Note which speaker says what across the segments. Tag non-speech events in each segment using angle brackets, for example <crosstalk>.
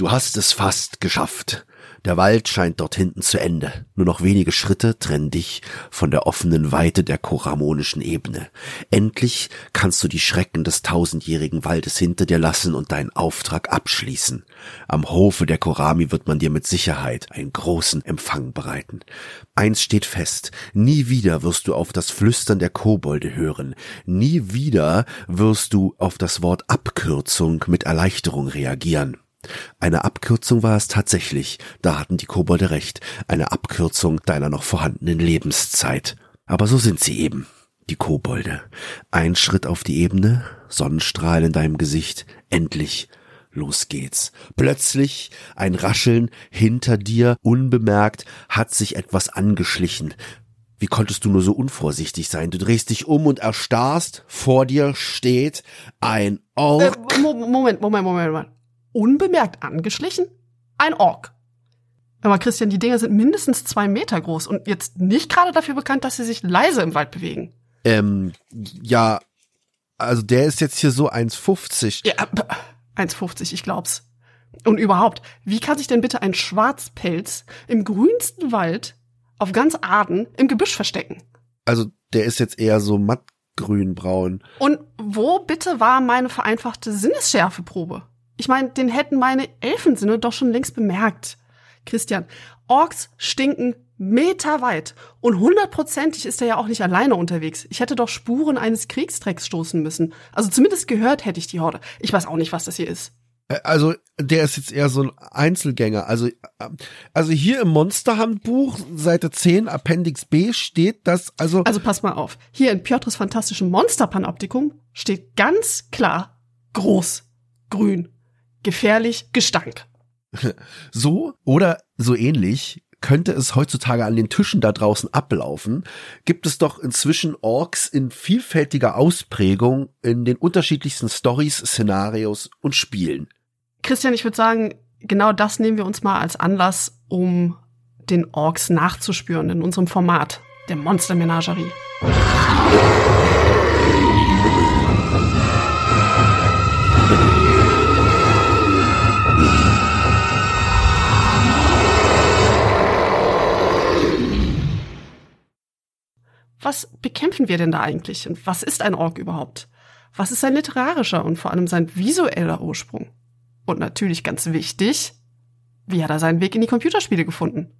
Speaker 1: Du hast es fast geschafft. Der Wald scheint dort hinten zu Ende. Nur noch wenige Schritte trennen dich von der offenen Weite der koramonischen Ebene. Endlich kannst du die Schrecken des tausendjährigen Waldes hinter dir lassen und deinen Auftrag abschließen. Am Hofe der Korami wird man dir mit Sicherheit einen großen Empfang bereiten. Eins steht fest, nie wieder wirst du auf das Flüstern der Kobolde hören. Nie wieder wirst du auf das Wort Abkürzung mit Erleichterung reagieren. Eine Abkürzung war es tatsächlich, da hatten die Kobolde recht, eine Abkürzung deiner noch vorhandenen Lebenszeit. Aber so sind sie eben, die Kobolde. Ein Schritt auf die Ebene, Sonnenstrahl in deinem Gesicht, endlich Los geht's. Plötzlich ein Rascheln hinter dir, unbemerkt, hat sich etwas angeschlichen. Wie konntest du nur so unvorsichtig sein? Du drehst dich um und erstarrst. Vor dir steht ein Ork.
Speaker 2: Äh, Moment, Moment, Moment, Moment unbemerkt angeschlichen? Ein Ork. Aber Christian, die Dinger sind mindestens zwei Meter groß und jetzt nicht gerade dafür bekannt, dass sie sich leise im Wald bewegen.
Speaker 1: Ähm, ja, also der ist jetzt hier so 1,50.
Speaker 2: Ja, 1,50, ich glaub's. Und überhaupt, wie kann sich denn bitte ein Schwarzpelz im grünsten Wald auf ganz Aden im Gebüsch verstecken?
Speaker 1: Also der ist jetzt eher so mattgrünbraun.
Speaker 2: Und wo bitte war meine vereinfachte Sinnesschärfeprobe? Ich meine, den hätten meine Elfensinne doch schon längst bemerkt. Christian, Orks stinken meterweit und hundertprozentig ist er ja auch nicht alleine unterwegs. Ich hätte doch Spuren eines Kriegstrecks stoßen müssen. Also zumindest gehört hätte ich die Horde. Ich weiß auch nicht, was das hier ist.
Speaker 1: Äh, also, der ist jetzt eher so ein Einzelgänger. Also, äh, also hier im Monsterhandbuch, Seite 10, Appendix B, steht das, also.
Speaker 2: Also pass mal auf. Hier in Piotrs fantastischem Monsterpanoptikum steht ganz klar groß, grün, gefährlich Gestank. <laughs>
Speaker 1: So oder so ähnlich könnte es heutzutage an den Tischen da draußen ablaufen, gibt es doch inzwischen Orks in vielfältiger Ausprägung in den unterschiedlichsten Stories, Szenarios und Spielen.
Speaker 2: Christian, ich würde sagen, genau das nehmen wir uns mal als Anlass, um den Orks nachzuspüren in unserem Format, der Monstermenagerie. Was bekämpfen wir denn da eigentlich? Und was ist ein Ork überhaupt? Was ist sein literarischer und vor allem sein visueller Ursprung? Und natürlich ganz wichtig, wie hat er seinen Weg in die Computerspiele gefunden?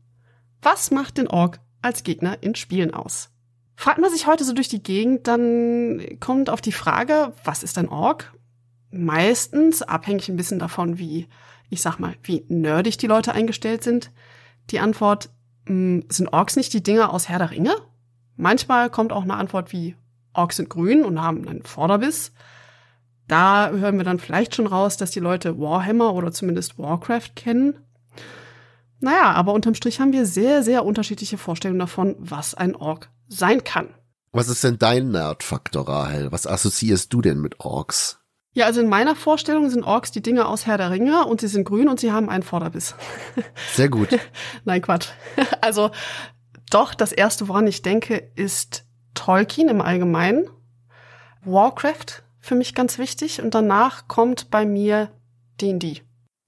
Speaker 2: Was macht den Ork als Gegner in Spielen aus? Fragt man sich heute so durch die Gegend, dann kommt auf die Frage, was ist ein Ork? Meistens, abhängig ein bisschen davon, wie, ich sag mal, wie nerdig die Leute eingestellt sind, die Antwort, hm, sind Orks nicht die Dinger aus Herr der Ringe? Manchmal kommt auch eine Antwort wie Orks sind grün und haben einen Vorderbiss. Da hören wir dann vielleicht schon raus, dass die Leute Warhammer oder zumindest Warcraft kennen. Naja, aber unterm Strich haben wir sehr, sehr unterschiedliche Vorstellungen davon, was ein Ork sein kann.
Speaker 1: Was ist denn dein Nerdfaktor, Rahel? Was assoziierst du denn mit Orks?
Speaker 2: Ja, also in meiner Vorstellung sind Orks die Dinge aus Herr der Ringe und sie sind grün und sie haben einen Vorderbiss.
Speaker 1: Sehr gut. <laughs>
Speaker 2: Nein, Quatsch. Also doch, das erste, woran ich denke, ist Tolkien im Allgemeinen. Warcraft für mich ganz wichtig und danach kommt bei mir D&D.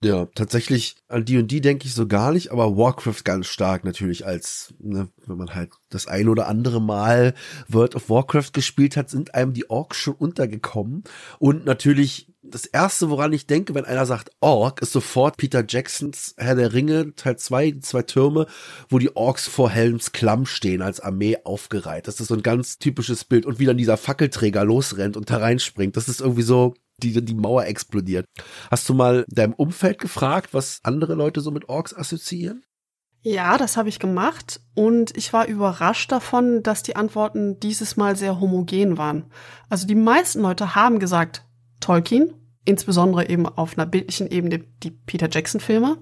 Speaker 1: Ja, tatsächlich an D&D denke ich so gar nicht, aber Warcraft ganz stark natürlich als, ne, wenn man halt das ein oder andere Mal World of Warcraft gespielt hat, sind einem die Orks schon untergekommen und natürlich das erste, woran ich denke, wenn einer sagt Ork, ist sofort Peter Jacksons Herr der Ringe, Teil 2, die zwei Türme, wo die Orks vor Helms Klamm stehen, als Armee aufgereiht. Das ist so ein ganz typisches Bild. Und wie dann dieser Fackelträger losrennt und da reinspringt. Das ist irgendwie so, die, die Mauer explodiert. Hast du mal deinem Umfeld gefragt, was andere Leute so mit Orks assoziieren?
Speaker 2: Ja, das habe ich gemacht und ich war überrascht davon, dass die Antworten dieses Mal sehr homogen waren. Also die meisten Leute haben gesagt, Tolkien, insbesondere eben auf einer bildlichen Ebene die Peter Jackson-Filme.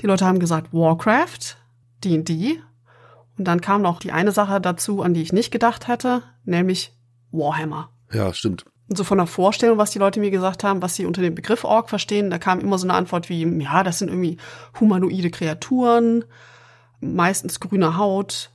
Speaker 2: Die Leute haben gesagt Warcraft, D&D und dann kam noch die eine Sache dazu, an die ich nicht gedacht hatte, nämlich Warhammer.
Speaker 1: Ja, stimmt.
Speaker 2: Und so von der Vorstellung, was die Leute mir gesagt haben, was sie unter dem Begriff Ork verstehen, da kam immer so eine Antwort wie, ja, das sind irgendwie humanoide Kreaturen, meistens grüne Haut,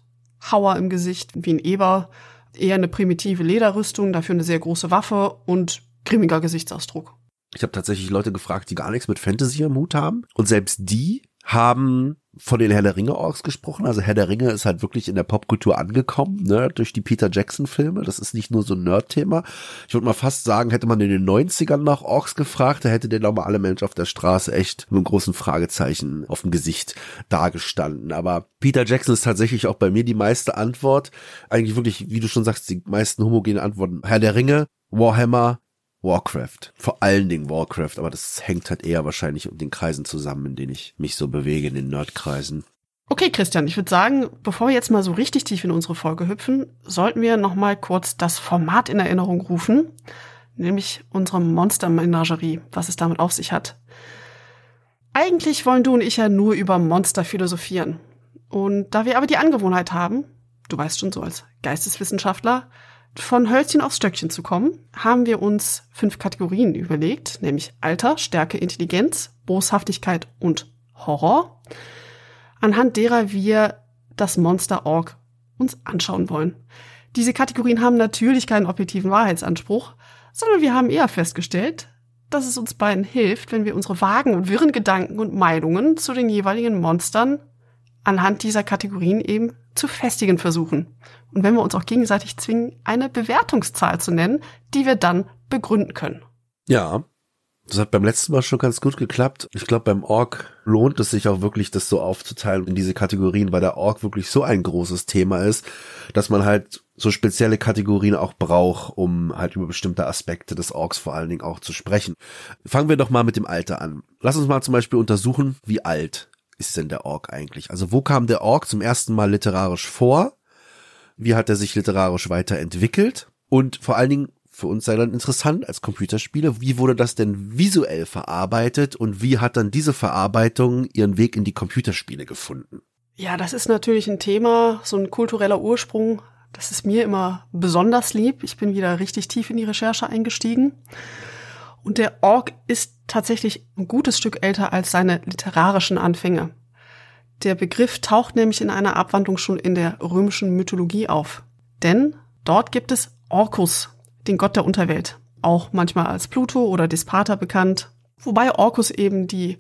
Speaker 2: Hauer im Gesicht wie ein Eber, eher eine primitive Lederrüstung, dafür eine sehr große Waffe und grimmiger Gesichtsausdruck.
Speaker 1: Ich habe tatsächlich Leute gefragt, die gar nichts mit Fantasy am Hut haben. Und selbst die haben von den Herr der Ringe Orks gesprochen. Also Herr der Ringe ist halt wirklich in der Popkultur angekommen, ne, durch die Peter Jackson Filme. Das ist nicht nur so ein Nerd-Thema. Ich würde mal fast sagen, hätte man in den 90ern nach Orks gefragt, da hätte der normale Mensch auf der Straße echt mit einem großen Fragezeichen auf dem Gesicht dargestanden. Aber Peter Jackson ist tatsächlich auch bei mir die meiste Antwort. Eigentlich wirklich, wie du schon sagst, die meisten homogene Antworten. Herr der Ringe, Warhammer, Warcraft. Vor allen Dingen Warcraft, aber das hängt halt eher wahrscheinlich um den Kreisen zusammen, in denen ich mich so bewege, in den Nerdkreisen.
Speaker 2: Okay, Christian, ich würde sagen, bevor wir jetzt mal so richtig tief in unsere Folge hüpfen, sollten wir noch mal kurz das Format in Erinnerung rufen, nämlich unsere Monstermenagerie, was es damit auf sich hat. Eigentlich wollen du und ich ja nur über Monster philosophieren. Und da wir aber die Angewohnheit haben, du weißt schon so als Geisteswissenschaftler, von Hölzchen aufs Stöckchen zu kommen, haben wir uns fünf Kategorien überlegt, nämlich Alter, Stärke, Intelligenz, Boshaftigkeit und Horror, anhand derer wir das Monster Org uns anschauen wollen. Diese Kategorien haben natürlich keinen objektiven Wahrheitsanspruch, sondern wir haben eher festgestellt, dass es uns beiden hilft, wenn wir unsere vagen und wirren Gedanken und Meinungen zu den jeweiligen Monstern anhand dieser Kategorien eben zu festigen versuchen. Und wenn wir uns auch gegenseitig zwingen, eine Bewertungszahl zu nennen, die wir dann begründen können.
Speaker 1: Ja, das hat beim letzten Mal schon ganz gut geklappt. Ich glaube, beim Org lohnt es sich auch wirklich, das so aufzuteilen in diese Kategorien, weil der Org wirklich so ein großes Thema ist, dass man halt so spezielle Kategorien auch braucht, um halt über bestimmte Aspekte des Orks vor allen Dingen auch zu sprechen. Fangen wir doch mal mit dem Alter an. Lass uns mal zum Beispiel untersuchen, wie alt ist denn der Ork eigentlich? Also wo kam der Ork zum ersten Mal literarisch vor? Wie hat er sich literarisch weiterentwickelt? Und vor allen Dingen für uns sei dann interessant als Computerspieler, wie wurde das denn visuell verarbeitet und wie hat dann diese Verarbeitung ihren Weg in die Computerspiele gefunden?
Speaker 2: Ja, das ist natürlich ein Thema, so ein kultureller Ursprung. Das ist mir immer besonders lieb. Ich bin wieder richtig tief in die Recherche eingestiegen. Und der Ork ist tatsächlich ein gutes Stück älter als seine literarischen Anfänge. Der Begriff taucht nämlich in einer Abwandlung schon in der römischen Mythologie auf. Denn dort gibt es Orcus, den Gott der Unterwelt, auch manchmal als Pluto oder Despater bekannt, wobei Orcus eben die,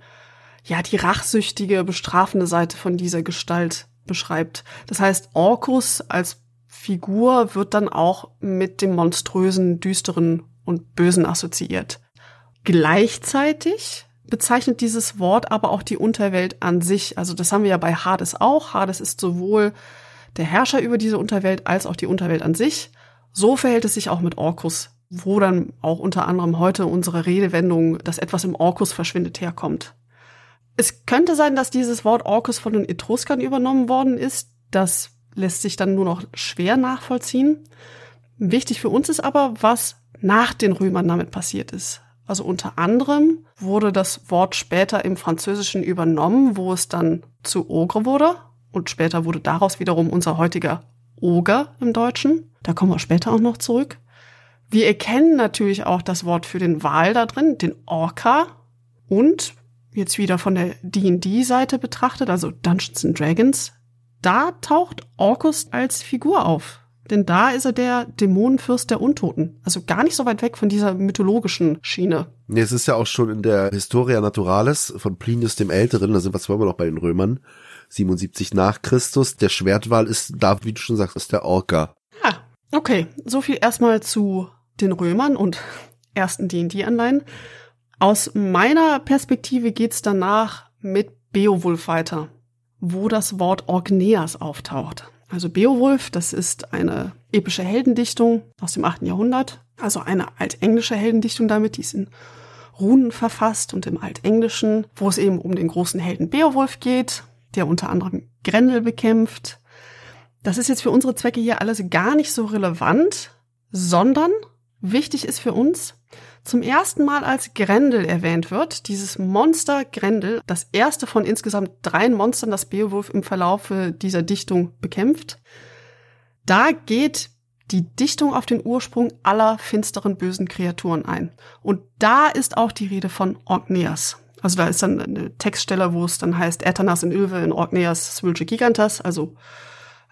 Speaker 2: ja, die rachsüchtige, bestrafende Seite von dieser Gestalt beschreibt. Das heißt, Orcus als Figur wird dann auch mit dem monströsen, düsteren und bösen assoziiert. Gleichzeitig bezeichnet dieses Wort aber auch die Unterwelt an sich. Also das haben wir ja bei Hades auch. Hades ist sowohl der Herrscher über diese Unterwelt als auch die Unterwelt an sich. So verhält es sich auch mit Orkus, wo dann auch unter anderem heute unsere Redewendung, dass etwas im Orkus verschwindet, herkommt. Es könnte sein, dass dieses Wort Orkus von den Etruskern übernommen worden ist. Das lässt sich dann nur noch schwer nachvollziehen. Wichtig für uns ist aber, was nach den Römern damit passiert ist. Also unter anderem wurde das Wort später im Französischen übernommen, wo es dann zu Ogre wurde. Und später wurde daraus wiederum unser heutiger Oger im Deutschen. Da kommen wir später auch noch zurück. Wir erkennen natürlich auch das Wort für den Wal da drin, den Orca. Und jetzt wieder von der D&D-Seite betrachtet, also Dungeons and Dragons, da taucht Orcus als Figur auf. Denn da ist er der Dämonenfürst der Untoten. Also gar nicht so weit weg von dieser mythologischen Schiene.
Speaker 1: Nee, es ist ja auch schon in der Historia Naturalis von Plinius dem Älteren, da sind wir zwar immer noch bei den Römern, 77 nach Christus. Der Schwertwal ist da, wie du schon sagst, ist der Orca.
Speaker 2: Ah, okay. So viel erstmal zu den Römern und <laughs> ersten D&D-Anleihen. Aus meiner Perspektive geht's danach mit Beowulf weiter, wo das Wort Orgneas auftaucht. Also Beowulf, das ist eine epische Heldendichtung aus dem 8. Jahrhundert, also eine altenglische Heldendichtung damit, die ist in Runen verfasst und im Altenglischen, wo es eben um den großen Helden Beowulf geht, der unter anderem Grendel bekämpft. Das ist jetzt für unsere Zwecke hier alles gar nicht so relevant, sondern wichtig ist für uns, zum ersten Mal als Grendel erwähnt wird. Dieses Monster Grendel, das erste von insgesamt drei Monstern, das Beowulf im Verlaufe dieser Dichtung bekämpft. Da geht die Dichtung auf den Ursprung aller finsteren bösen Kreaturen ein. Und da ist auch die Rede von Orkneas. Also da ist dann eine Textstelle, wo es dann heißt Äthanas in Ölve in Orkneas Svulce Gigantas, also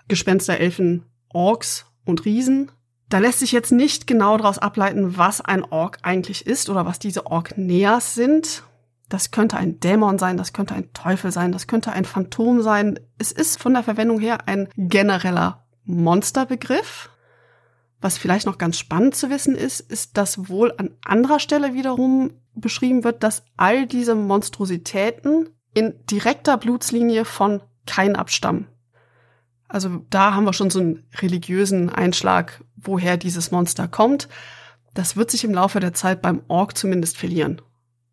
Speaker 2: Gespenster, Elfen, Orks und Riesen. Da lässt sich jetzt nicht genau daraus ableiten, was ein Ork eigentlich ist oder was diese Ork-Neas sind. Das könnte ein Dämon sein, das könnte ein Teufel sein, das könnte ein Phantom sein. Es ist von der Verwendung her ein genereller Monsterbegriff. Was vielleicht noch ganz spannend zu wissen ist, ist, dass wohl an anderer Stelle wiederum beschrieben wird, dass all diese Monstrositäten in direkter Blutslinie von Kain abstammen. Also da haben wir schon so einen religiösen Einschlag, woher dieses Monster kommt. Das wird sich im Laufe der Zeit beim Ork zumindest verlieren.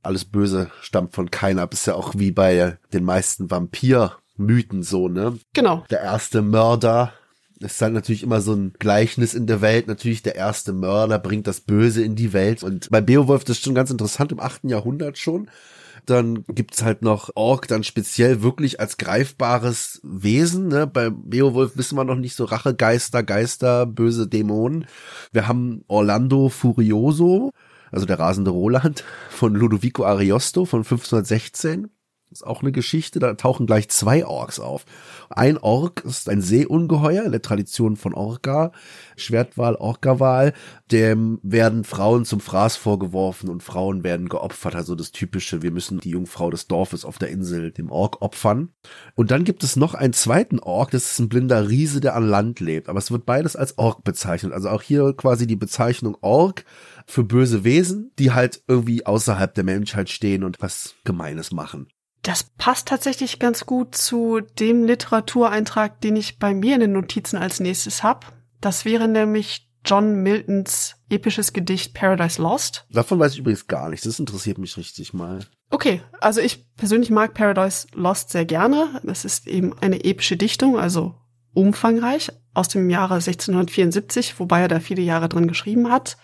Speaker 1: Alles Böse stammt von Kain ab, ist ja auch wie bei den meisten Vampir-Mythen so, ne?
Speaker 2: Genau.
Speaker 1: Der erste Mörder es ist halt natürlich immer so ein Gleichnis in der Welt. Natürlich der erste Mörder bringt das Böse in die Welt. Und bei Beowulf, das ist schon ganz interessant, im achten Jahrhundert schon. Dann gibt's halt noch Ork dann speziell wirklich als greifbares Wesen. Ne? Bei Beowulf wissen wir noch nicht so Rache, Geister, Geister, böse Dämonen. Wir haben Orlando Furioso, also der rasende Roland <laughs> von Ludovico Ariosto von 1516. Das ist auch eine Geschichte, da tauchen gleich zwei Orks auf. Ein Ork ist ein Seeungeheuer in der Tradition von Orca, Schwertwal, Orcawal. Dem werden Frauen zum Fraß vorgeworfen und Frauen werden geopfert. Also das typische, wir müssen die Jungfrau des Dorfes auf der Insel dem Ork opfern. Und dann gibt es noch einen zweiten Ork, das ist ein blinder Riese, der an Land lebt. Aber es wird beides als Ork bezeichnet. Also auch hier quasi die Bezeichnung Ork für böse Wesen, die halt irgendwie außerhalb der Menschheit stehen und was Gemeines machen.
Speaker 2: Das passt tatsächlich ganz gut zu dem Literatureintrag, den ich bei mir in den Notizen als nächstes habe. Das wäre nämlich John Miltons episches Gedicht Paradise Lost.
Speaker 1: Davon weiß ich übrigens gar nichts. Das interessiert mich richtig mal.
Speaker 2: Okay, also ich persönlich mag Paradise Lost sehr gerne. Es ist eben eine epische Dichtung, also umfangreich, aus dem Jahre 1674, wobei er da viele Jahre drin geschrieben hat.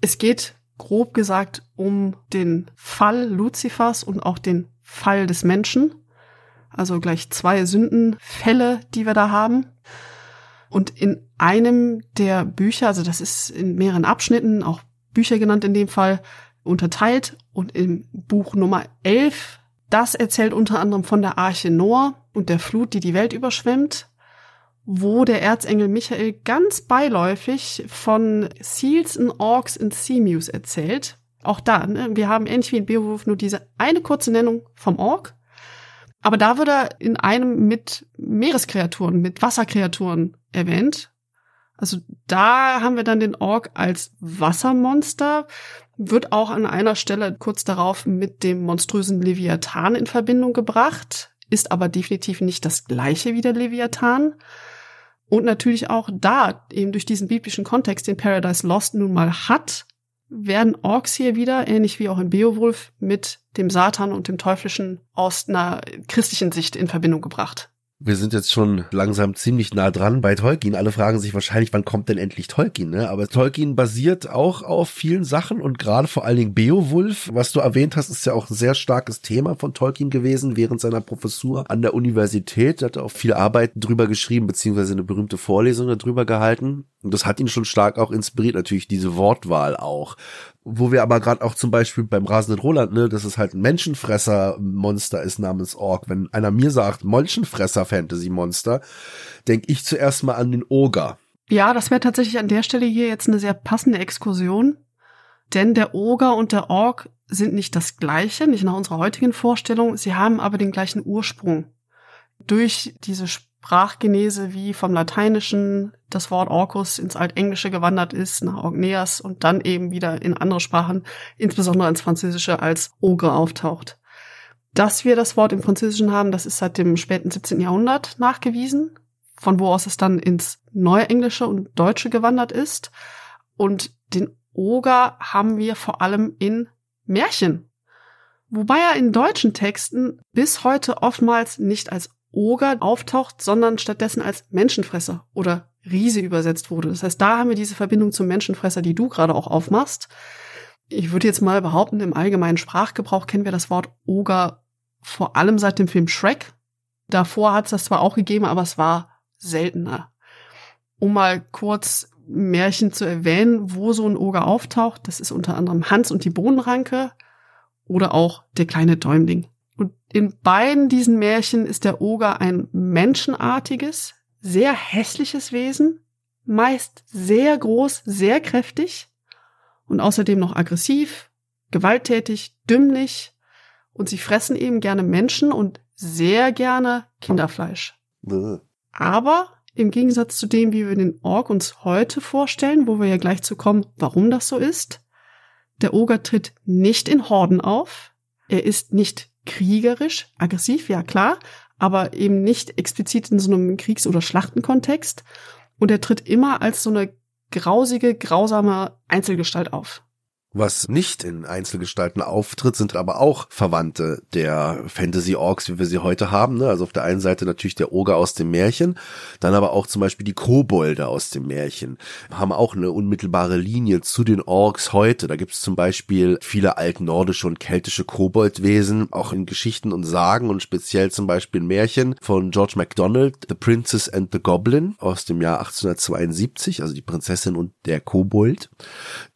Speaker 2: Es geht grob gesagt um den Fall Luzifers und auch den Fall des Menschen. Also gleich zwei Sündenfälle, die wir da haben. Und in einem der Bücher, also das ist in mehreren Abschnitten, auch Bücher genannt in dem Fall, unterteilt. Und im Buch Nummer 11, das erzählt unter anderem von der Arche Noah und der Flut, die die Welt überschwemmt, wo der Erzengel Michael ganz beiläufig von Seals and Orks and Seamews erzählt. Auch da, ne? wir haben ähnlich wie in Beowulf nur diese eine kurze Nennung vom Ork. Aber da wird er in einem mit Meereskreaturen, mit Wasserkreaturen erwähnt. Also da haben wir dann den Ork als Wassermonster, wird auch an einer Stelle kurz darauf mit dem monströsen Leviathan in Verbindung gebracht, ist aber definitiv nicht das gleiche wie der Leviathan. Und natürlich auch da, eben durch diesen biblischen Kontext, den Paradise Lost nun mal hat, werden Orks hier wieder, ähnlich wie auch in Beowulf, mit dem Satan und dem Teuflischen aus einer christlichen Sicht in Verbindung gebracht.
Speaker 1: Wir sind jetzt schon langsam ziemlich nah dran bei Tolkien. Alle fragen sich wahrscheinlich, wann kommt denn endlich Tolkien? Ne? Aber Tolkien basiert auch auf vielen Sachen und gerade vor allen Dingen Beowulf, was du erwähnt hast, ist ja auch ein sehr starkes Thema von Tolkien gewesen während seiner Professur an der Universität. Er hat auch viele Arbeiten drüber geschrieben, beziehungsweise eine berühmte Vorlesung darüber gehalten. Und das hat ihn schon stark auch inspiriert, natürlich diese Wortwahl auch wo wir aber gerade auch zum Beispiel beim rasenden Roland, ne, dass es halt ein Menschenfresser-Monster ist namens Ork. Wenn einer mir sagt, Menschenfresser-Fantasy-Monster, denke ich zuerst mal an den Oger.
Speaker 2: Ja, das wäre tatsächlich an der Stelle hier jetzt eine sehr passende Exkursion. Denn der Oger und der Ork sind nicht das gleiche, nicht nach unserer heutigen Vorstellung. Sie haben aber den gleichen Ursprung. Durch diese Sprachgenese wie vom Lateinischen das Wort Orcus ins Altenglische gewandert ist, nach Orgneas und dann eben wieder in andere Sprachen, insbesondere ins Französische als Ogre auftaucht. Dass wir das Wort im Französischen haben, das ist seit dem späten 17. Jahrhundert nachgewiesen, von wo aus es dann ins Neuenglische und Deutsche gewandert ist. Und den Oger haben wir vor allem in Märchen. Wobei er in deutschen Texten bis heute oftmals nicht als Oger auftaucht, sondern stattdessen als Menschenfresser oder Riese übersetzt wurde. Das heißt, da haben wir diese Verbindung zum Menschenfresser, die du gerade auch aufmachst. Ich würde jetzt mal behaupten, im allgemeinen Sprachgebrauch kennen wir das Wort Oger vor allem seit dem Film Shrek. Davor hat es das zwar auch gegeben, aber es war seltener. Um mal kurz Märchen zu erwähnen, wo so ein Oger auftaucht, das ist unter anderem Hans und die Bohnenranke oder auch der kleine Däumling. In beiden diesen Märchen ist der Oger ein menschenartiges, sehr hässliches Wesen, meist sehr groß, sehr kräftig und außerdem noch aggressiv, gewalttätig, dümmlich und sie fressen eben gerne Menschen und sehr gerne Kinderfleisch.
Speaker 1: Bäh.
Speaker 2: Aber im Gegensatz zu dem, wie wir den Ork uns heute vorstellen, wo wir ja gleich zu kommen, warum das so ist, der Oger tritt nicht in Horden auf. Er ist nicht kriegerisch, aggressiv, ja klar, aber eben nicht explizit in so einem Kriegs- oder Schlachtenkontext. Und er tritt immer als so eine grausige, grausame Einzelgestalt auf.
Speaker 1: Was nicht in Einzelgestalten auftritt, sind aber auch Verwandte der Fantasy-Orks, wie wir sie heute haben. Ne? Also auf der einen Seite natürlich der Oger aus dem Märchen, dann aber auch zum Beispiel die Kobolde aus dem Märchen. Haben auch eine unmittelbare Linie zu den Orks heute. Da gibt es zum Beispiel viele altnordische und keltische Koboldwesen, auch in Geschichten und Sagen und speziell zum Beispiel Märchen von George MacDonald, The Princess and the Goblin aus dem Jahr 1872, also die Prinzessin und der Kobold.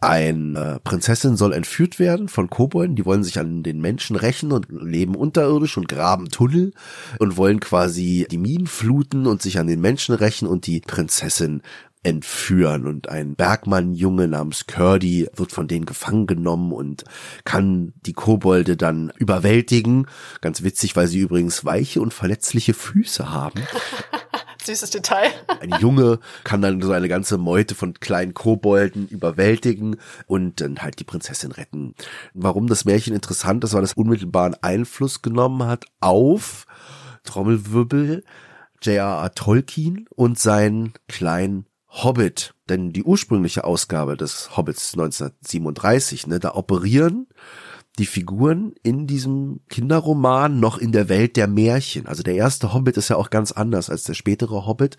Speaker 1: Ein äh, Prinzessin soll entführt werden von Kobolden, die wollen sich an den Menschen rächen und leben unterirdisch und graben Tunnel und wollen quasi die Minen fluten und sich an den Menschen rächen und die Prinzessin entführen und ein Bergmannjunge namens Curdy wird von denen gefangen genommen und kann die Kobolde dann überwältigen. Ganz witzig, weil sie übrigens weiche und verletzliche Füße haben. <laughs>
Speaker 2: Süßes Detail. <laughs>
Speaker 1: Ein Junge kann dann so eine ganze Meute von kleinen Kobolden überwältigen und dann halt die Prinzessin retten. Warum das Märchen interessant ist, weil es unmittelbaren Einfluss genommen hat auf Trommelwirbel, J.R.R. Tolkien und seinen kleinen Hobbit. Denn die ursprüngliche Ausgabe des Hobbits 1937, ne, da operieren die Figuren in diesem Kinderroman noch in der Welt der Märchen. Also der erste Hobbit ist ja auch ganz anders als der spätere Hobbit.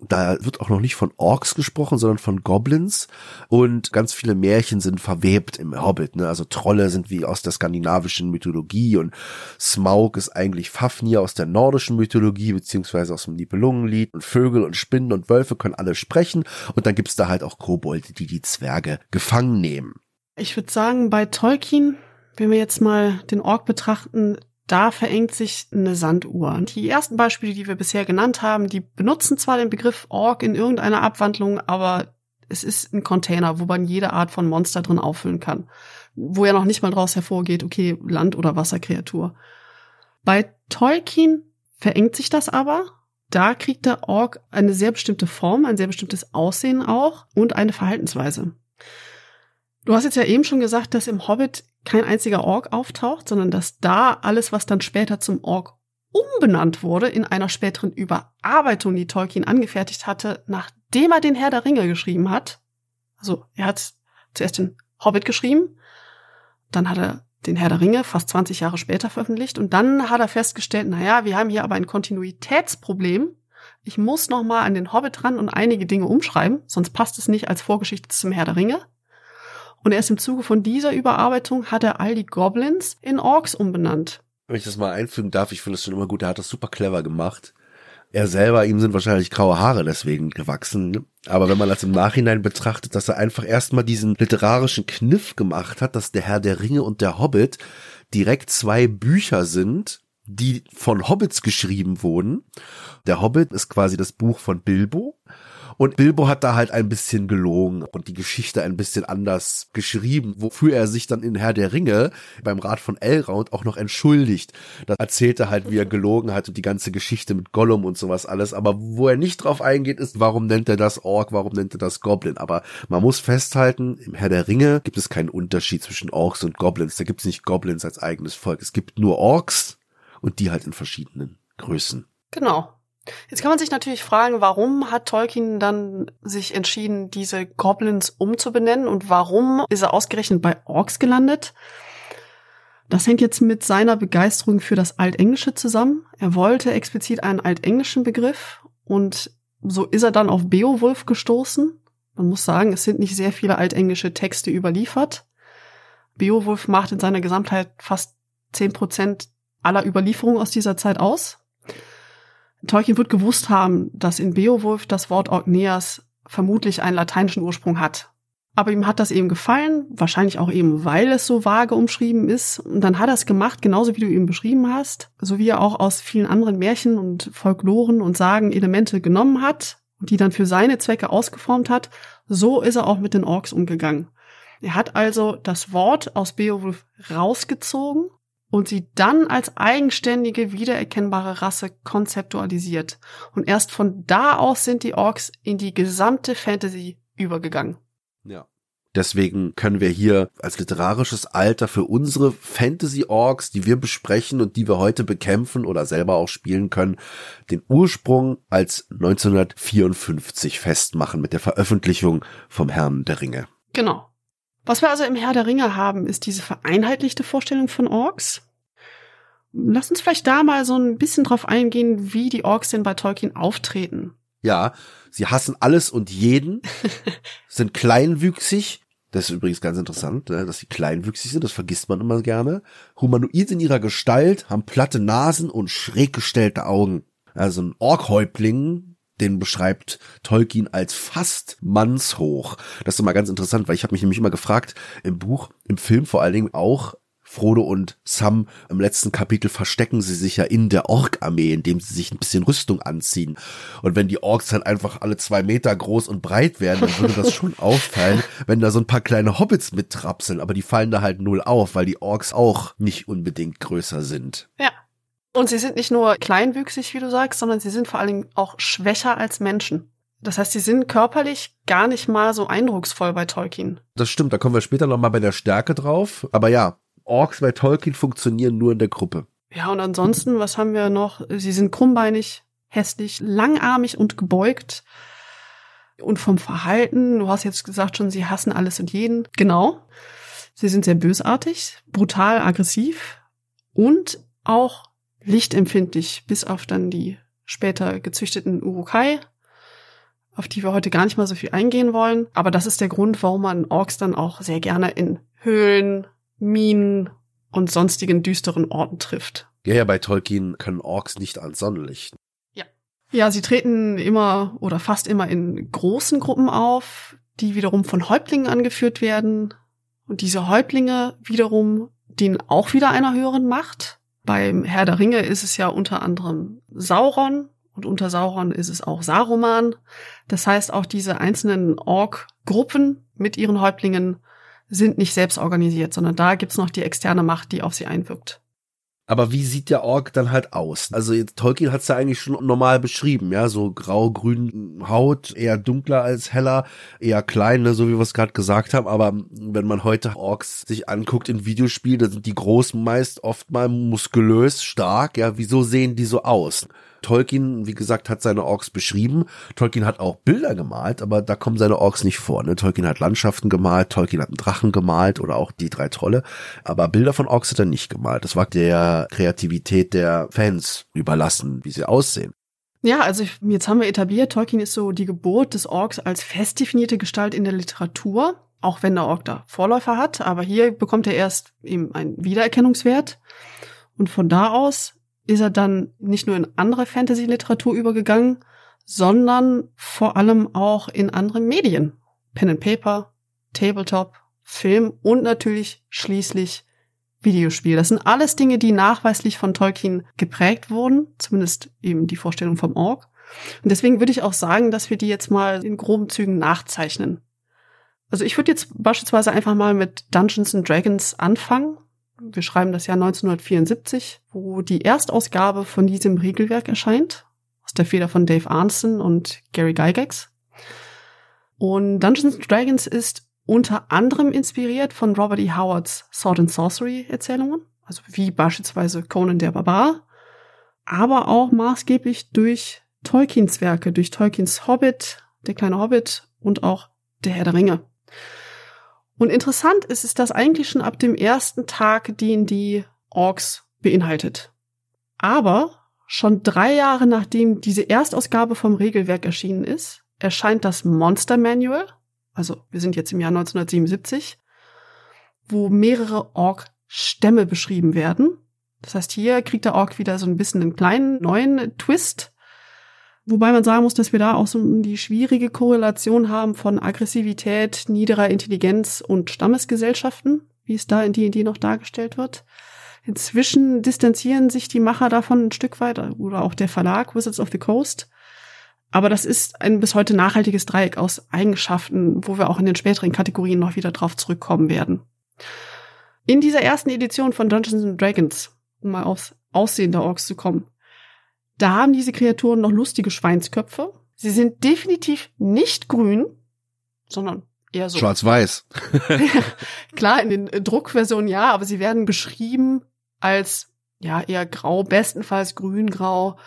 Speaker 1: Da wird auch noch nicht von Orks gesprochen, sondern von Goblins. Und ganz viele Märchen sind verwebt im Hobbit. Ne? Also Trolle sind wie aus der skandinavischen Mythologie und Smaug ist eigentlich Fafnir aus der nordischen Mythologie, beziehungsweise aus dem Nibelungenlied. Und Vögel und Spinnen und Wölfe können alle sprechen. Und dann gibt's da halt auch Kobolde, die die Zwerge gefangen nehmen.
Speaker 2: Ich würde sagen, bei Tolkien wenn wir jetzt mal den Ork betrachten, da verengt sich eine Sanduhr. Die ersten Beispiele, die wir bisher genannt haben, die benutzen zwar den Begriff Ork in irgendeiner Abwandlung, aber es ist ein Container, wo man jede Art von Monster drin auffüllen kann. Wo ja noch nicht mal draus hervorgeht, okay, Land- oder Wasserkreatur. Bei Tolkien verengt sich das aber. Da kriegt der Ork eine sehr bestimmte Form, ein sehr bestimmtes Aussehen auch und eine Verhaltensweise. Du hast jetzt ja eben schon gesagt, dass im Hobbit kein einziger Ork auftaucht, sondern dass da alles, was dann später zum Ork umbenannt wurde, in einer späteren Überarbeitung, die Tolkien angefertigt hatte, nachdem er den Herr der Ringe geschrieben hat. Also er hat zuerst den Hobbit geschrieben, dann hat er den Herr der Ringe fast 20 Jahre später veröffentlicht und dann hat er festgestellt, naja, wir haben hier aber ein Kontinuitätsproblem. Ich muss noch mal an den Hobbit ran und einige Dinge umschreiben, sonst passt es nicht als Vorgeschichte zum Herr der Ringe. Und erst im Zuge von dieser Überarbeitung hat er all die Goblins in Orks umbenannt.
Speaker 1: Wenn ich das mal einfügen darf, ich finde es schon immer gut, er hat das super clever gemacht. Er selber, ihm sind wahrscheinlich graue Haare deswegen gewachsen. ne? Aber wenn man das im Nachhinein betrachtet, dass er einfach erstmal diesen literarischen Kniff gemacht hat, dass der Herr der Ringe und der Hobbit direkt zwei Bücher sind, die von Hobbits geschrieben wurden. Der Hobbit ist quasi das Buch von Bilbo. Und Bilbo hat da halt ein bisschen gelogen und die Geschichte ein bisschen anders geschrieben, wofür er sich dann in Herr der Ringe beim Rat von Elrond auch noch entschuldigt. Da erzählt er halt, wie er gelogen hat und die ganze Geschichte mit Gollum und sowas alles. Aber wo er nicht drauf eingeht, ist, warum nennt er das Ork, warum nennt er das Goblin? Aber man muss festhalten, im Herr der Ringe gibt es keinen Unterschied zwischen Orks und Goblins. Da gibt es nicht Goblins als eigenes Volk. Es gibt nur Orks und die halt in verschiedenen Größen.
Speaker 2: Genau. Jetzt kann man sich natürlich fragen, warum hat Tolkien dann sich entschieden, diese Goblins umzubenennen und warum ist er ausgerechnet bei Orks gelandet? Das hängt jetzt mit seiner Begeisterung für das Altenglische zusammen. Er wollte explizit einen altenglischen Begriff und so ist er dann auf Beowulf gestoßen. Man muss sagen, es sind nicht sehr viele altenglische Texte überliefert. Beowulf macht in seiner Gesamtheit fast zehn Prozent aller Überlieferungen aus dieser Zeit aus. Tolkien wird gewusst haben, dass in Beowulf das Wort Orkneas vermutlich einen lateinischen Ursprung hat. Aber ihm hat das eben gefallen, wahrscheinlich auch eben, weil es so vage umschrieben ist. Und dann hat er es gemacht, genauso wie du eben beschrieben hast, so wie er auch aus vielen anderen Märchen und Folkloren und Sagen Elemente genommen hat und die dann für seine Zwecke ausgeformt hat, so ist er auch mit den Orks umgegangen. Er hat also das Wort aus Beowulf rausgezogen und sie dann als eigenständige, wiedererkennbare Rasse konzeptualisiert. Und erst von da aus sind die Orks in die gesamte Fantasy übergegangen.
Speaker 1: Ja. Deswegen können wir hier als literarisches Alter für unsere Fantasy-Orks, die wir besprechen und die wir heute bekämpfen oder selber auch spielen können, den Ursprung als 1954 festmachen mit der Veröffentlichung vom Herrn der Ringe.
Speaker 2: Genau. Was wir also im Herr der Ringe haben, ist diese vereinheitlichte Vorstellung von Orks. Lass uns vielleicht da mal so ein bisschen drauf eingehen, wie die Orks denn bei Tolkien auftreten.
Speaker 1: Ja, sie hassen alles und jeden, <laughs> sind kleinwüchsig. Das ist übrigens ganz interessant, ne, dass sie kleinwüchsig sind, das vergisst man immer gerne. Humanoid in ihrer Gestalt, haben platte Nasen und schräg gestellte Augen. Also ein Orkhäuptling, den beschreibt Tolkien als fast mannshoch. Das ist immer ganz interessant, weil ich habe mich nämlich immer gefragt, im Buch, im Film vor allen Dingen auch, Frodo und Sam im letzten Kapitel verstecken sie sich ja in der Ork-Armee, indem sie sich ein bisschen Rüstung anziehen. Und wenn die Orks halt einfach alle zwei Meter groß und breit werden, dann würde das schon auffallen, <laughs> wenn da so ein paar kleine Hobbits mittrapseln. Aber die fallen da halt null auf, weil die Orks auch nicht unbedingt größer sind.
Speaker 2: Ja. Und sie sind nicht nur kleinwüchsig, wie du sagst, sondern sie sind vor Dingen auch schwächer als Menschen. Das heißt, sie sind körperlich gar nicht mal so eindrucksvoll bei Tolkien.
Speaker 1: Das stimmt, da kommen wir später nochmal bei der Stärke drauf. Aber ja, Orks bei Tolkien funktionieren nur in der Gruppe.
Speaker 2: Ja, und ansonsten, was haben wir noch? Sie sind krummbeinig, hässlich, langarmig und gebeugt. Und vom Verhalten, du hast jetzt gesagt schon, sie hassen alles und jeden. Genau. Sie sind sehr bösartig, brutal, aggressiv und auch lichtempfindlich, bis auf dann die später gezüchteten Urukai, auf die wir heute gar nicht mal so viel eingehen wollen. Aber das ist der Grund, warum man Orks dann auch sehr gerne in Höhlen, Minen und sonstigen düsteren Orten trifft.
Speaker 1: Ja, ja, bei Tolkien können Orks nicht ans Sonnenlicht.
Speaker 2: Ja. Ja, sie treten immer oder fast immer in großen Gruppen auf, die wiederum von Häuptlingen angeführt werden. Und diese Häuptlinge wiederum dienen auch wieder einer höheren Macht. Beim Herr der Ringe ist es ja unter anderem Sauron und unter Sauron ist es auch Saruman. Das heißt, auch diese einzelnen Ork-Gruppen mit ihren Häuptlingen sind nicht selbst organisiert, sondern da gibt's noch die externe Macht, die auf sie einwirkt.
Speaker 1: Aber wie sieht der Ork dann halt aus? Also Tolkien hat's ja eigentlich schon normal beschrieben, ja, so grau-grün Haut, eher dunkler als heller, eher klein, ne, so wie wir es gerade gesagt haben. Aber wenn man heute Orks sich anguckt in Videospielen, dann sind die großen meist oft mal muskulös, stark, ja. Wieso sehen die so aus? Tolkien, wie gesagt, hat seine Orks beschrieben. Tolkien hat auch Bilder gemalt, aber da kommen seine Orks nicht vor. Ne? Tolkien hat Landschaften gemalt, Tolkien hat einen Drachen gemalt oder auch die drei Trolle. Aber Bilder von Orks hat er nicht gemalt. Das war der Kreativität der Fans überlassen, wie sie aussehen.
Speaker 2: Ja, also jetzt haben wir etabliert, Tolkien ist so die Geburt des Orks als fest definierte Gestalt in der Literatur, auch wenn der Ork da Vorläufer hat. Aber hier bekommt er erst eben einen Wiedererkennungswert. Und von da aus ist er dann nicht nur in andere Fantasy-Literatur übergegangen, sondern vor allem auch in andere Medien. Pen and Paper, Tabletop, Film und natürlich schließlich Videospiel. Das sind alles Dinge, die nachweislich von Tolkien geprägt wurden, zumindest eben die Vorstellung vom Org. Und deswegen würde ich auch sagen, dass wir die jetzt mal in groben Zügen nachzeichnen. Also ich würde jetzt beispielsweise einfach mal mit Dungeons and Dragons anfangen wir schreiben das Jahr 1974, wo die Erstausgabe von diesem Regelwerk erscheint, aus der Feder von Dave Arnson und Gary Gygax. Und Dungeons Dragons ist unter anderem inspiriert von Robert E. Howards Sword and Sorcery Erzählungen, also wie beispielsweise Conan der Barbar, aber auch maßgeblich durch Tolkiens Werke, durch Tolkiens Hobbit, der kleine Hobbit und auch der Herr der Ringe. Und interessant ist, ist das eigentlich schon ab dem ersten Tag D&D Orks beinhaltet. Aber schon drei Jahre nachdem diese Erstausgabe vom Regelwerk erschienen ist, erscheint das Monster Manual, also wir sind jetzt im Jahr 1977, wo mehrere Ork-Stämme beschrieben werden. Das heißt, hier kriegt der Ork wieder so ein bisschen einen kleinen neuen Twist. Wobei man sagen muss, dass wir da auch so die schwierige Korrelation haben von Aggressivität, niederer Intelligenz und Stammesgesellschaften, wie es da in D&D noch dargestellt wird. Inzwischen distanzieren sich die Macher davon ein Stück weit oder auch der Verlag Wizards of the Coast. Aber das ist ein bis heute nachhaltiges Dreieck aus Eigenschaften, wo wir auch in den späteren Kategorien noch wieder drauf zurückkommen werden. In dieser ersten Edition von Dungeons Dragons, um mal aufs Aussehen der Orks zu kommen, da haben diese Kreaturen noch lustige Schweinsköpfe. Sie sind definitiv nicht grün, sondern eher so.
Speaker 1: Schwarz-Weiß. <laughs>
Speaker 2: Klar, in den Druckversionen ja, aber sie werden beschrieben als ja eher grau, bestenfalls grün-grau,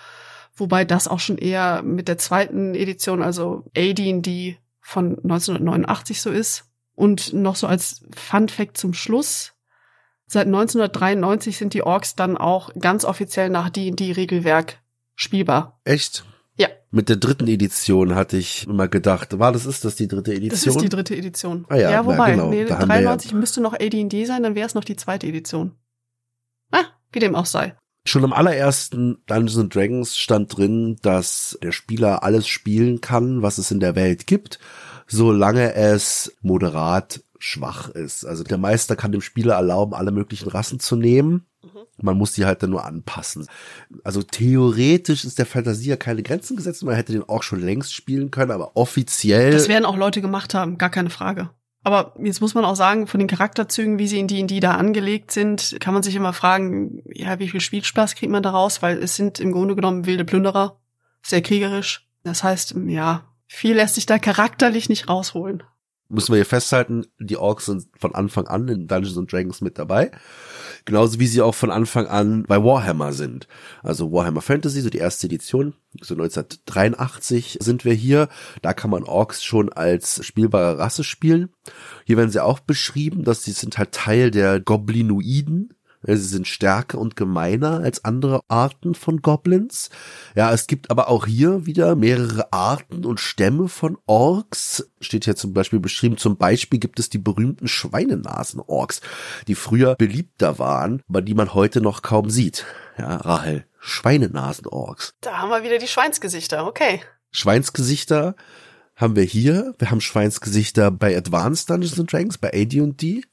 Speaker 2: wobei das auch schon eher mit der zweiten Edition, also AD&D von 1989 so ist. Und noch so als Fun Fact zum Schluss. Seit 1993 sind die Orks dann auch ganz offiziell nach D&D-Regelwerk spielbar.
Speaker 1: Echt?
Speaker 2: Ja.
Speaker 1: Mit der dritten Edition hatte ich immer gedacht, war das ist das die dritte Edition?
Speaker 2: Das ist die dritte Edition.
Speaker 1: Ah ja,
Speaker 2: ja wobei,
Speaker 1: na, genau.
Speaker 2: nee,
Speaker 1: Da haben wir
Speaker 2: 93 müsste noch AD&D sein, dann wäre es noch die zweite Edition. Ah, wie dem auch sei.
Speaker 1: Schon im allerersten Dungeons and Dragons stand drin, dass der Spieler alles spielen kann, was es in der Welt gibt, solange es moderat schwach ist. Also der Meister kann dem Spieler erlauben, alle möglichen Rassen zu nehmen. Man muss die halt dann nur anpassen. Also theoretisch ist der Fantasie ja keine Grenzen gesetzt. Man hätte den auch schon längst spielen können, aber offiziell.
Speaker 2: Das werden auch Leute gemacht haben, gar keine Frage. Aber jetzt muss man auch sagen, von den Charakterzügen, wie sie in die in die da angelegt sind, kann man sich immer fragen, ja, wie viel Spielspaß kriegt man daraus? Weil es sind im Grunde genommen wilde Plünderer, sehr kriegerisch. Das heißt, ja, viel lässt sich da charakterlich nicht rausholen.
Speaker 1: müssen wir hier festhalten, die Orks sind von Anfang an in Dungeons and Dragons mit dabei. Genauso wie sie auch von Anfang an bei Warhammer sind. Also Warhammer Fantasy, so die erste Edition, so 1983 sind wir hier. Da kann man Orks schon als spielbare Rasse spielen. Hier werden sie auch beschrieben, dass sie sind halt Teil der Goblinoiden. Ja, Sie sind stärker und gemeiner als andere Arten von Goblins. Ja, es gibt aber auch hier wieder mehrere Arten und Stämme von Orks. Steht hier zum Beispiel beschrieben. Zum Beispiel gibt es die berühmten Schweinenasen-Orks, die früher beliebter waren, aber die man heute noch kaum sieht. Ja, Rahel. Schweinenasen-Orks.
Speaker 2: Da haben wir wieder die Schweinsgesichter, okay.
Speaker 1: Schweinsgesichter haben wir hier. Wir haben Schweinsgesichter bei Advanced Dungeons and Dragons, bei AD&D.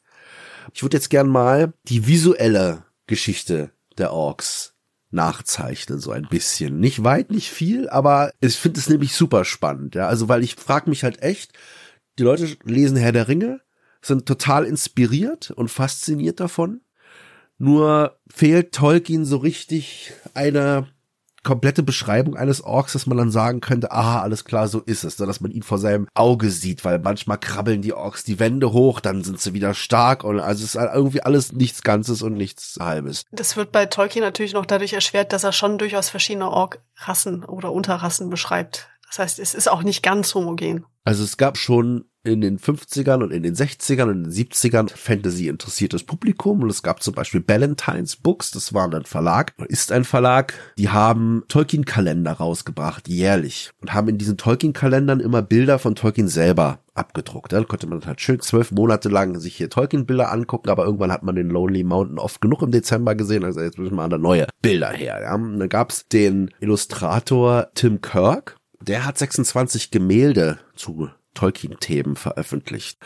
Speaker 1: Ich würde jetzt gern mal die visuelle Geschichte der Orks nachzeichnen, so ein bisschen. Nicht weit, nicht viel, aber ich finde es nämlich super spannend, ja. Also, weil ich frage mich halt echt, die Leute lesen Herr der Ringe, sind total inspiriert und fasziniert davon. Nur fehlt Tolkien so richtig eine komplette Beschreibung eines Orks, dass man dann sagen könnte, aha, alles klar, so ist es, so dass man ihn vor seinem Auge sieht, weil manchmal krabbeln die Orks die Wände hoch, dann sind sie wieder stark und also es ist halt irgendwie alles nichts Ganzes und nichts Halbes.
Speaker 2: Das wird bei Tolkien natürlich noch dadurch erschwert, dass er schon durchaus verschiedene Ork-Rassen oder Unterrassen beschreibt. Das heißt, es ist auch nicht ganz homogen.
Speaker 1: Also es gab schon in den 50ern und in den 60ern und in den 70ern Fantasy interessiertes Publikum und es gab zum Beispiel Ballantines Books, das war ein Verlag, ist ein Verlag, die haben Tolkien-Kalender rausgebracht, jährlich und haben in diesen Tolkien-Kalendern immer Bilder von Tolkien selber abgedruckt. Da konnte man halt schön zwölf Monate lang sich hier Tolkien-Bilder angucken, aber irgendwann hat man den Lonely Mountain oft genug im Dezember gesehen, also jetzt müssen wir an da neue Bilder her. Ja. Dann gab's den Illustrator Tim Kirk, der hat 26 Gemälde zu Tolkien-Themen veröffentlicht.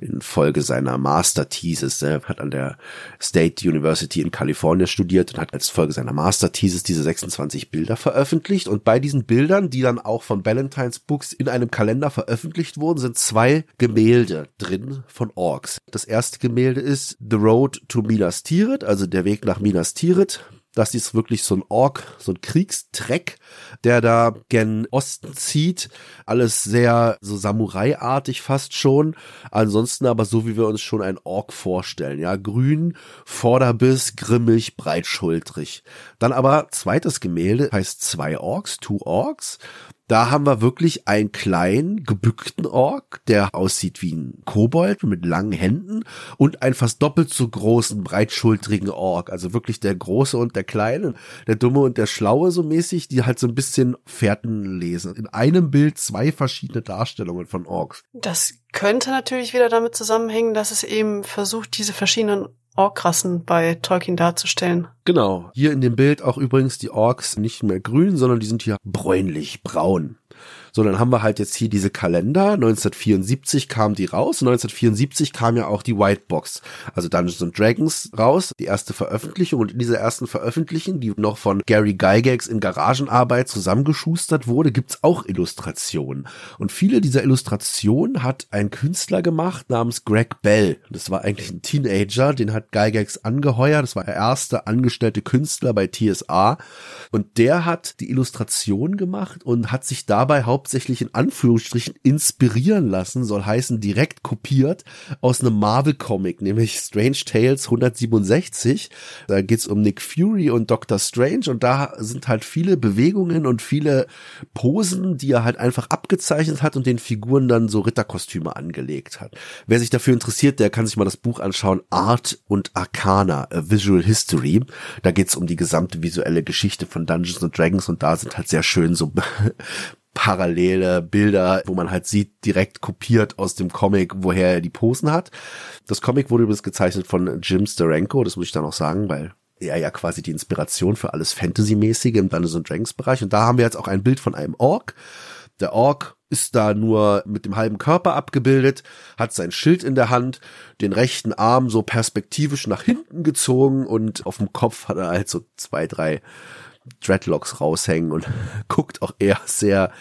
Speaker 1: In Folge seiner Master-Thesis. Er hat an der State University in Kalifornien studiert und hat als Folge seiner Master-Thesis diese 26 Bilder veröffentlicht. Und bei diesen Bildern, die dann auch von Ballantines Books in einem Kalender veröffentlicht wurden, sind zwei Gemälde drin von Orks. Das erste Gemälde ist The Road to Minas Tirith, also der Weg nach Minas Tirith. Das ist wirklich so ein Ork, so ein Kriegstreck, der da gen Osten zieht. Alles sehr so Samurai-artig fast schon. Ansonsten aber so, wie wir uns schon ein Ork vorstellen. Ja, grün, Vorderbiss, grimmig, breitschultrig. Dann aber zweites Gemälde heißt zwei Orks, two Orks. Da haben wir wirklich einen kleinen, gebückten Ork, der aussieht wie ein Kobold mit langen Händen und einen fast doppelt so großen, breitschultrigen Ork. Also wirklich der Große und der Kleine, der Dumme und der Schlaue so mäßig, die halt so ein bisschen Fährten lesen. In einem Bild zwei verschiedene Darstellungen von Orks.
Speaker 2: Das könnte natürlich wieder damit zusammenhängen, dass es eben versucht, diese verschiedenen Orkrassen bei Tolkien darzustellen.
Speaker 1: Genau. Hier in dem Bild auch übrigens die Orks nicht mehr grün, sondern die sind hier bräunlich, braun. So, dann haben wir halt jetzt hier diese Kalender. 1974 kam die raus. 1974 kam ja auch die White Box, also Dungeons and Dragons raus, die erste Veröffentlichung. Und in dieser ersten Veröffentlichung, die noch von Gary Gygax in Garagenarbeit zusammengeschustert wurde, gibt's auch Illustrationen. Und viele dieser Illustrationen hat ein Künstler gemacht namens Greg Bell. Das war eigentlich ein Teenager, den hat Gygax angeheuert. Das war der erste angestellte Künstler bei TSA. Und der hat die Illustration gemacht und hat sich dabei hauptsächlich in Anführungsstrichen inspirieren lassen, soll heißen direkt kopiert aus einem Marvel-Comic, nämlich Strange Tales 167. Da geht's um Nick Fury und Doctor Strange und da sind halt viele Bewegungen und viele Posen, die er halt einfach abgezeichnet hat und den Figuren dann so Ritterkostüme angelegt hat. Wer sich dafür interessiert, der kann sich mal das Buch anschauen, Art und Arcana, A Visual History. Da geht's um die gesamte visuelle Geschichte von Dungeons and Dragons und da sind halt sehr schön so <laughs> parallele Bilder, wo man halt sieht, direkt kopiert aus dem Comic, woher er die Posen hat. Das Comic wurde übrigens gezeichnet von Jim Steranko, das muss ich dann auch sagen, weil er ja quasi die Inspiration für alles Fantasy-mäßige im Dungeons Dragons Bereich. Und da haben wir jetzt auch ein Bild von einem Ork. Der Ork ist da nur mit dem halben Körper abgebildet, hat sein Schild in der Hand, den rechten Arm so perspektivisch nach hinten gezogen und auf dem Kopf hat er halt so zwei, drei Dreadlocks raushängen und <laughs> guckt auch eher sehr,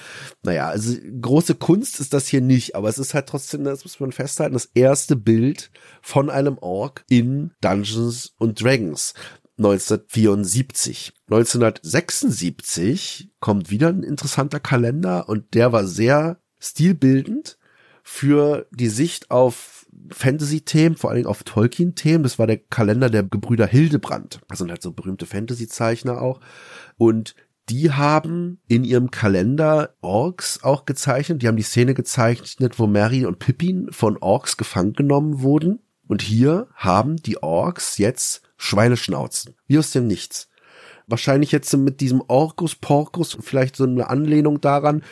Speaker 1: naja, also große Kunst ist das hier nicht, aber es ist halt trotzdem, das muss man festhalten, das erste Bild von einem Ork in Dungeons und Dragons. 1974. 1976 kommt wieder ein interessanter Kalender und der war sehr stilbildend für die Sicht auf Fantasy-Themen, vor allen Dingen auf Tolkien-Themen. Das war der Kalender der Gebrüder Hildebrand. Das sind halt so berühmte Fantasy-Zeichner auch. Und die haben in ihrem Kalender Orks auch gezeichnet. Die haben die Szene gezeichnet, wo Mary und Pippin von Orks gefangen genommen wurden. Und hier haben die Orks jetzt Schweineschnauzen. Wie aus dem Nichts. Wahrscheinlich jetzt mit diesem Orcus Porcus vielleicht so eine Anlehnung daran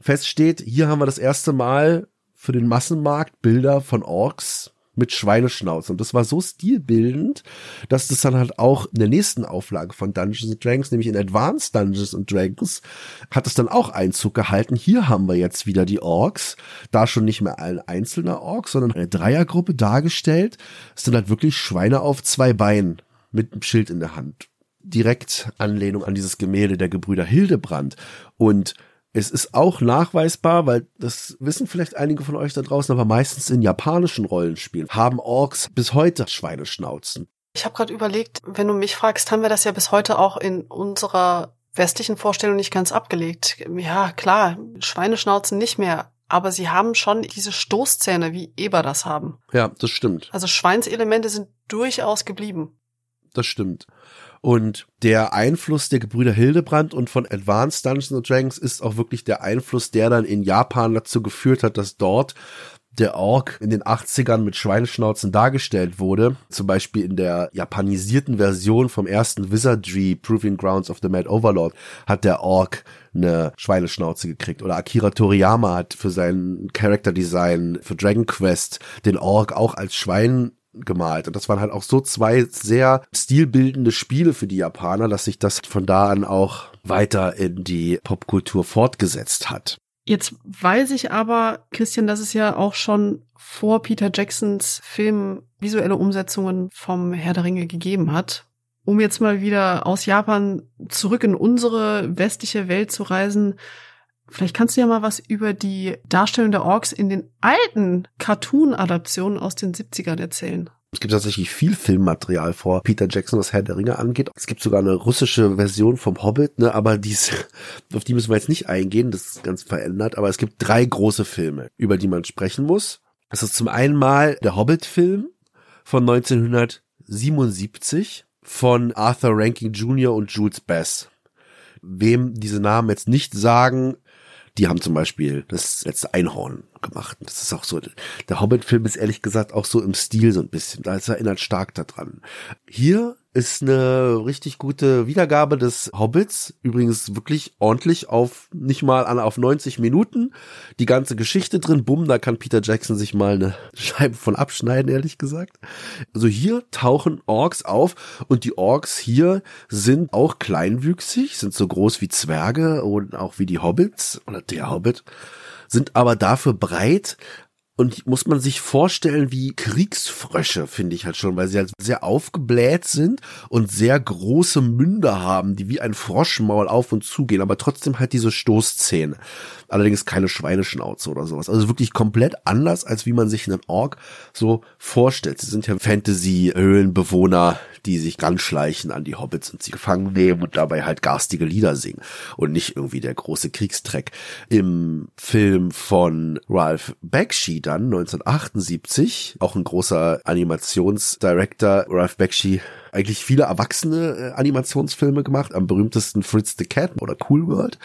Speaker 1: feststeht. Hier haben wir das erste Mal für den Massenmarkt Bilder von Orks mit Schweineschnauze. Und das war so stilbildend, dass das dann halt auch in der nächsten Auflage von Dungeons Dragons, nämlich in Advanced Dungeons Dragons, hat es dann auch Einzug gehalten. Hier haben wir jetzt wieder die Orks, da schon nicht mehr ein einzelner Ork, sondern eine Dreiergruppe dargestellt. Es sind halt wirklich Schweine auf zwei Beinen mit einem Schild in der Hand. Direkt Anlehnung an dieses Gemälde der Gebrüder Hildebrand. Und es ist auch nachweisbar, weil das wissen vielleicht einige von euch da draußen, aber meistens in japanischen Rollenspielen haben Orks bis heute Schweineschnauzen.
Speaker 2: Ich habe gerade überlegt, wenn du mich fragst, haben wir das ja bis heute auch in unserer westlichen Vorstellung nicht ganz abgelegt. Ja, klar, Schweineschnauzen nicht mehr, aber sie haben schon diese Stoßzähne, wie Eber das haben.
Speaker 1: Ja, das stimmt.
Speaker 2: Also Schweinselemente sind durchaus geblieben.
Speaker 1: Das stimmt. Und der Einfluss der Gebrüder Hildebrand und von Advanced Dungeons Dragons ist auch wirklich der Einfluss, der dann in Japan dazu geführt hat, dass dort der Ork in den 80ern mit Schweineschnauzen dargestellt wurde. Zum Beispiel in der japanisierten Version vom ersten Wizardry Proving Grounds of the Mad Overlord hat der Ork eine Schweineschnauze gekriegt. Oder Akira Toriyama hat für sein Character Design für Dragon Quest den Ork auch als Schwein gemalt. Und das waren halt auch so zwei sehr stilbildende Spiele für die Japaner, dass sich das von da an auch weiter in die Popkultur fortgesetzt hat.
Speaker 2: Jetzt weiß ich aber, Christian, dass es ja auch schon vor Peter Jacksons Film visuelle Umsetzungen vom Herr der Ringe gegeben hat. Um jetzt mal wieder aus Japan zurück in unsere westliche Welt zu reisen, Vielleicht kannst du ja mal was über die Darstellung der Orks in den alten Cartoon-Adaptionen aus den 70ern erzählen.
Speaker 1: Es gibt tatsächlich viel Filmmaterial vor Peter Jackson, was Herr der Ringe angeht. Es gibt sogar eine russische Version vom Hobbit, ne, aber dies, <laughs> auf die müssen wir jetzt nicht eingehen, das ist ganz verändert, aber es gibt drei große Filme, über die man sprechen muss. Das ist zum einen mal der Hobbit-Film von 1977 von Arthur Rankin Jr. und Jules Bass. Wem diese Namen jetzt nicht sagen, die haben zum Beispiel das letzte Einhorn gemacht. Das ist auch so, der Hobbit-Film ist ehrlich gesagt auch so im Stil so ein bisschen. Da erinnert stark daran. Hier ist eine richtig gute Wiedergabe des Hobbits. Übrigens wirklich ordentlich auf, nicht mal an, auf 90 Minuten. Die ganze Geschichte drin. Bumm, da kann Peter Jackson sich mal eine <laughs> Scheibe von abschneiden, ehrlich gesagt. Also hier tauchen Orks auf und die Orks hier sind auch kleinwüchsig, sind so groß wie Zwerge und auch wie die Hobbits oder der Hobbit sind aber dafür breit, und muss man sich vorstellen wie Kriegsfrösche, finde ich halt schon, weil sie halt sehr aufgebläht sind und sehr große Münder haben, die wie ein Froschmaul auf und zugehen, aber trotzdem halt diese Stoßzähne. Allerdings keine Schweineschnauze oder sowas. Also wirklich komplett anders, als wie man sich einen Ork so vorstellt. Sie sind ja Fantasy-Höhlenbewohner, die sich ganz schleichen an die Hobbits und sie gefangen nehmen und dabei halt garstige Lieder singen und nicht irgendwie der große Kriegstreck. Im Film von Ralph Bakshi dann 1978, auch ein großer Animationsdirector, Ralph Bakshi eigentlich viele erwachsene äh, Animationsfilme gemacht, am berühmtesten Fritz the Cat oder Cool World.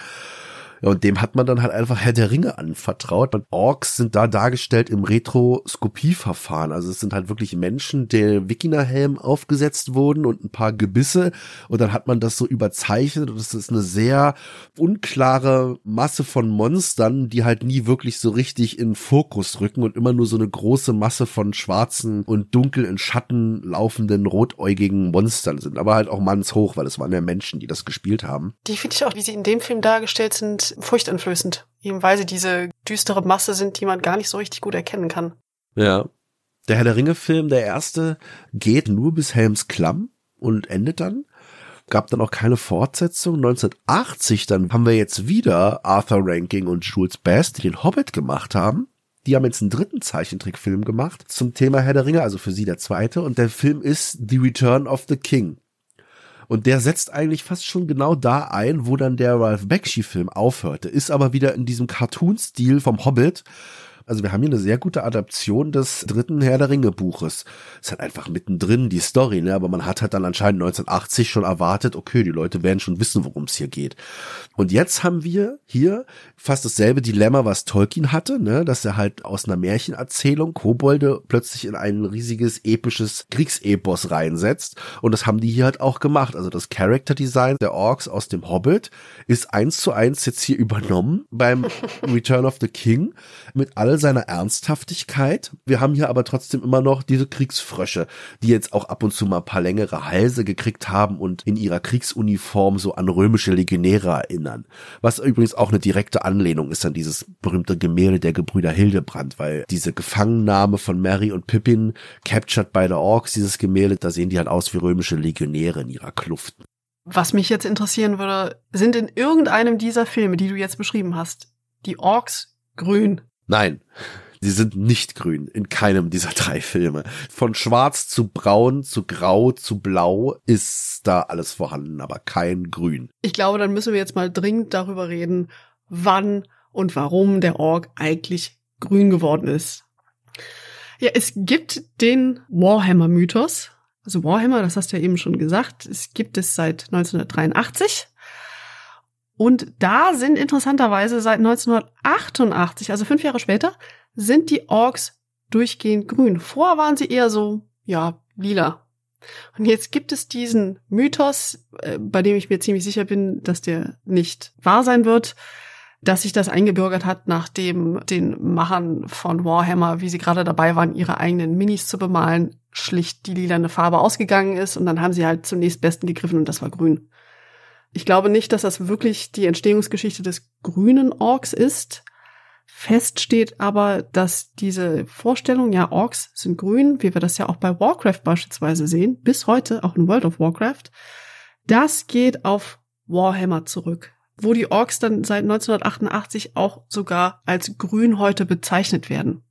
Speaker 1: Und dem hat man dann halt einfach Herr der Ringe anvertraut. Und Orks sind da dargestellt im Retroskopieverfahren. Also es sind halt wirklich Menschen, der Wikingerhelm aufgesetzt wurden und ein paar Gebisse. Und dann hat man das so überzeichnet. Und es ist eine sehr unklare Masse von Monstern, die halt nie wirklich so richtig in Fokus rücken und immer nur so eine große Masse von schwarzen und dunkel in Schatten laufenden rotäugigen Monstern sind. Aber halt auch mannshoch, weil es waren ja Menschen, die das gespielt haben.
Speaker 2: Die finde ich auch, wie sie in dem Film dargestellt sind, furchteinflößend. Eben weil sie diese düstere Masse sind, die man gar nicht so richtig gut erkennen kann.
Speaker 1: Ja. Der Herr der Ringe-Film, der erste, geht nur bis Helms Klamm und endet dann. Gab dann auch keine Fortsetzung. 1980 dann haben wir jetzt wieder Arthur Ranking und Jules Best, die den Hobbit gemacht haben. Die haben jetzt einen dritten Zeichentrickfilm gemacht zum Thema Herr der Ringe, also für sie der zweite. Und der Film ist The Return of the King. Und der setzt eigentlich fast schon genau da ein, wo dann der Ralph Bakshi-Film aufhörte, ist aber wieder in diesem Cartoon-Stil vom Hobbit also wir haben hier eine sehr gute Adaption des dritten Herr der Ringe Buches. Ist halt einfach mittendrin die Story, ne? Aber man hat halt dann anscheinend 1980 schon erwartet, okay, die Leute werden schon wissen, worum es hier geht. Und jetzt haben wir hier fast dasselbe Dilemma, was Tolkien hatte, ne? Dass er halt aus einer Märchenerzählung Kobolde plötzlich in ein riesiges episches Kriegsepos reinsetzt. Und das haben die hier halt auch gemacht. Also das Character Design der Orks aus dem Hobbit ist eins zu eins jetzt hier übernommen beim <laughs> Return of the King mit all seiner Ernsthaftigkeit. Wir haben hier aber trotzdem immer noch diese Kriegsfrösche, die jetzt auch ab und zu mal ein paar längere Halse gekriegt haben und in ihrer Kriegsuniform so an römische Legionäre erinnern. Was übrigens auch eine direkte Anlehnung ist an dieses berühmte Gemälde der Gebrüder Hildebrand, weil diese Gefangennahme von Mary und Pippin, captured by the Orks, dieses Gemälde, da sehen die halt aus wie römische Legionäre in ihrer Kluft.
Speaker 2: Was mich jetzt interessieren würde, sind in irgendeinem dieser Filme, die du jetzt beschrieben hast, die Orks grün?
Speaker 1: Nein, sie sind nicht grün in keinem dieser <laughs> drei Filme. Von schwarz zu braun zu grau zu blau ist da alles vorhanden, aber kein grün.
Speaker 2: Ich glaube, dann müssen wir jetzt mal dringend darüber reden, wann und warum der Ork eigentlich grün geworden ist. Ja, es gibt den Warhammer-Mythos. Also Warhammer, das hast du ja eben schon gesagt, es gibt es seit 1983. Und da sind interessanterweise seit 1988, also fünf Jahre später, sind die Orks durchgehend grün. Vorher waren sie eher so, ja, lila. Und jetzt gibt es diesen Mythos, äh, bei dem ich mir ziemlich sicher bin, dass der nicht wahr sein wird, dass sich das eingebürgert hat, nachdem den Machern von Warhammer, wie sie gerade dabei waren, ihre eigenen Minis zu bemalen, schlicht die lilane Farbe ausgegangen ist und dann haben sie halt zunächst besten gegriffen und das war grün. Ich glaube nicht, dass das wirklich die Entstehungsgeschichte des grünen Orks ist. Fest steht aber, dass diese Vorstellung, ja, Orks sind grün, wie wir das ja auch bei Warcraft beispielsweise sehen, bis heute auch in World of Warcraft, das geht auf Warhammer zurück, wo die Orks dann seit 1988 auch sogar als grün heute bezeichnet werden.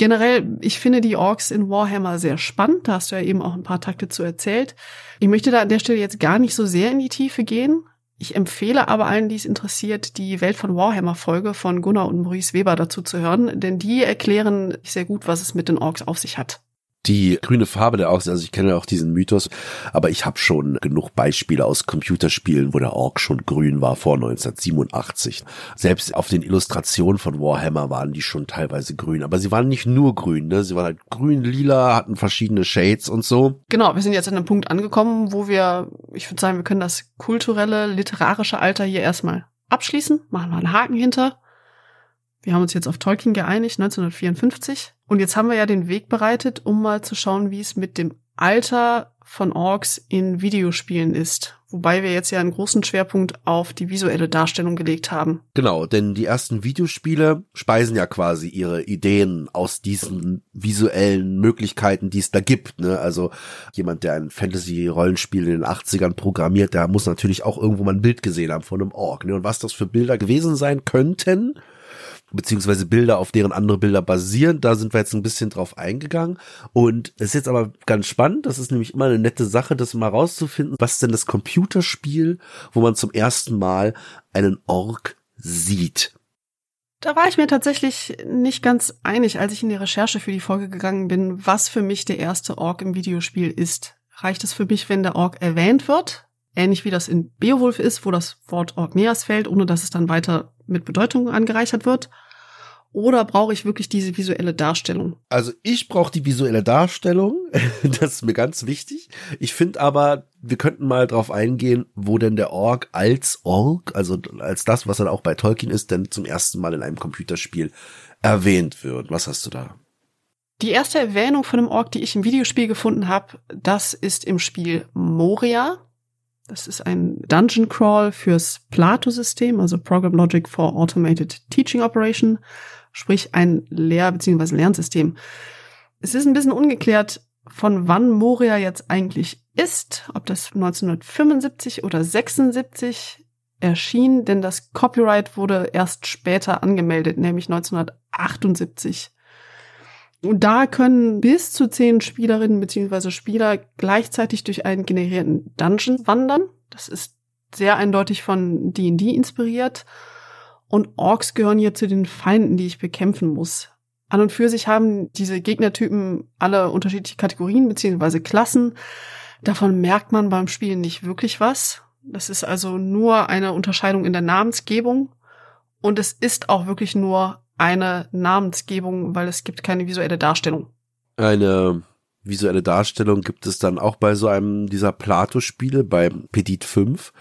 Speaker 2: Generell, ich finde die Orks in Warhammer sehr spannend. Da hast du ja eben auch ein paar Takte zu erzählt. Ich möchte da an der Stelle jetzt gar nicht so sehr in die Tiefe gehen. Ich empfehle aber allen, die es interessiert, die Welt von Warhammer Folge von Gunnar und Maurice Weber dazu zu hören, denn die erklären sehr gut, was es mit den Orks auf sich hat.
Speaker 1: Die grüne Farbe der Orks, also ich kenne auch diesen Mythos, aber ich habe schon genug Beispiele aus Computerspielen, wo der Ork schon grün war vor 1987. Selbst auf den Illustrationen von Warhammer waren die schon teilweise grün, aber sie waren nicht nur grün, ne? Sie waren halt grün, lila, hatten verschiedene Shades und so.
Speaker 2: Genau, wir sind jetzt an einem Punkt angekommen, wo wir, ich würde sagen, wir können das kulturelle, literarische Alter hier erstmal abschließen, machen wir einen Haken hinter. Wir haben uns jetzt auf Tolkien geeinigt, 1954. Und jetzt haben wir ja den Weg bereitet, um mal zu schauen, wie es mit dem Alter von Orks in Videospielen ist. Wobei wir jetzt ja einen großen Schwerpunkt auf die visuelle Darstellung gelegt haben.
Speaker 1: Genau, denn die ersten Videospiele speisen ja quasi ihre Ideen aus diesen visuellen Möglichkeiten, die es da gibt. Ne? Also jemand, der ein Fantasy-Rollenspiel in den 80ern programmiert, der muss natürlich auch irgendwo mal ein Bild gesehen haben von einem Ork. Ne? Und was das für Bilder gewesen sein könnten, beziehungsweise Bilder, auf deren andere Bilder basieren. Da sind wir jetzt ein bisschen drauf eingegangen. Und es ist jetzt aber ganz spannend. Das ist nämlich immer eine nette Sache, das mal rauszufinden. Was denn das Computerspiel, wo man zum ersten Mal einen Ork sieht?
Speaker 2: Da war ich mir tatsächlich nicht ganz einig, als ich in die Recherche für die Folge gegangen bin, was für mich der erste Ork im Videospiel ist. Reicht es für mich, wenn der Ork erwähnt wird? Ähnlich wie das in Beowulf ist, wo das Wort Orkneas fällt, ohne dass es dann weiter mit Bedeutung angereichert wird? Oder brauche ich wirklich diese visuelle Darstellung?
Speaker 1: Also ich brauche die visuelle Darstellung, <laughs> das ist mir ganz wichtig. Ich finde aber, wir könnten mal drauf eingehen, wo denn der Ork als Ork, also als das, was dann auch bei Tolkien ist, denn zum ersten Mal in einem Computerspiel erwähnt wird. Was hast du da?
Speaker 2: Die erste Erwähnung von einem Ork, die ich im Videospiel gefunden habe, das ist im Spiel Moria. Das ist ein Dungeon Crawl fürs Plato-System, also Program Logic for Automated Teaching Operation, sprich ein Lehr- bzw. Lernsystem. Es ist ein bisschen ungeklärt, von wann Moria jetzt eigentlich ist, ob das 1975 oder 76 erschien, denn das Copyright wurde erst später angemeldet, nämlich 1978. Und da können bis zu zehn Spielerinnen bzw. Spieler gleichzeitig durch einen generierten Dungeon wandern. Das ist sehr eindeutig von D&D inspiriert. Und Orks gehören hier zu den Feinden, die ich bekämpfen muss. An und für sich haben diese Gegnertypen alle unterschiedliche Kategorien bzw. Klassen. Davon merkt man beim Spielen nicht wirklich was. Das ist also nur eine Unterscheidung in der Namensgebung. Und es ist auch wirklich nur eine Namensgebung, weil es gibt keine visuelle Darstellung.
Speaker 1: Eine visuelle Darstellung gibt es dann auch bei so einem dieser Plato-Spiele, beim Petit 5.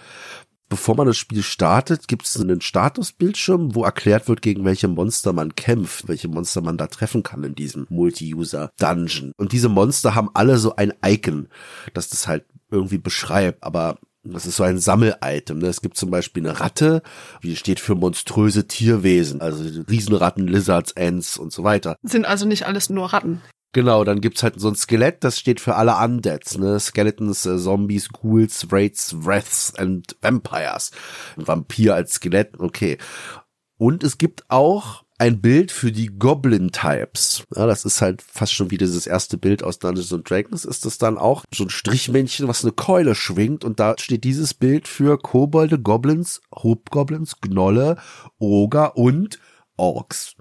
Speaker 1: Bevor man das Spiel startet, gibt es einen Statusbildschirm, wo erklärt wird, gegen welche Monster man kämpft, welche Monster man da treffen kann in diesem Multi-User-Dungeon. Und diese Monster haben alle so ein Icon, das das halt irgendwie beschreibt, aber das ist so ein Sammel-Item. Ne? Es gibt zum Beispiel eine Ratte, die steht für monströse Tierwesen, also Riesenratten, Lizards, Ants und so weiter.
Speaker 2: Sind also nicht alles nur Ratten.
Speaker 1: Genau, dann gibt's halt so ein Skelett, das steht für alle Undeads, ne? Skeletons, äh, Zombies, Ghouls, Wraiths, Wraiths and Vampires. Ein Vampir als Skelett, okay. Und es gibt auch ein Bild für die Goblin-Types. Ja, das ist halt fast schon wie dieses erste Bild aus Dungeons and Dragons. Ist das dann auch so ein Strichmännchen, was eine Keule schwingt und da steht dieses Bild für Kobolde, Goblins, Hobgoblins, Gnolle, Oger und Orks.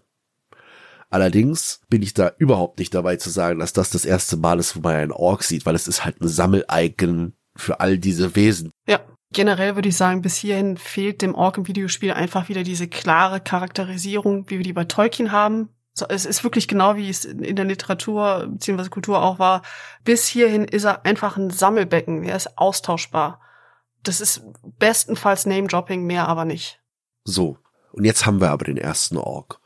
Speaker 1: Allerdings bin ich da überhaupt nicht dabei zu sagen, dass das das erste Mal ist, wo man einen Ork sieht, weil es ist halt ein Sammel-Icon für all diese Wesen.
Speaker 2: Ja, Generell würde ich sagen, bis hierhin fehlt dem Ork im Videospiel einfach wieder diese klare Charakterisierung, wie wir die bei Tolkien haben. Es ist wirklich genau wie es in der Literatur bzw. Kultur auch war. Bis hierhin ist er einfach ein Sammelbecken. Er ist austauschbar. Das ist bestenfalls Name-Dropping, mehr aber nicht.
Speaker 1: So, und jetzt haben wir aber den ersten Ork.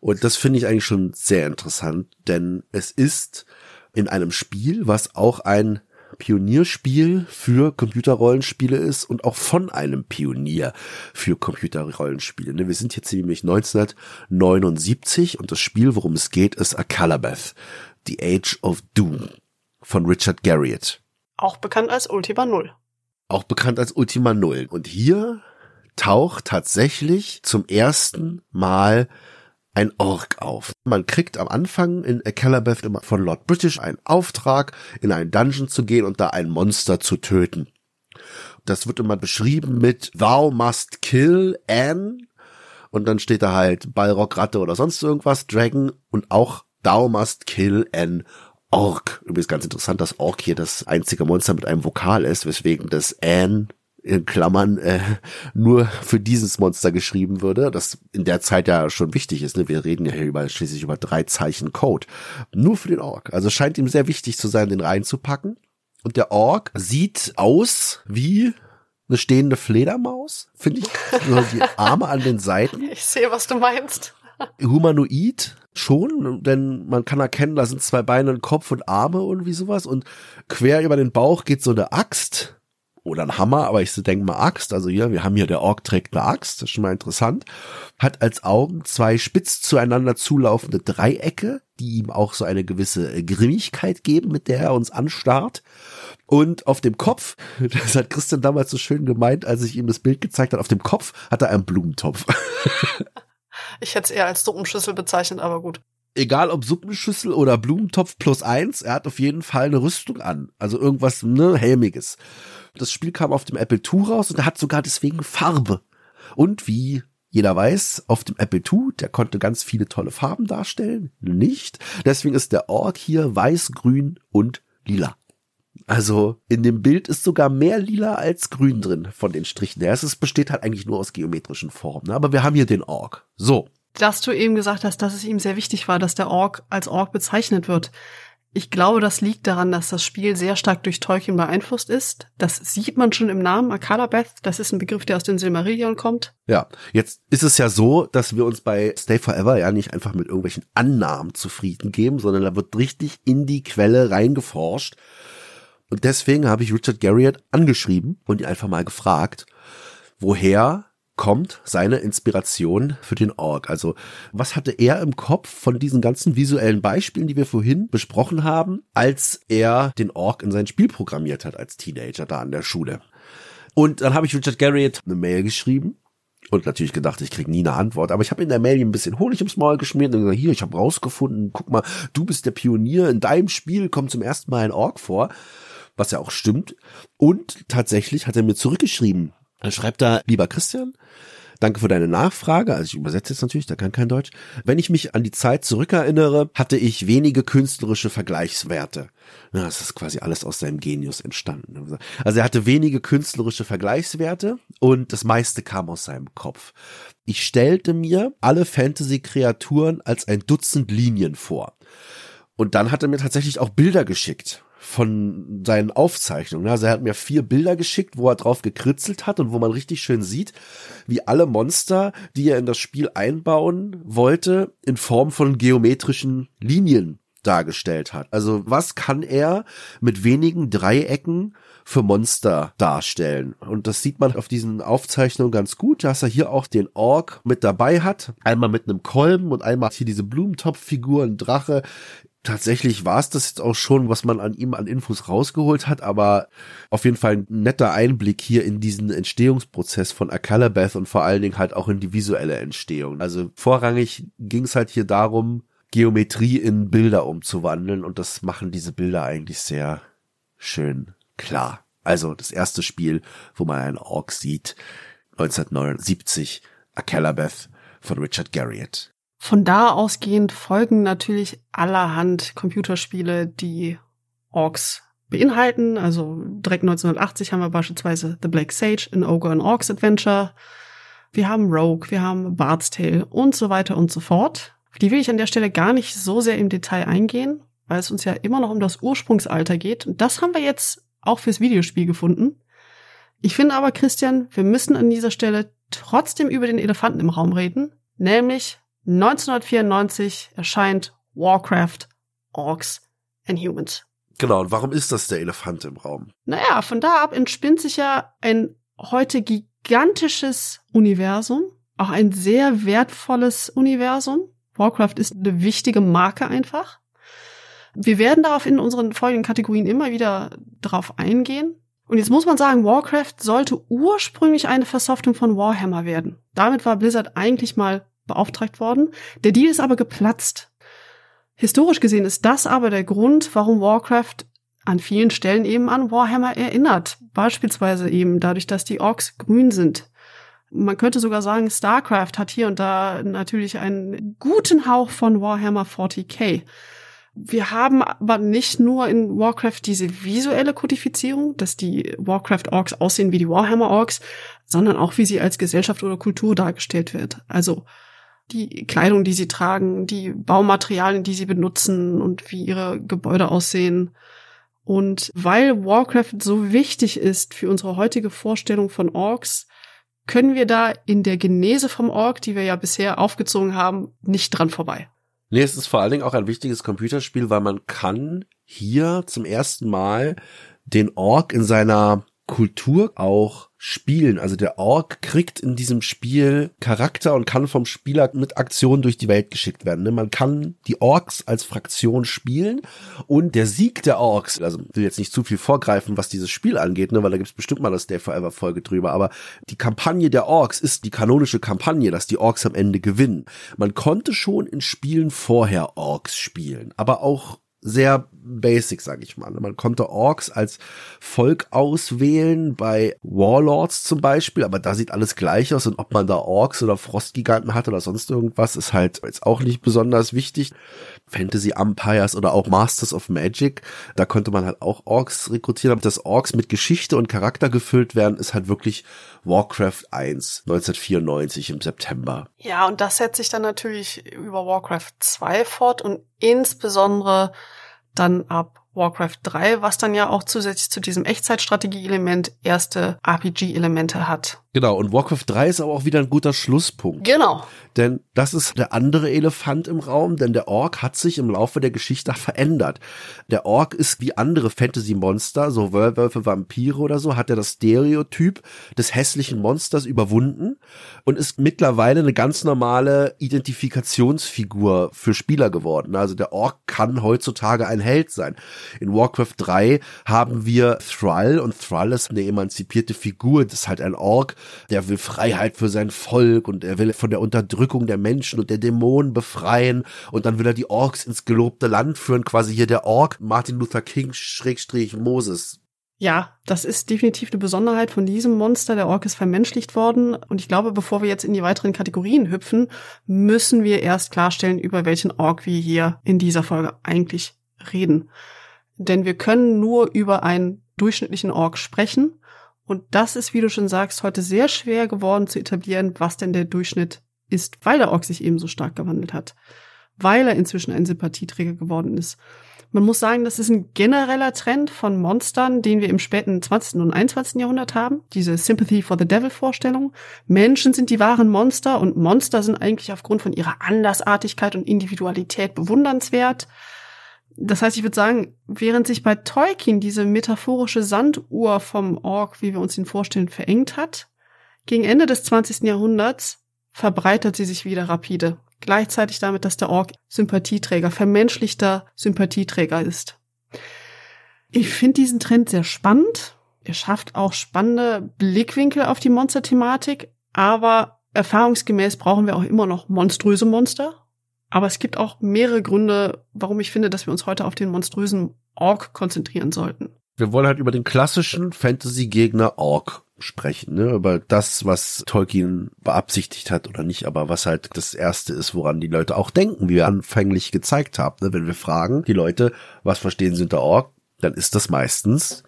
Speaker 1: Und das finde ich eigentlich schon sehr interessant, denn es ist in einem Spiel, was auch ein Pionierspiel für Computerrollenspiele ist und auch von einem Pionier für Computerrollenspiele. Ne, wir sind jetzt nämlich 1979 und das Spiel, worum es geht, ist A Calabeth, The Age of Doom von Richard Garriott.
Speaker 2: Auch bekannt als Ultima Null.
Speaker 1: Auch bekannt als Ultima Null. Und hier taucht tatsächlich zum ersten Mal ein Ork auf. Man kriegt am Anfang in Calabeth von Lord British einen Auftrag, in einen Dungeon zu gehen und da ein Monster zu töten. Das wird immer beschrieben mit Thou must kill Anne und dann steht da halt Ballrock, Ratte oder sonst irgendwas, Dragon und auch Thou must kill an Ork. Übrigens ganz interessant, dass Ork hier das einzige Monster mit einem Vokal ist, weswegen das Anne in Klammern äh, nur für dieses Monster geschrieben würde, das in der Zeit ja schon wichtig ist. Ne? Wir reden ja hier über, schließlich über drei Zeichen Code. Nur für den Ork. Also scheint ihm sehr wichtig zu sein, den reinzupacken. Und der Ork sieht aus wie eine stehende Fledermaus, finde ich. Nur die Arme an den Seiten.
Speaker 2: Ich sehe, was du meinst.
Speaker 1: Humanoid schon, denn man kann erkennen, da sind zwei Beine, ein Kopf und Arme und wie sowas und quer über den Bauch geht so eine Axt oder ein Hammer, aber ich denke mal Axt, also hier, wir haben hier, der Ork trägt eine Axt, das ist schon mal interessant, hat als Augen zwei spitz zueinander zulaufende Dreiecke, die ihm auch so eine gewisse Grimmigkeit geben, mit der er uns anstarrt. Und auf dem Kopf, <laughs> das hat Christian damals so schön gemeint, als ich ihm das Bild gezeigt hat, auf dem Kopf hat er einen Blumentopf. <laughs>
Speaker 2: Ich hätte es eher als Suppenschüssel bezeichnet, aber gut.
Speaker 1: Egal ob Suppenschüssel oder Blumentopf plus eins, er hat auf jeden Fall eine Rüstung an. Also irgendwas, ne, helmiges. Das Spiel kam auf dem Apple II raus und hat sogar deswegen Farbe. Und wie jeder weiß, auf dem Apple II, der konnte ganz viele tolle Farben darstellen. Nicht. Deswegen ist der Ork hier weiß, grün und lila. Also in dem Bild ist sogar mehr lila als grün drin von den Strichen. Ja, es besteht halt eigentlich nur aus geometrischen Formen. Ne? Aber wir haben hier den Ork. So.
Speaker 2: Dass du eben gesagt hast, dass es ihm sehr wichtig war, dass der Ork als Ork bezeichnet wird. Ich glaube, das liegt daran, dass das Spiel sehr stark durch Tolkien beeinflusst ist. Das sieht man schon im Namen Akalabeth. Das ist ein Begriff, der aus den Silmarillion kommt.
Speaker 1: Ja, jetzt ist es ja so, dass wir uns bei Stay Forever ja nicht einfach mit irgendwelchen Annahmen zufrieden geben, sondern da wird richtig in die Quelle reingeforscht. Und deswegen habe ich Richard Garriott angeschrieben und ihn einfach mal gefragt, woher kommt seine Inspiration für den Org? Also was hatte er im Kopf von diesen ganzen visuellen Beispielen, die wir vorhin besprochen haben, als er den Org in sein Spiel programmiert hat als Teenager da an der Schule? Und dann habe ich Richard Garriott eine Mail geschrieben und natürlich gedacht, ich krieg nie eine Antwort. Aber ich habe in der Mail ein bisschen Honig ums Maul geschmiert und gesagt, hier, ich habe rausgefunden, guck mal, du bist der Pionier, in deinem Spiel kommt zum ersten Mal ein Org vor was ja auch stimmt. Und tatsächlich hat er mir zurückgeschrieben. Er schreibt da, lieber Christian, Danke für deine Nachfrage. Also ich übersetze jetzt natürlich, da kann kein Deutsch. Wenn ich mich an die Zeit zurückerinnere, hatte ich wenige künstlerische Vergleichswerte. Ja, das ist quasi alles aus seinem Genius entstanden. Also er hatte wenige künstlerische Vergleichswerte und das meiste kam aus seinem Kopf. Ich stellte mir alle Fantasy-Kreaturen als ein Dutzend Linien vor. Und dann hat er mir tatsächlich auch Bilder geschickt von seinen Aufzeichnungen. Also er hat mir vier Bilder geschickt, wo er drauf gekritzelt hat und wo man richtig schön sieht, wie alle Monster, die er in das Spiel einbauen wollte, in Form von geometrischen Linien dargestellt hat. Also was kann er mit wenigen Dreiecken für Monster darstellen. Und das sieht man auf diesen Aufzeichnungen ganz gut, dass er hier auch den Ork mit dabei hat. Einmal mit einem Kolben und einmal hier diese Blumentopffigur, ein Drache tatsächlich war es das jetzt auch schon, was man an ihm an Infos rausgeholt hat, aber auf jeden Fall ein netter Einblick hier in diesen Entstehungsprozess von Akalabeth und vor allen Dingen halt auch in die visuelle Entstehung. Also vorrangig ging es halt hier darum, Geometrie in Bilder umzuwandeln und das machen diese Bilder eigentlich sehr schön klar. Also das erste Spiel, wo man einen Ork sieht, 1979, Akalabeth von Richard Garriott.
Speaker 2: Von da ausgehend folgen natürlich allerhand Computerspiele, die Orks beinhalten. Also direkt 1980 haben wir beispielsweise The Black Sage, in Ogre and Orcs Adventure. Wir haben Rogue, wir haben Bard's Tale und so weiter und so fort. Die will ich an der Stelle gar nicht so sehr im Detail eingehen, weil es uns ja immer noch um das Ursprungsalter geht. Und das haben wir jetzt auch fürs Videospiel gefunden. Ich finde aber, Christian, wir müssen an dieser Stelle trotzdem über den Elefanten im Raum reden, nämlich 1994 erscheint Warcraft, Orcs and Humans.
Speaker 1: Genau, und warum ist das der Elefant im Raum?
Speaker 2: Naja, von da ab entspinnt sich ja ein heute gigantisches Universum, auch ein sehr wertvolles Universum. Warcraft ist eine wichtige Marke einfach. Wir werden darauf in unseren folgenden Kategorien immer wieder drauf eingehen. Und jetzt muss man sagen, Warcraft sollte ursprünglich eine Versoftung von Warhammer werden. Damit war Blizzard eigentlich mal beauftragt worden. Der Deal ist aber geplatzt. Historisch gesehen ist das aber der Grund, warum Warcraft an vielen Stellen eben an Warhammer erinnert. Beispielsweise eben dadurch, dass die Orks grün sind. Man könnte sogar sagen, StarCraft hat hier und da natürlich einen guten Hauch von Warhammer 40k. Wir haben aber nicht nur in Warcraft diese visuelle Kodifizierung, dass die Warcraft-Orks aussehen wie die Warhammer-Orks, sondern auch wie sie als Gesellschaft oder Kultur dargestellt wird. Also die Kleidung, die sie tragen, die Baumaterialien, die sie benutzen und wie ihre Gebäude aussehen. Und weil Warcraft so wichtig ist für unsere heutige Vorstellung von Orks, können wir da in der Genese vom Ork, die wir ja bisher aufgezogen haben, nicht dran vorbei.
Speaker 1: Nee, es ist vor allen Dingen auch ein wichtiges Computerspiel, weil man kann hier zum ersten Mal den Ork in seiner Kultur auch spielen. Also der Ork kriegt in diesem Spiel Charakter und kann vom Spieler mit Aktionen durch die Welt geschickt werden. Ne? Man kann die Orks als Fraktion spielen und der Sieg der Orks, also will jetzt nicht zu viel vorgreifen, was dieses Spiel angeht, ne? weil da gibt's bestimmt mal das Day Forever Folge drüber, aber die Kampagne der Orks ist die kanonische Kampagne, dass die Orks am Ende gewinnen. Man konnte schon in Spielen vorher Orks spielen, aber auch sehr basic, sag ich mal. Man konnte Orks als Volk auswählen, bei Warlords zum Beispiel, aber da sieht alles gleich aus und ob man da Orks oder Frostgiganten hat oder sonst irgendwas, ist halt jetzt auch nicht besonders wichtig. Fantasy Empires oder auch Masters of Magic, da konnte man halt auch Orks rekrutieren, aber dass Orks mit Geschichte und Charakter gefüllt werden, ist halt wirklich Warcraft 1 1994 im September.
Speaker 2: Ja, und das setzt sich dann natürlich über Warcraft 2 fort und insbesondere dann ab Warcraft 3, was dann ja auch zusätzlich zu diesem Echtzeitstrategie-Element erste RPG-Elemente hat.
Speaker 1: Genau, und Warcraft 3 ist aber auch wieder ein guter Schlusspunkt.
Speaker 2: Genau.
Speaker 1: Denn das ist der andere Elefant im Raum, denn der Ork hat sich im Laufe der Geschichte verändert. Der Ork ist wie andere Fantasy-Monster, so Werwölfe, Vampire oder so, hat er das Stereotyp des hässlichen Monsters überwunden und ist mittlerweile eine ganz normale Identifikationsfigur für Spieler geworden. Also der Ork kann heutzutage ein Held sein. In Warcraft 3 haben wir Thrall und Thrall ist eine emanzipierte Figur, das ist halt ein Ork, der will Freiheit für sein Volk und er will von der Unterdrückung der Menschen und der Dämonen befreien und dann will er die Orks ins gelobte Land führen, quasi hier der Ork Martin Luther King Schrägstrich Moses.
Speaker 2: Ja, das ist definitiv eine Besonderheit von diesem Monster. Der Ork ist vermenschlicht worden. Und ich glaube, bevor wir jetzt in die weiteren Kategorien hüpfen, müssen wir erst klarstellen, über welchen Ork wir hier in dieser Folge eigentlich reden. Denn wir können nur über einen durchschnittlichen Ork sprechen. Und das ist, wie du schon sagst, heute sehr schwer geworden zu etablieren, was denn der Durchschnitt ist, weil der Ork sich eben so stark gewandelt hat. Weil er inzwischen ein Sympathieträger geworden ist. Man muss sagen, das ist ein genereller Trend von Monstern, den wir im späten 20. und 21. Jahrhundert haben. Diese Sympathy for the Devil Vorstellung. Menschen sind die wahren Monster und Monster sind eigentlich aufgrund von ihrer Andersartigkeit und Individualität bewundernswert. Das heißt, ich würde sagen, während sich bei Tolkien diese metaphorische Sanduhr vom Ork, wie wir uns ihn vorstellen, verengt hat, gegen Ende des 20. Jahrhunderts verbreitert sie sich wieder rapide. Gleichzeitig damit, dass der Ork Sympathieträger, vermenschlichter Sympathieträger ist. Ich finde diesen Trend sehr spannend. Er schafft auch spannende Blickwinkel auf die Monster-Thematik, aber erfahrungsgemäß brauchen wir auch immer noch monströse Monster aber es gibt auch mehrere Gründe, warum ich finde, dass wir uns heute auf den monströsen Ork konzentrieren sollten.
Speaker 1: Wir wollen halt über den klassischen Fantasy-Gegner Ork sprechen, ne? über das, was Tolkien beabsichtigt hat oder nicht, aber was halt das Erste ist, woran die Leute auch denken, wie wir anfänglich gezeigt haben. Ne? Wenn wir fragen, die Leute, was verstehen sie unter Ork, dann ist das meistens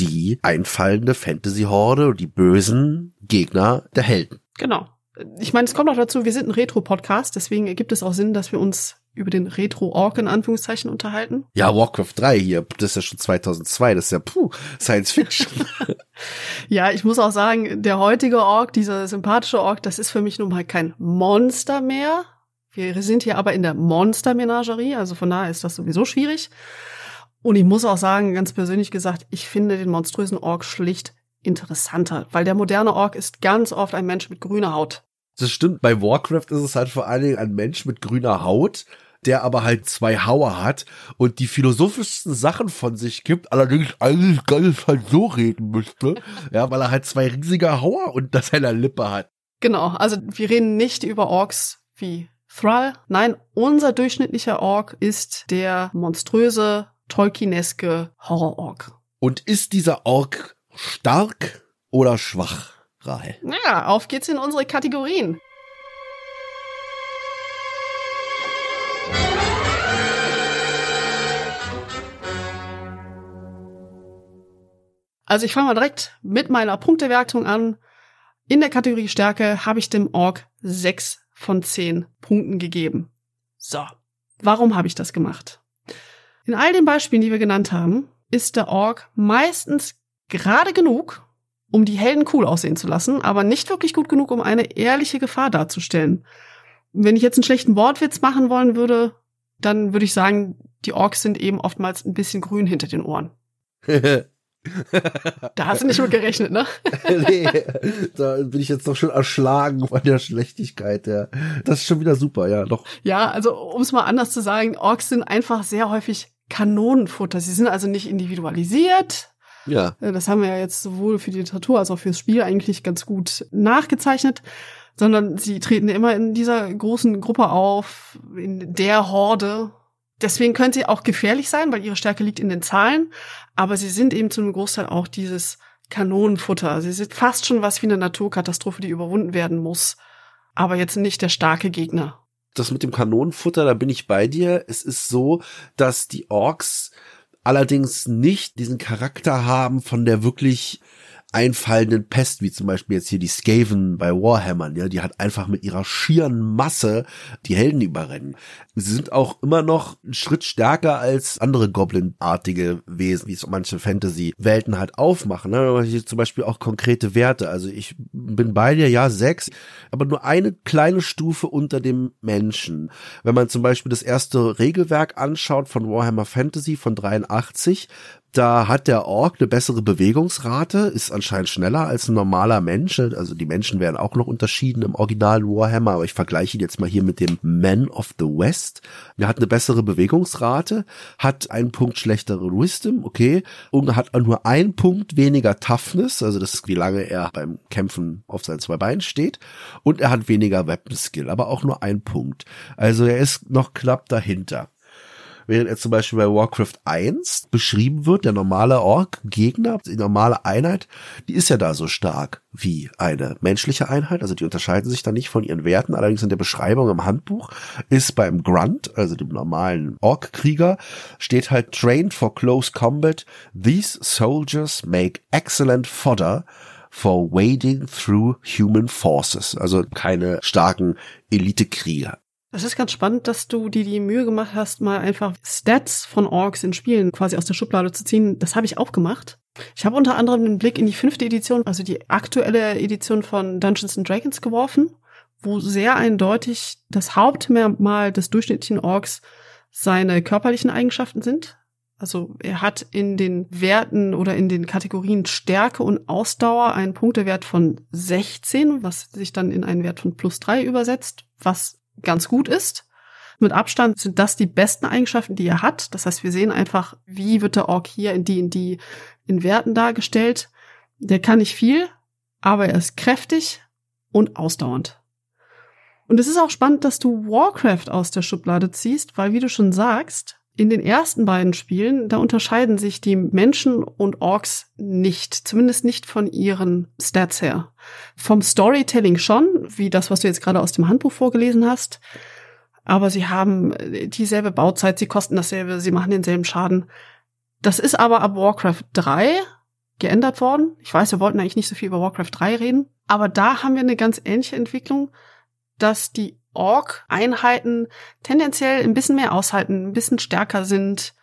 Speaker 1: die einfallende Fantasy-Horde, die bösen Gegner der Helden.
Speaker 2: Genau ich meine, es kommt noch dazu, wir sind ein Retro-Podcast, deswegen ergibt es auch Sinn, dass wir uns über den Retro-Ork in Anführungszeichen unterhalten.
Speaker 1: Ja, Warcraft 3 hier, das ist ja schon 2002, das ist ja puh, Science Fiction. <laughs>
Speaker 2: ja, ich muss auch sagen, der heutige Ork, dieser sympathische Ork, das ist für mich nun mal kein Monster mehr. Wir sind hier aber in der Monster-Menagerie, also von daher ist das sowieso schwierig. Und ich muss auch sagen, ganz persönlich gesagt, ich finde den monströsen Ork schlicht interessanter, weil der moderne Ork ist ganz oft ein Mensch mit grüner Haut.
Speaker 1: Das stimmt, bei Warcraft ist es halt vor allen Dingen ein Mensch mit grüner Haut, der aber halt zwei Hauer hat und die philosophischsten Sachen von sich gibt, allerdings eigentlich gar nicht halt so reden müsste, ja, weil er halt zwei riesige Hauer unter seiner Lippe hat.
Speaker 2: Genau, also wir reden nicht über Orks wie Thrall. Nein, unser durchschnittlicher Ork ist der monströse, Tolkieneske Horror-Ork.
Speaker 1: Und ist dieser Ork Stark oder schwach, Rahel?
Speaker 2: Ja, auf geht's in unsere Kategorien. Also ich fange mal direkt mit meiner Punktewertung an. In der Kategorie Stärke habe ich dem Org sechs von zehn Punkten gegeben. So, warum habe ich das gemacht? In all den Beispielen, die wir genannt haben, ist der Org meistens gerade genug, um die Helden cool aussehen zu lassen, aber nicht wirklich gut genug, um eine ehrliche Gefahr darzustellen. Wenn ich jetzt einen schlechten Wortwitz machen wollen würde, dann würde ich sagen, die Orks sind eben oftmals ein bisschen grün hinter den Ohren. <laughs> da hast du nicht mit gerechnet, ne? <laughs>
Speaker 1: nee, da bin ich jetzt doch schon erschlagen von der Schlechtigkeit, ja. Das ist schon wieder super, ja, doch.
Speaker 2: Ja, also um es mal anders zu sagen, Orks sind einfach sehr häufig Kanonenfutter. Sie sind also nicht individualisiert.
Speaker 1: Ja.
Speaker 2: Äh, das haben wir ja jetzt sowohl für die Literatur als auch fürs Spiel eigentlich ganz gut nachgezeichnet sondern sie treten immer in dieser großen Gruppe auf, in der Horde. Deswegen können sie auch gefährlich sein, weil ihre Stärke liegt in den Zahlen, aber sie sind eben zu einem Großteil auch dieses Kanonenfutter. Sie sind fast schon was wie eine Naturkatastrophe, die überwunden werden muss, aber jetzt nicht der starke Gegner.
Speaker 1: Das mit dem Kanonenfutter, da bin ich bei dir. Es ist so, dass die Orks allerdings nicht diesen Charakter haben von der wirklich einfallenden Pest, wie zum Beispiel jetzt hier die Skaven bei Warhammer, ja, die hat einfach mit ihrer schieren Masse die Helden überrennen. Sie sind auch immer noch einen Schritt stärker als andere Goblin-artige Wesen, wie es manche Fantasy-Welten halt aufmachen. Ne? Zum Beispiel auch konkrete Werte. Also ich bin bei dir, ja, sechs, aber nur eine kleine Stufe unter dem Menschen. Wenn man zum Beispiel das erste Regelwerk anschaut von Warhammer Fantasy von 83, da hat der Ork eine bessere Bewegungsrate, ist anscheinend schneller als ein normaler Mensch. Also die Menschen werden auch noch unterschieden im Original Warhammer, aber ich vergleiche ihn jetzt mal hier mit dem Man of the West. Er hat eine bessere Bewegungsrate, hat einen Punkt schlechtere Wisdom, okay, und hat nur einen Punkt weniger Toughness, also das ist wie lange er beim Kämpfen auf seinen zwei Beinen steht, und er hat weniger Weapon Skill, aber auch nur ein Punkt. Also er ist noch knapp dahinter während er zum Beispiel bei Warcraft 1 beschrieben wird, der normale Ork-Gegner, die normale Einheit, die ist ja da so stark wie eine menschliche Einheit, also die unterscheiden sich da nicht von ihren Werten, allerdings in der Beschreibung im Handbuch ist beim Grunt, also dem normalen Ork-Krieger, steht halt trained for close combat, these soldiers make excellent fodder for wading through human forces, also keine starken Elite-Krieger.
Speaker 2: Das ist ganz spannend, dass du dir die Mühe gemacht hast, mal einfach Stats von Orks in Spielen quasi aus der Schublade zu ziehen. Das habe ich auch gemacht. Ich habe unter anderem einen Blick in die fünfte Edition, also die aktuelle Edition von Dungeons and Dragons geworfen, wo sehr eindeutig das Hauptmerkmal des durchschnittlichen Orks seine körperlichen Eigenschaften sind. Also er hat in den Werten oder in den Kategorien Stärke und Ausdauer einen Punktewert von 16, was sich dann in einen Wert von plus 3 übersetzt, was ganz gut ist. Mit Abstand sind das die besten Eigenschaften, die er hat. Das heißt, wir sehen einfach, wie wird der Ork hier in die, in die, in Werten dargestellt. Der kann nicht viel, aber er ist kräftig und ausdauernd. Und es ist auch spannend, dass du Warcraft aus der Schublade ziehst, weil wie du schon sagst, in den ersten beiden Spielen, da unterscheiden sich die Menschen und Orks nicht, zumindest nicht von ihren Stats her. Vom Storytelling schon, wie das, was du jetzt gerade aus dem Handbuch vorgelesen hast. Aber sie haben dieselbe Bauzeit, sie kosten dasselbe, sie machen denselben Schaden. Das ist aber ab Warcraft 3 geändert worden. Ich weiß, wir wollten eigentlich nicht so viel über Warcraft 3 reden, aber da haben wir eine ganz ähnliche Entwicklung, dass die Org-Einheiten tendenziell ein bisschen mehr aushalten, ein bisschen stärker sind,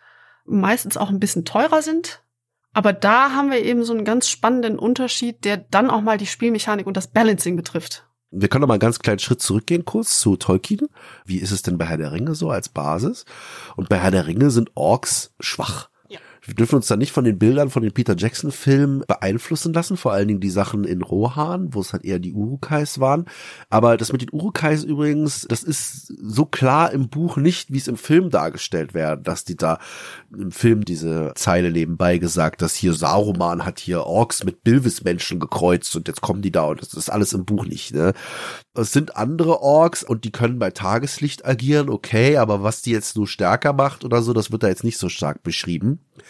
Speaker 2: meistens auch ein bisschen teurer sind. Aber da haben wir eben so einen ganz spannenden Unterschied, der dann auch mal die Spielmechanik und das Balancing betrifft.
Speaker 1: Wir können noch mal einen ganz kleinen Schritt zurückgehen kurz zu Tolkien. Wie ist es denn bei Herr der Ringe so als Basis? Und bei Herr der Ringe sind Orks schwach wir dürfen uns da nicht von den Bildern von den Peter Jackson Filmen beeinflussen lassen, vor allen Dingen die Sachen in Rohan, wo es halt eher die Urukais waren. Aber das mit den Urukais übrigens, das ist so klar im Buch nicht, wie es im Film dargestellt werden, dass die da im Film diese Zeile nebenbei gesagt, dass hier Saruman hat hier Orks mit Bilvis-Menschen gekreuzt und jetzt kommen die da und das ist alles im Buch nicht. Ne? Es sind andere Orks und die können bei Tageslicht agieren, okay, aber was die jetzt nur stärker macht oder so, das wird da jetzt nicht so stark beschrieben.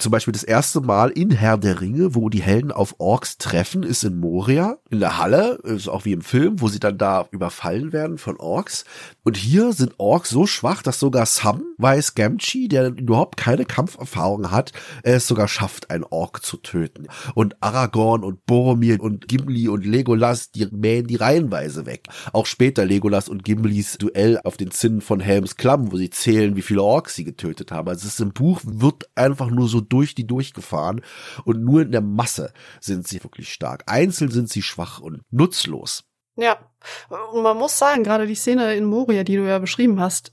Speaker 1: Zum Beispiel das erste Mal in Herr der Ringe, wo die Helden auf Orks treffen, ist in Moria, in der Halle, ist auch wie im Film, wo sie dann da überfallen werden von Orks. Und hier sind Orks so schwach, dass sogar Sam weiß Gamgee, der überhaupt keine Kampferfahrung hat, es sogar schafft, einen Ork zu töten. Und Aragorn und Boromir und Gimli und Legolas, die mähen die reihenweise weg. Auch später Legolas und Gimlis Duell auf den Zinnen von Helms Klamm, wo sie zählen, wie viele Orks sie getötet haben. Also es ist im Buch, wird einfach nur so durch die durchgefahren und nur in der Masse sind sie wirklich stark. Einzeln sind sie schwach und nutzlos.
Speaker 2: Ja, und man muss sagen, gerade die Szene in Moria, die du ja beschrieben hast,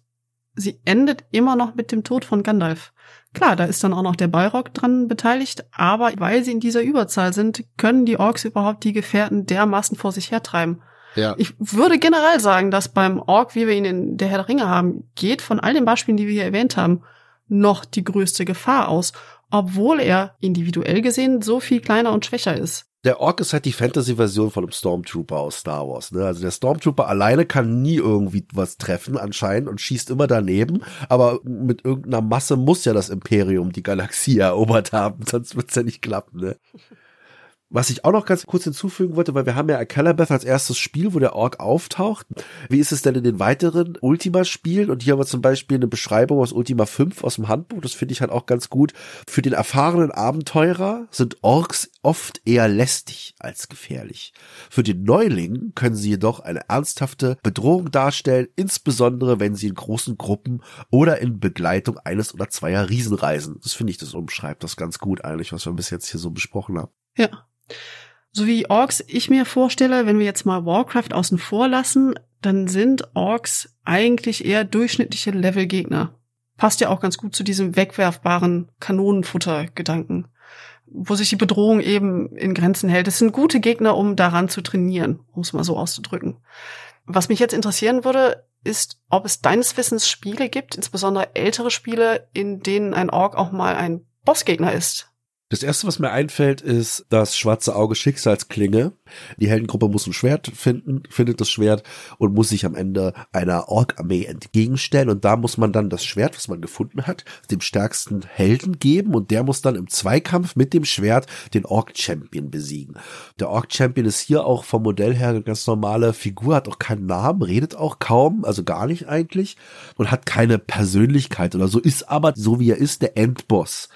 Speaker 2: sie endet immer noch mit dem Tod von Gandalf. Klar, da ist dann auch noch der Balrog dran beteiligt, aber weil sie in dieser Überzahl sind, können die Orks überhaupt die Gefährten dermaßen vor sich hertreiben. Ja. Ich würde generell sagen, dass beim Ork, wie wir ihn in der Herr der Ringe haben, geht von all den Beispielen, die wir hier erwähnt haben, noch die größte Gefahr aus obwohl er individuell gesehen so viel kleiner und schwächer ist.
Speaker 1: Der Ork ist halt die Fantasy-Version von einem Stormtrooper aus Star Wars. Ne? Also der Stormtrooper alleine kann nie irgendwie was treffen anscheinend und schießt immer daneben. Aber mit irgendeiner Masse muss ja das Imperium die Galaxie <laughs> erobert haben, sonst wird's ja nicht klappen. Ne? Was ich auch noch ganz kurz hinzufügen wollte, weil wir haben ja Calabeth als erstes Spiel, wo der Ork auftaucht. Wie ist es denn in den weiteren Ultima-Spielen? Und hier haben wir zum Beispiel eine Beschreibung aus Ultima 5 aus dem Handbuch. Das finde ich halt auch ganz gut. Für den erfahrenen Abenteurer sind Orks oft eher lästig als gefährlich. Für den Neuling können sie jedoch eine ernsthafte Bedrohung darstellen, insbesondere wenn sie in großen Gruppen oder in Begleitung eines oder zweier Riesen reisen. Das finde ich, das umschreibt das ganz gut eigentlich, was wir bis jetzt hier so besprochen haben.
Speaker 2: Ja. So wie Orks ich mir vorstelle, wenn wir jetzt mal Warcraft außen vor lassen, dann sind Orks eigentlich eher durchschnittliche Levelgegner. Passt ja auch ganz gut zu diesem wegwerfbaren Kanonenfutter-Gedanken, wo sich die Bedrohung eben in Grenzen hält. Es sind gute Gegner, um daran zu trainieren, um es mal so auszudrücken. Was mich jetzt interessieren würde, ist, ob es deines Wissens Spiele gibt, insbesondere ältere Spiele, in denen ein Ork auch mal ein Bossgegner ist.
Speaker 1: Das erste, was mir einfällt, ist das schwarze Auge Schicksalsklinge. Die Heldengruppe muss ein Schwert finden, findet das Schwert und muss sich am Ende einer Ork-Armee entgegenstellen. Und da muss man dann das Schwert, was man gefunden hat, dem stärksten Helden geben und der muss dann im Zweikampf mit dem Schwert den Ork-Champion besiegen. Der Ork-Champion ist hier auch vom Modell her eine ganz normale Figur, hat auch keinen Namen, redet auch kaum, also gar nicht eigentlich und hat keine Persönlichkeit oder so, ist aber, so wie er ist, der Endboss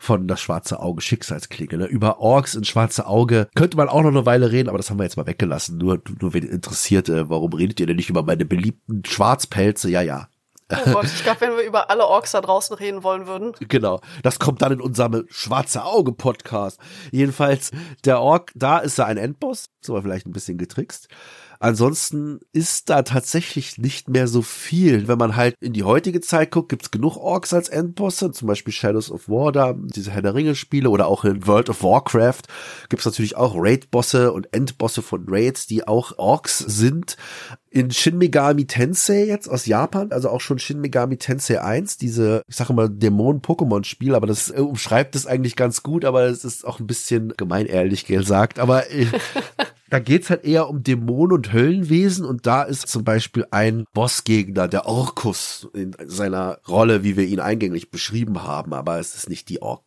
Speaker 1: von das schwarze Auge Schicksalsklinge. Ne? Über Orks in schwarze Auge könnte man auch noch eine Weile reden, aber das haben wir jetzt mal weggelassen. Nur, nur wenn interessiert, äh, warum redet ihr denn nicht über meine beliebten Schwarzpelze? Ja, ja.
Speaker 2: Oh Gott, ich glaube, wenn wir über alle Orks da draußen reden wollen würden. <laughs>
Speaker 1: Genau, das kommt dann in unserem Schwarze Auge Podcast. Jedenfalls, der Ork, da ist er ein Endboss, so war vielleicht ein bisschen getrickst. Ansonsten ist da tatsächlich nicht mehr so viel. Wenn man halt in die heutige Zeit guckt, gibt's genug Orks als Endbosse, zum Beispiel Shadows of War, da diese Herr der Ringe Spiele oder auch in World of Warcraft gibt's natürlich auch Raid-Bosse und Endbosse von Raids, die auch Orks sind in Shin Megami Tensei jetzt aus Japan, also auch schon Shin Megami Tensei 1, diese, ich sage mal, Dämonen-Pokémon-Spiel, aber das äh, umschreibt es eigentlich ganz gut, aber es ist auch ein bisschen gemein ehrlich gesagt, aber äh, <laughs> Da geht's halt eher um Dämonen und Höllenwesen und da ist zum Beispiel ein Bossgegner, der Orkus in seiner Rolle, wie wir ihn eingänglich beschrieben haben, aber es ist nicht die Ork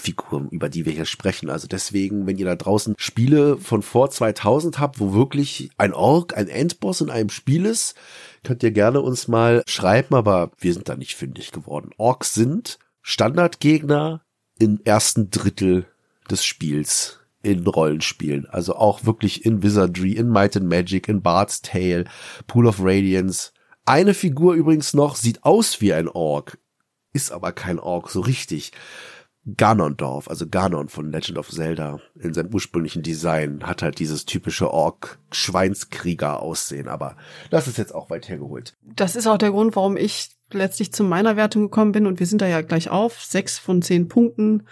Speaker 1: Figuren, über die wir hier sprechen. Also deswegen, wenn ihr da draußen Spiele von vor 2000 habt, wo wirklich ein Ork, ein Endboss in einem Spiel ist, könnt ihr gerne uns mal schreiben, aber wir sind da nicht fündig geworden. Orks sind Standardgegner im ersten Drittel des Spiels in Rollenspielen. Also auch wirklich in Wizardry, in Might and Magic, in Bard's Tale, Pool of Radiance. Eine Figur übrigens noch sieht aus wie ein Ork, ist aber kein Ork so richtig. Ganondorf, also Ganon von Legend of Zelda in seinem ursprünglichen Design hat halt dieses typische Ork-Schweinskrieger-Aussehen, aber das ist jetzt auch weit hergeholt.
Speaker 2: Das ist auch der Grund, warum ich letztlich zu meiner Wertung gekommen bin und wir sind da ja gleich auf, sechs von zehn Punkten.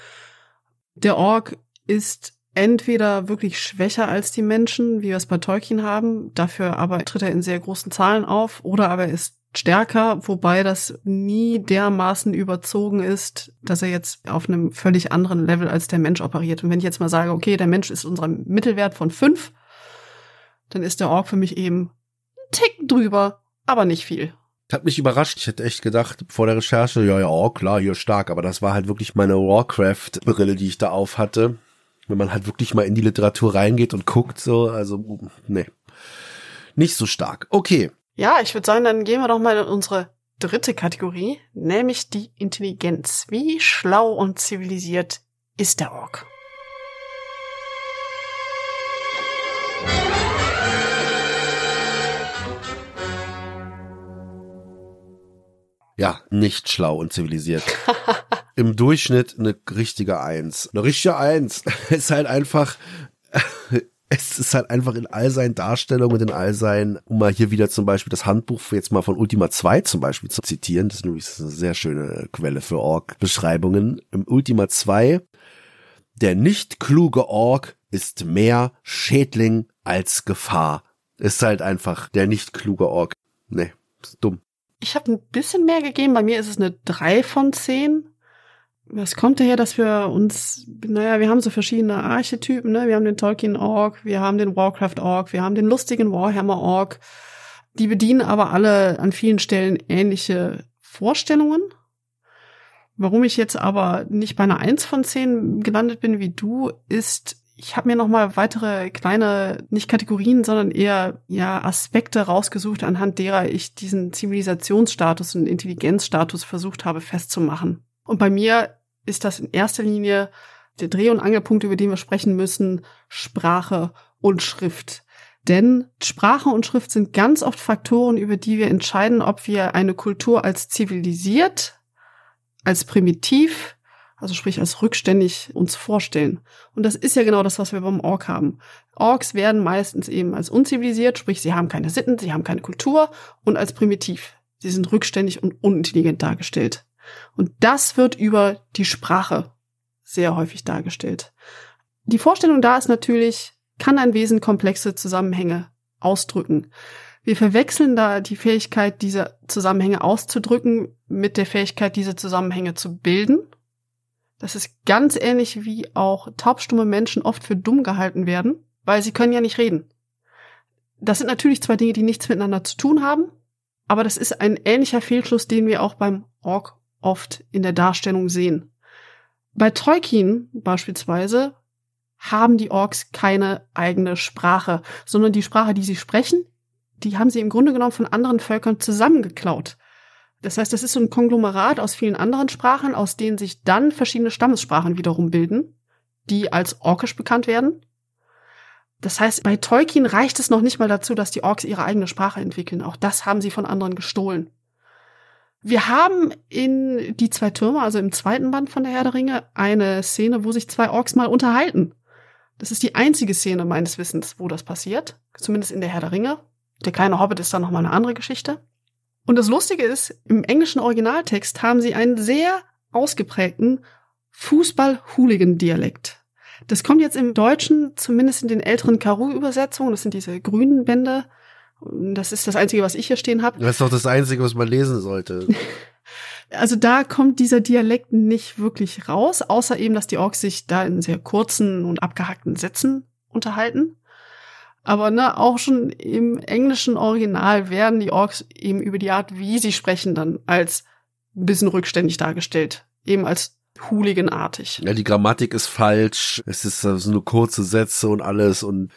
Speaker 2: Der Ork ist entweder wirklich schwächer als die Menschen, wie wir es bei Tolkien haben, dafür aber tritt er in sehr großen Zahlen auf, oder aber er ist stärker, wobei das nie dermaßen überzogen ist, dass er jetzt auf einem völlig anderen Level als der Mensch operiert. Und wenn ich jetzt mal sage, okay, der Mensch ist unser Mittelwert von fünf, dann ist der Ork für mich eben ein Tick drüber, aber nicht viel.
Speaker 1: Hat mich überrascht. Ich hätte echt gedacht, vor der Recherche, ja, ja, oh, klar, hier stark. Aber das war halt wirklich meine Warcraft-Brille, die ich da auf hatte. Wenn man halt wirklich mal in die Literatur reingeht und guckt, so, also, nee. Nicht so stark. Okay.
Speaker 2: Ja, ich würde sagen, dann gehen wir doch mal in unsere dritte Kategorie, nämlich die Intelligenz. Wie schlau und zivilisiert ist der Ork?
Speaker 1: Ja, nicht schlau und zivilisiert. <laughs> Im Durchschnitt eine richtige Eins. Eine richtige Eins <laughs> ist halt einfach, <laughs> es ist halt einfach in all seinen Darstellungen, in all seinen, um mal hier wieder zum Beispiel das Handbuch jetzt mal von Ultima 2 zum Beispiel zu zitieren, das ist nämlich eine sehr schöne Quelle für Org-Beschreibungen. Im Ultima 2, der nicht kluge Org ist mehr Schädling als Gefahr. Ist halt einfach der nicht kluge Org. Nee, ist dumm.
Speaker 2: Ich habe ein bisschen mehr gegeben. Bei mir ist es eine drei von zehn. Was kommt daher, dass wir uns, naja, wir haben so verschiedene Archetypen, ne? Wir haben den Tolkien-Org, wir haben den Warcraft-Org, wir haben den lustigen Warhammer-Org. Die bedienen aber alle an vielen Stellen ähnliche Vorstellungen. Warum ich jetzt aber nicht bei einer Eins von zehn gelandet bin wie du, ist, ich habe mir noch mal weitere kleine, nicht Kategorien, sondern eher ja Aspekte rausgesucht, anhand derer ich diesen Zivilisationsstatus und Intelligenzstatus versucht habe festzumachen. Und bei mir ist das in erster Linie der Dreh- und Angelpunkt, über den wir sprechen müssen, Sprache und Schrift. Denn Sprache und Schrift sind ganz oft Faktoren, über die wir entscheiden, ob wir eine Kultur als zivilisiert, als primitiv also sprich als rückständig uns vorstellen. Und das ist ja genau das, was wir beim Ork haben. Orks werden meistens eben als unzivilisiert, sprich sie haben keine Sitten, sie haben keine Kultur und als primitiv. Sie sind rückständig und unintelligent dargestellt. Und das wird über die Sprache sehr häufig dargestellt. Die Vorstellung da ist natürlich, kann ein Wesen komplexe Zusammenhänge ausdrücken. Wir verwechseln da die Fähigkeit, diese Zusammenhänge auszudrücken, mit der Fähigkeit, diese Zusammenhänge zu bilden das ist ganz ähnlich wie auch taubstumme Menschen oft für dumm gehalten werden, weil sie können ja nicht reden. Das sind natürlich zwei Dinge, die nichts miteinander zu tun haben, aber das ist ein ähnlicher Fehlschluss, den wir auch beim Ork oft in der Darstellung sehen. Bei Tolkien beispielsweise haben die Orks keine eigene Sprache, sondern die Sprache, die sie sprechen, die haben sie im Grunde genommen von anderen Völkern zusammengeklaut. Das heißt, das ist so ein Konglomerat aus vielen anderen Sprachen, aus denen sich dann verschiedene Stammessprachen wiederum bilden, die als Orkisch bekannt werden. Das heißt, bei Tolkien reicht es noch nicht mal dazu, dass die Orks ihre eigene Sprache entwickeln. Auch das haben sie von anderen gestohlen. Wir haben in Die zwei Türme, also im zweiten Band von der Herr der Ringe, eine Szene, wo sich zwei Orks mal unterhalten. Das ist die einzige Szene meines Wissens, wo das passiert. Zumindest in der Herr der Ringe. Der kleine Hobbit ist dann nochmal eine andere Geschichte. Und das Lustige ist, im englischen Originaltext haben sie einen sehr ausgeprägten Fußball-Hooligan-Dialekt. Das kommt jetzt im Deutschen, zumindest in den älteren Karu-Übersetzungen, das sind diese grünen Bände. Das ist das Einzige, was ich hier stehen habe.
Speaker 1: Das ist doch das Einzige, was man lesen sollte. <laughs>
Speaker 2: Also da kommt dieser Dialekt nicht wirklich raus, außer eben, dass die Orks sich da in sehr kurzen und abgehackten Sätzen unterhalten. Aber ne, auch schon im englischen Original werden die Orks eben über die Art, wie sie sprechen, dann als ein bisschen rückständig dargestellt. Eben als hooliganartig.
Speaker 1: Ja, die Grammatik ist falsch. Es ist so nur kurze Sätze und alles. Und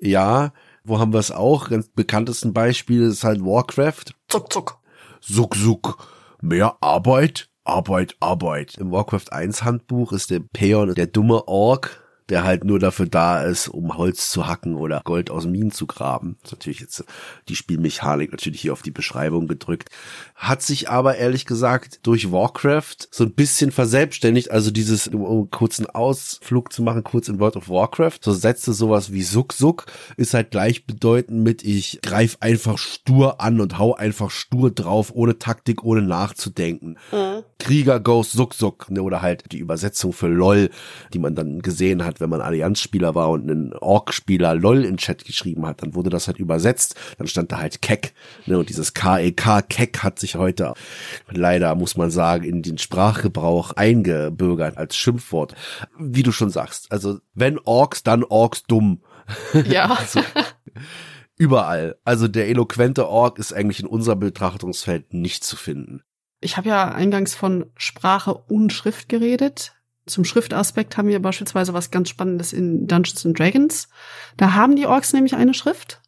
Speaker 1: ja, wo haben wir es auch? Ganz bekanntesten Beispiel ist halt Warcraft.
Speaker 2: Zuck, zuck.
Speaker 1: Suck, suck. Mehr Arbeit, Arbeit, Arbeit. Im Warcraft 1 Handbuch ist der Peon der dumme Ork der halt nur dafür da ist, um Holz zu hacken oder Gold aus Minen zu graben. Das ist natürlich jetzt die Spielmechanik natürlich hier auf die Beschreibung gedrückt. Hat sich aber ehrlich gesagt durch Warcraft so ein bisschen verselbstständigt. Also dieses, um einen kurzen Ausflug zu machen, kurz in World of Warcraft, so setzte sowas wie Suck Suck, ist halt gleichbedeutend mit ich greif einfach stur an und hau einfach stur drauf, ohne Taktik, ohne nachzudenken. Mhm. Krieger goes Suck Suck, ne, oder halt die Übersetzung für LOL, die man dann gesehen hat, wenn man Allianzspieler war und einen Ork-Spieler LOL in Chat geschrieben hat, dann wurde das halt übersetzt, dann stand da halt Keck, ne, und dieses KEK, Keck hat sich heute leider, muss man sagen, in den Sprachgebrauch eingebürgert als Schimpfwort. Wie du schon sagst, also wenn Orks, dann Orks dumm. <laughs>
Speaker 2: Ja. also,
Speaker 1: Überall. Also der eloquente Ork ist eigentlich in unserem Betrachtungsfeld nicht zu finden.
Speaker 2: Ich habe ja eingangs von Sprache und Schrift geredet. Zum Schriftaspekt haben wir beispielsweise was ganz Spannendes in Dungeons and Dragons. Da haben die Orks nämlich eine Schrift,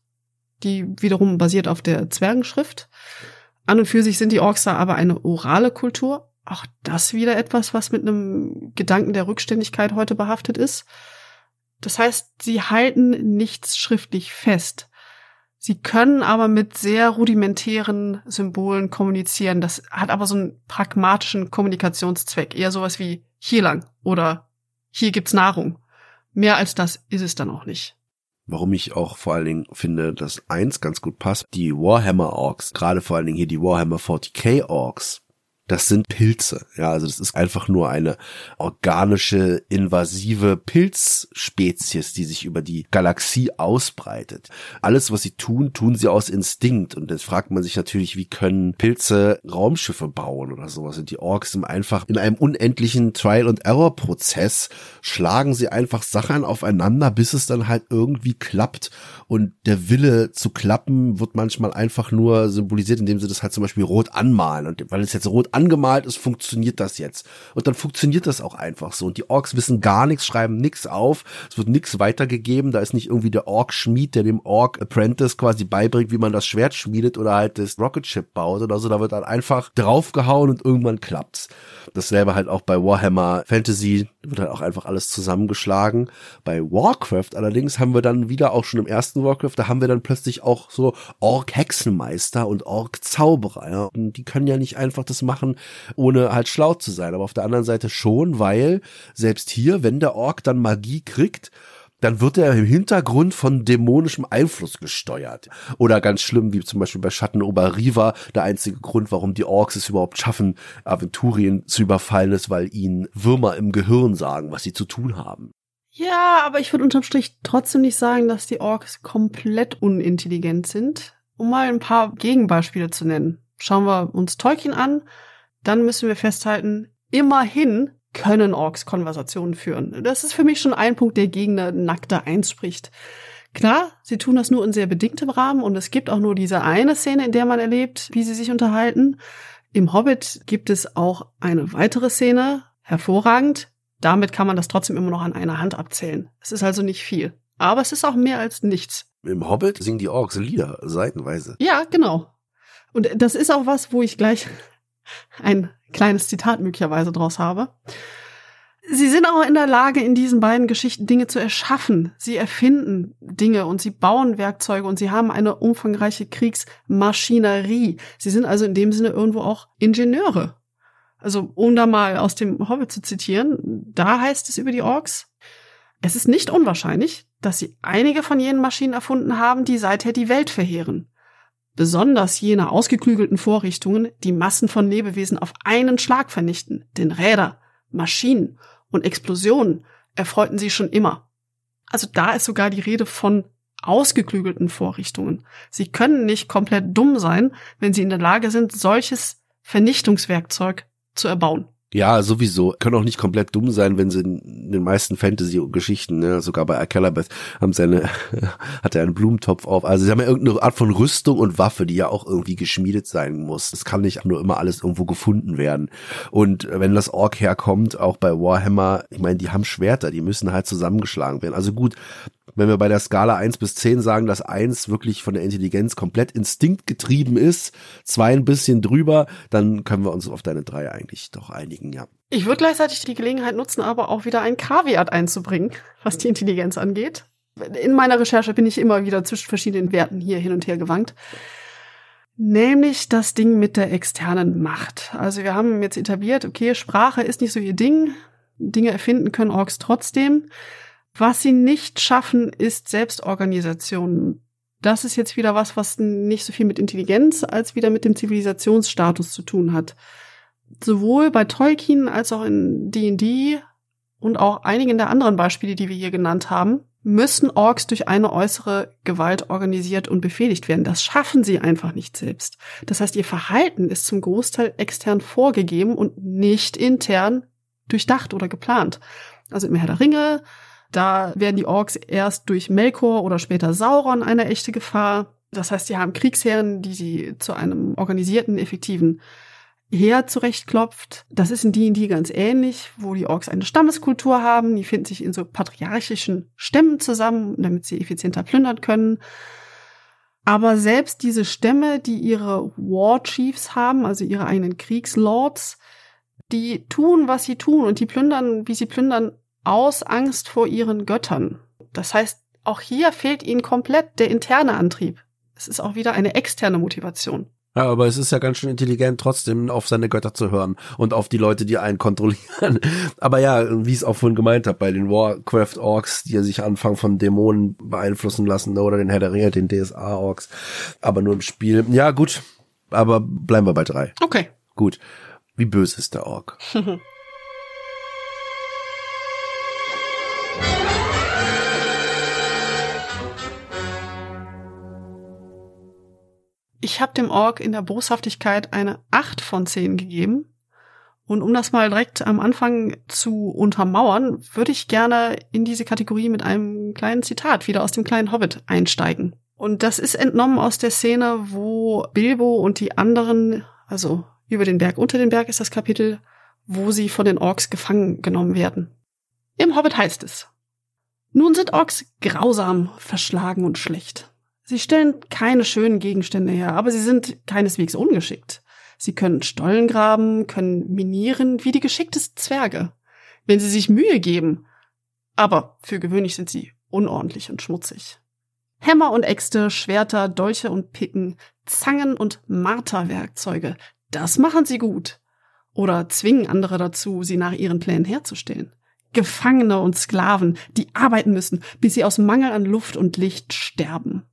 Speaker 2: die wiederum basiert auf der Zwergenschrift. An und für sich sind die Orks da aber eine orale Kultur. Auch das wieder etwas, was mit einem Gedanken der Rückständigkeit heute behaftet ist. Das heißt, sie halten nichts schriftlich fest. Sie können aber mit sehr rudimentären Symbolen kommunizieren. Das hat aber so einen pragmatischen Kommunikationszweck. Eher sowas wie hier lang oder hier gibt's Nahrung. Mehr als das ist es dann auch nicht.
Speaker 1: Warum ich auch vor allen Dingen finde, dass eins ganz gut passt, die Warhammer Orks, gerade vor allen Dingen hier die Warhammer 40k Orks, das sind Pilze. Ja, also das ist einfach nur eine organische, invasive Pilzspezies, die sich über die Galaxie ausbreitet. Alles, was sie tun, tun sie aus Instinkt. Und jetzt fragt man sich natürlich, wie können Pilze Raumschiffe bauen oder sowas. Und die Orks sind einfach in einem unendlichen Trial-and-Error-Prozess, schlagen sie einfach Sachen aufeinander, bis es dann halt irgendwie klappt. Und der Wille zu klappen wird manchmal einfach nur symbolisiert, indem sie das halt zum Beispiel rot anmalen. Und weil es jetzt rot angemalt ist, funktioniert das jetzt. Und dann funktioniert das auch einfach so. Und die Orks wissen gar nichts, schreiben nichts auf, es wird nichts weitergegeben, da ist nicht irgendwie der Ork-Schmied, der dem Ork-Apprentice quasi beibringt, wie man das Schwert schmiedet oder halt das Rocket Ship baut oder so, da wird dann einfach draufgehauen und irgendwann klappt's. Dasselbe halt auch bei Warhammer Fantasy, wird halt auch einfach alles zusammengeschlagen. Bei Warcraft allerdings haben wir dann wieder auch schon im ersten Warcraft, da haben wir dann plötzlich auch so Ork-Hexenmeister und Ork-Zauberer, ja. Und die können ja nicht einfach das machen, ohne halt schlau zu sein. Aber auf der anderen Seite schon, weil selbst hier, wenn der Ork dann Magie kriegt, dann wird er im Hintergrund von dämonischem Einfluss gesteuert. Oder ganz schlimm, wie zum Beispiel bei Schatten Ober Riva, der einzige Grund, warum die Orks es überhaupt schaffen, Aventurien zu überfallen, ist, weil ihnen Würmer im Gehirn sagen, was sie zu tun haben.
Speaker 2: Ja, aber ich würde unterm Strich trotzdem nicht sagen, dass die Orks komplett unintelligent sind. Um mal ein paar Gegenbeispiele zu nennen. Schauen wir uns Tolkien an, dann müssen wir festhalten, immerhin können Orks Konversationen führen. Das ist für mich schon ein Punkt, der gegen eine nackte Eins spricht. Klar, sie tun das nur in sehr bedingtem Rahmen und es gibt auch nur diese eine Szene, in der man erlebt, wie sie sich unterhalten. Im Hobbit gibt es auch eine weitere Szene, hervorragend. Damit kann man das trotzdem immer noch an einer Hand abzählen. Es ist also nicht viel. Aber es ist auch mehr als nichts.
Speaker 1: Im Hobbit singen die Orks Lieder, seitenweise.
Speaker 2: Ja, genau. Und das ist auch was, wo ich gleich ein kleines Zitat möglicherweise draus habe. Sie sind auch in der Lage, in diesen beiden Geschichten Dinge zu erschaffen. Sie erfinden Dinge und sie bauen Werkzeuge und sie haben eine umfangreiche Kriegsmaschinerie. Sie sind also in dem Sinne irgendwo auch Ingenieure. Also, um da mal aus dem Hobbit zu zitieren, da heißt es über die Orks, es ist nicht unwahrscheinlich, dass sie einige von jenen Maschinen erfunden haben, die seither die Welt verheeren besonders jene ausgeklügelten Vorrichtungen, die Massen von Lebewesen auf einen Schlag vernichten, denn Räder, Maschinen und Explosionen erfreuten sie schon immer. Also da ist sogar die Rede von ausgeklügelten Vorrichtungen. Sie können nicht komplett dumm sein, wenn sie in der Lage sind, solches Vernichtungswerkzeug zu erbauen.
Speaker 1: Ja, sowieso. Können auch nicht komplett dumm sein, wenn sie in den meisten Fantasy-Geschichten, ne, sogar bei Akalabeth, haben sie eine, <laughs> hat er einen Blumentopf auf. Also sie haben ja irgendeine Art von Rüstung und Waffe, die ja auch irgendwie geschmiedet sein muss. Das kann nicht nur immer alles irgendwo gefunden werden. Und wenn das Ork herkommt, auch bei Warhammer, ich meine, die haben Schwerter, die müssen halt zusammengeschlagen werden. Also gut, wenn wir bei der Skala eins bis zehn sagen, dass eins wirklich von der Intelligenz komplett instinktgetrieben ist, zwei ein bisschen drüber, dann können wir uns auf deine drei eigentlich doch einigen, ja.
Speaker 2: Ich würde gleichzeitig die Gelegenheit nutzen, aber auch wieder ein Kaviat einzubringen, was die Intelligenz angeht. In meiner Recherche bin ich immer wieder zwischen verschiedenen Werten hier hin und her gewankt. Nämlich das Ding mit der externen Macht. Also wir haben jetzt etabliert, okay, Sprache ist nicht so ihr Ding. Dinge erfinden können Orks trotzdem. Was sie nicht schaffen, ist Selbstorganisation. Das ist jetzt wieder was, was nicht so viel mit Intelligenz als wieder mit dem Zivilisationsstatus zu tun hat. Sowohl bei Tolkien als auch in D&D und auch einigen der anderen Beispiele, die wir hier genannt haben, müssen Orks durch eine äußere Gewalt organisiert und befehligt werden. Das schaffen sie einfach nicht selbst. Das heißt, ihr Verhalten ist zum Großteil extern vorgegeben und nicht intern durchdacht oder geplant. Also im Herr der Ringe Da werden die Orks erst durch Melkor oder später Sauron eine echte Gefahr. Das heißt, sie haben Kriegsherren, die sie zu einem organisierten, effektiven Heer zurechtklopft. Das ist in D&D ganz ähnlich, wo die Orks eine Stammeskultur haben. Die finden sich in so patriarchischen Stämmen zusammen, damit sie effizienter plündern können. Aber selbst diese Stämme, die ihre War Chiefs haben, also ihre eigenen Kriegslords, die tun, was sie tun und die plündern, wie sie plündern, aus Angst vor ihren Göttern. Das heißt, auch hier fehlt ihnen komplett der interne Antrieb. Es ist auch wieder eine externe Motivation.
Speaker 1: Ja, aber es ist ja ganz schön intelligent, trotzdem auf seine Götter zu hören und auf die Leute, die einen kontrollieren. <laughs> Aber ja, wie ich es auch vorhin gemeint habe, bei den Warcraft-Orks, die ja sich anfangen von Dämonen beeinflussen lassen, ne, oder den Herr der Ringe, den DSA-Orks, aber nur im Spiel. Ja, gut, aber bleiben wir bei drei.
Speaker 2: Okay.
Speaker 1: Gut. Wie böse ist der Ork? <laughs>
Speaker 2: Ich habe dem Ork in der Boshaftigkeit eine 8 von 10 gegeben. Und um das mal direkt am Anfang zu untermauern, würde ich gerne in diese Kategorie mit einem kleinen Zitat wieder aus dem kleinen Hobbit einsteigen. Und das ist entnommen aus der Szene, wo Bilbo und die anderen, also über den Berg, unter den Berg ist das Kapitel, wo sie von den Orks gefangen genommen werden. Im Hobbit heißt es, nun sind Orks grausam, verschlagen und schlecht. Sie stellen keine schönen Gegenstände her, aber sie sind keineswegs ungeschickt. Sie können Stollen graben, können minieren wie die geschicktesten Zwerge, wenn sie sich Mühe geben. Aber für gewöhnlich sind sie unordentlich und schmutzig. Hämmer und Äxte, Schwerter, Dolche und Picken, Zangen und Marterwerkzeuge, das machen sie gut. Oder zwingen andere dazu, sie nach ihren Plänen herzustellen. Gefangene und Sklaven, die arbeiten müssen, bis sie aus Mangel an Luft und Licht sterben.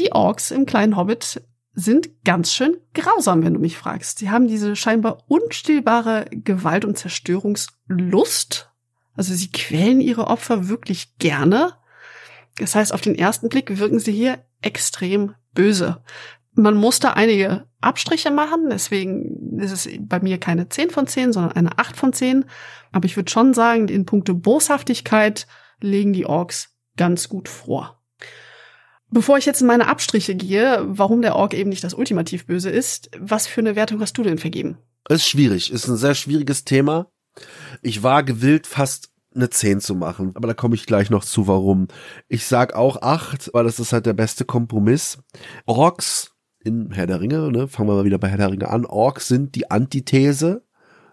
Speaker 2: Die Orks im kleinen Hobbit sind ganz schön grausam, wenn du mich fragst. Sie haben diese scheinbar unstillbare Gewalt- und Zerstörungslust. Also sie quälen ihre Opfer wirklich gerne. Das heißt, auf den ersten Blick wirken sie hier extrem böse. Man muss da einige Abstriche machen, deswegen ist es bei mir keine 10 von 10, sondern eine 8 von 10. Aber ich würde schon sagen, in puncto Boshaftigkeit legen die Orks ganz gut vor. Bevor ich jetzt in meine Abstriche gehe, warum der Ork eben nicht das ultimativ Böse ist, was für eine Wertung hast du denn vergeben?
Speaker 1: Ist schwierig, ist ein sehr schwieriges Thema. Ich war gewillt, fast eine 10 zu machen, aber da komme ich gleich noch zu, warum. Ich sag auch 8, weil das ist halt der beste Kompromiss. Orks in Herr der Ringe, ne, fangen wir mal wieder bei Herr der Ringe an. Orks sind die Antithese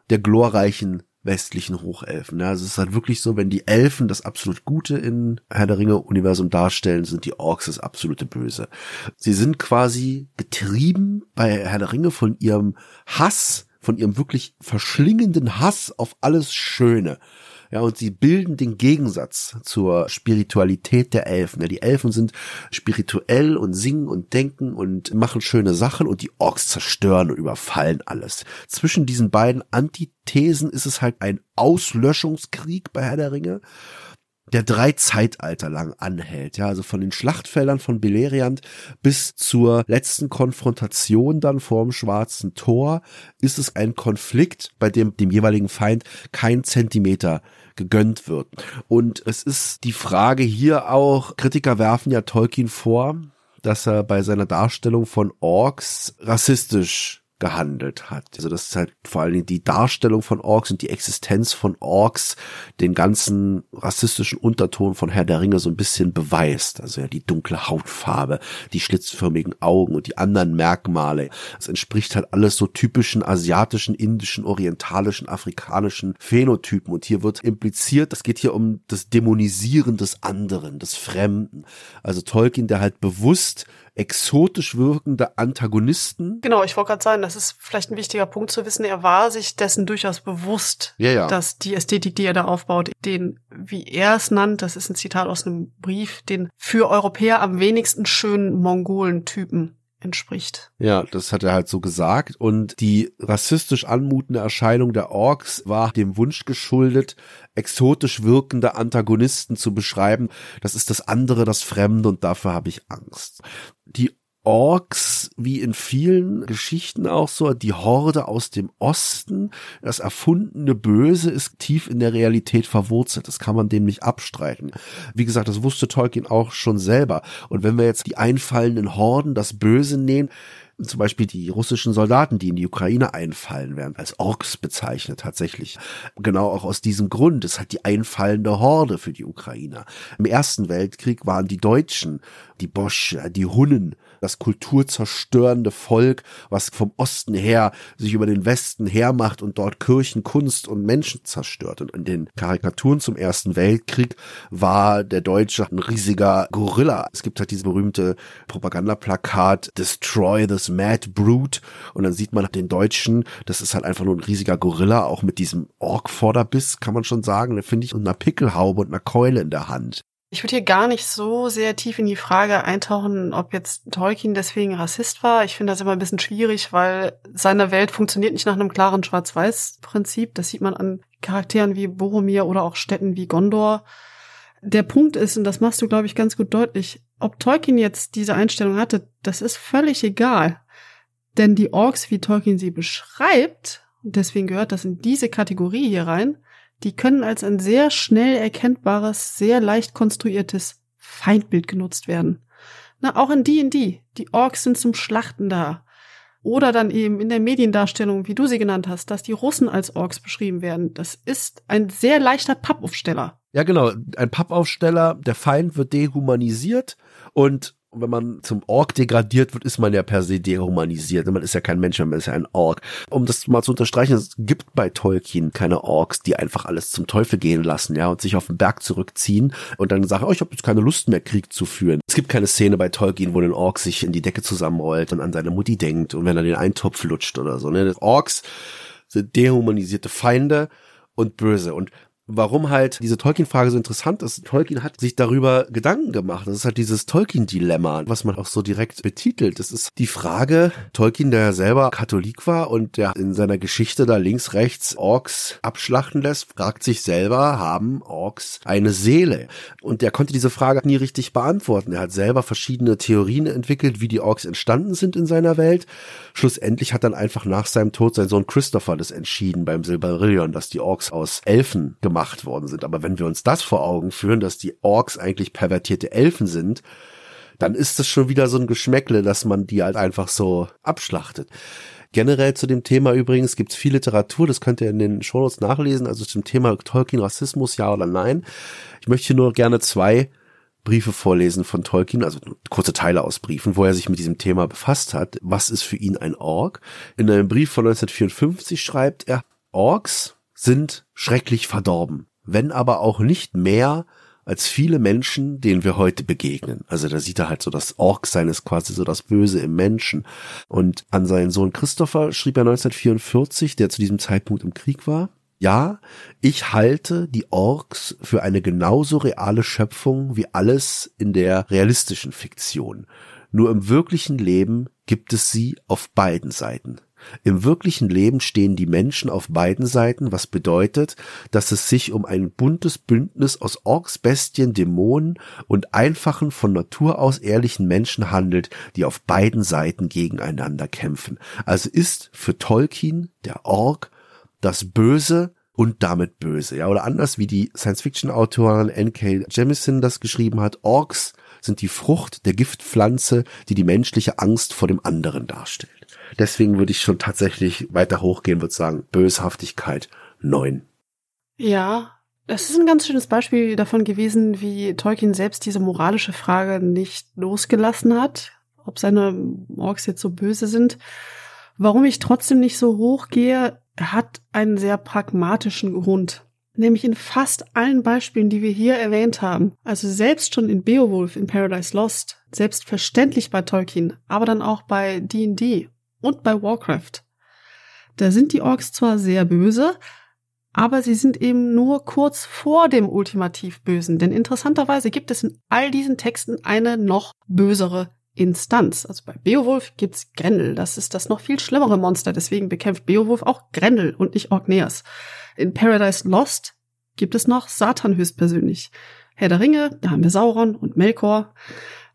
Speaker 1: der glorreichen westlichen Hochelfen. Ja, also es ist halt wirklich so, wenn die Elfen das absolut Gute in Herr der Ringe Universum darstellen, sind die Orks das absolute Böse. Sie sind quasi getrieben bei Herr der Ringe von ihrem Hass, von ihrem wirklich verschlingenden Hass auf alles Schöne. Ja, und sie bilden den Gegensatz zur Spiritualität der Elfen. Ja, die Elfen sind spirituell und singen und denken und machen schöne Sachen und die Orks zerstören und überfallen alles. Zwischen diesen beiden Antithesen ist es halt ein Auslöschungskrieg bei Herr der Ringe der drei Zeitalter lang anhält. Ja, also von den Schlachtfeldern von Beleriand bis zur letzten Konfrontation dann vorm Schwarzen Tor ist es ein Konflikt, bei dem dem jeweiligen Feind kein Zentimeter gegönnt wird. Und es ist die Frage hier auch, Kritiker werfen ja Tolkien vor, dass er bei seiner Darstellung von Orks rassistisch gehandelt hat. Also das ist halt vor allen Dingen die Darstellung von Orks und die Existenz von Orks den ganzen rassistischen Unterton von Herr der Ringe so ein bisschen beweist. Also ja die dunkle Hautfarbe, die schlitzförmigen Augen und die anderen Merkmale. Es entspricht halt alles so typischen asiatischen, indischen, orientalischen, afrikanischen Phänotypen. Und hier wird impliziert, es geht hier um das Dämonisieren des anderen, des Fremden. Also Tolkien, der halt bewusst exotisch wirkende Antagonisten.
Speaker 2: Genau, ich wollte gerade sagen, das ist vielleicht ein wichtiger Punkt zu wissen. Er war sich dessen durchaus bewusst,
Speaker 1: ja, ja.
Speaker 2: dass die Ästhetik, die er da aufbaut, den, wie er es nannt, das ist ein Zitat aus einem Brief, den für Europäer am wenigsten schönen Mongolen-Typen entspricht.
Speaker 1: Ja, das hat er halt so gesagt. Und die rassistisch anmutende Erscheinung der Orks war dem Wunsch geschuldet, exotisch wirkende Antagonisten zu beschreiben. Das ist das andere, das Fremde und dafür habe ich Angst. Die Orks, wie in vielen Geschichten auch so, die Horde aus dem Osten, das erfundene Böse ist tief in der Realität verwurzelt. Das kann man dem nicht abstreiten. Wie gesagt, das wusste Tolkien auch schon selber. Und wenn wir jetzt die einfallenden Horden, das Böse nehmen, zum Beispiel die russischen Soldaten, die in die Ukraine einfallen, werden als Orks bezeichnet tatsächlich. Genau auch aus diesem Grund ist halt die einfallende Horde für die Ukrainer. Im Ersten Weltkrieg waren die Deutschen, die Bosch, die Hunnen, das kulturzerstörende Volk, was vom Osten her sich über den Westen hermacht und dort Kirchen, Kunst und Menschen zerstört. Und in den Karikaturen zum Ersten Weltkrieg war der Deutsche ein riesiger Gorilla. Es gibt halt diese berühmte Propagandaplakat Destroy this Mad Brute und dann sieht man den Deutschen, das ist halt einfach nur ein riesiger Gorilla, auch mit diesem Ork-Vorderbiss, kann man schon sagen, da finde ich, und einer Pickelhaube und einer Keule in der Hand.
Speaker 2: Ich würde hier gar nicht so sehr tief in die Frage eintauchen, ob jetzt Tolkien deswegen Rassist war. Ich finde das immer ein bisschen schwierig, weil seine Welt funktioniert nicht nach einem klaren Schwarz-Weiß-Prinzip. Das sieht man an Charakteren wie Boromir oder auch Städten wie Gondor. Der Punkt ist, und das machst du, glaube ich, ganz gut deutlich, ob Tolkien jetzt diese Einstellung hatte, das ist völlig egal. Denn die Orks, wie Tolkien sie beschreibt, und deswegen gehört das in diese Kategorie hier rein, die können als ein sehr schnell erkennbares, sehr leicht konstruiertes Feindbild genutzt werden. Na, auch in D&D. Die Orks sind zum Schlachten da. Oder dann eben in der Mediendarstellung, wie du sie genannt hast, dass die Russen als Orks beschrieben werden. Das ist ein sehr leichter Pappaufsteller.
Speaker 1: Ja, genau. Ein Pappaufsteller. Der Feind wird dehumanisiert und und wenn man zum Ork degradiert wird, ist man ja per se dehumanisiert. Man ist ja kein Mensch, man ist ja ein Ork. Um das mal zu unterstreichen, es gibt bei Tolkien keine Orks, die einfach alles zum Teufel gehen lassen, ja, und sich auf den Berg zurückziehen und dann sagen, oh, ich habe jetzt keine Lust mehr, Krieg zu führen. Es gibt keine Szene bei Tolkien, wo ein Ork sich in die Decke zusammenrollt und an seine Mutti denkt und wenn er den Eintopf lutscht oder so. Ne? Orks sind dehumanisierte Feinde und böse. Und warum halt diese Tolkien-Frage so interessant ist. Tolkien hat sich darüber Gedanken gemacht. Das ist halt dieses Tolkien-Dilemma, was man auch so direkt betitelt. Das ist die Frage, Tolkien, der ja selber Katholik war und der in seiner Geschichte da links, rechts Orks abschlachten lässt, fragt sich selber, haben Orks eine Seele? Und der konnte diese Frage nie richtig beantworten. Er hat selber verschiedene Theorien entwickelt, wie die Orks entstanden sind in seiner Welt. Schlussendlich hat dann einfach nach seinem Tod sein Sohn Christopher das entschieden beim Silmarillion, dass die Orks aus Elfen gemacht gemacht worden sind. Aber wenn wir uns das vor Augen führen, dass die Orks eigentlich pervertierte Elfen sind, dann ist das schon wieder so ein Geschmäckle, dass man die halt einfach so abschlachtet. Generell zu dem Thema übrigens gibt es viel Literatur, das könnt ihr in den Shownotes nachlesen, also zum Thema Tolkien Rassismus, ja oder nein. Ich möchte hier nur gerne zwei Briefe vorlesen von Tolkien, also kurze Teile aus Briefen, wo er sich mit diesem Thema befasst hat. Was ist für ihn ein Ork? In einem Brief von 1954 schreibt er, Orks sind schrecklich verdorben, wenn aber auch nicht mehr als viele Menschen, denen wir heute begegnen. Also da sieht er halt so das Ork-Sein ist quasi so das Böse im Menschen. Und an seinen Sohn Christopher schrieb er 1944, der zu diesem Zeitpunkt im Krieg war, ja, ich halte die Orks für eine genauso reale Schöpfung wie alles in der realistischen Fiktion. Nur im wirklichen Leben gibt es sie auf beiden Seiten. Im wirklichen Leben stehen die Menschen auf beiden Seiten, was bedeutet, dass es sich um ein buntes Bündnis aus Orks, Bestien, Dämonen und einfachen von Natur aus ehrlichen Menschen handelt, die auf beiden Seiten gegeneinander kämpfen. Also ist für Tolkien der Ork das Böse und damit böse. Ja, oder anders wie die Science-Fiction-Autorin N.K. Jemisin das geschrieben hat, Orks sind die Frucht der Giftpflanze, die die menschliche Angst vor dem anderen darstellt. Deswegen würde ich schon tatsächlich weiter hochgehen, würde sagen, Böshaftigkeit neun.
Speaker 2: Ja, das ist ein ganz schönes Beispiel davon gewesen, wie Tolkien selbst diese moralische Frage nicht losgelassen hat, ob seine Orks jetzt so böse sind. Warum ich trotzdem nicht so hoch gehe, hat einen sehr pragmatischen Grund. Nämlich in fast allen Beispielen, die wir hier erwähnt haben. Also selbst schon in Beowulf in Paradise Lost, selbstverständlich bei Tolkien, aber dann auch bei D&D und bei Warcraft. Da sind die Orks zwar sehr böse, aber sie sind eben nur kurz vor dem ultimativ Bösen, denn interessanterweise gibt es in all diesen Texten eine noch bösere Instanz. Also bei Beowulf gibt's Grendel, das ist das noch viel schlimmere Monster, deswegen bekämpft Beowulf auch Grendel und nicht Orkneas. In Paradise Lost gibt es noch Satan höchstpersönlich. Herr der Ringe, da haben wir Sauron und Melkor.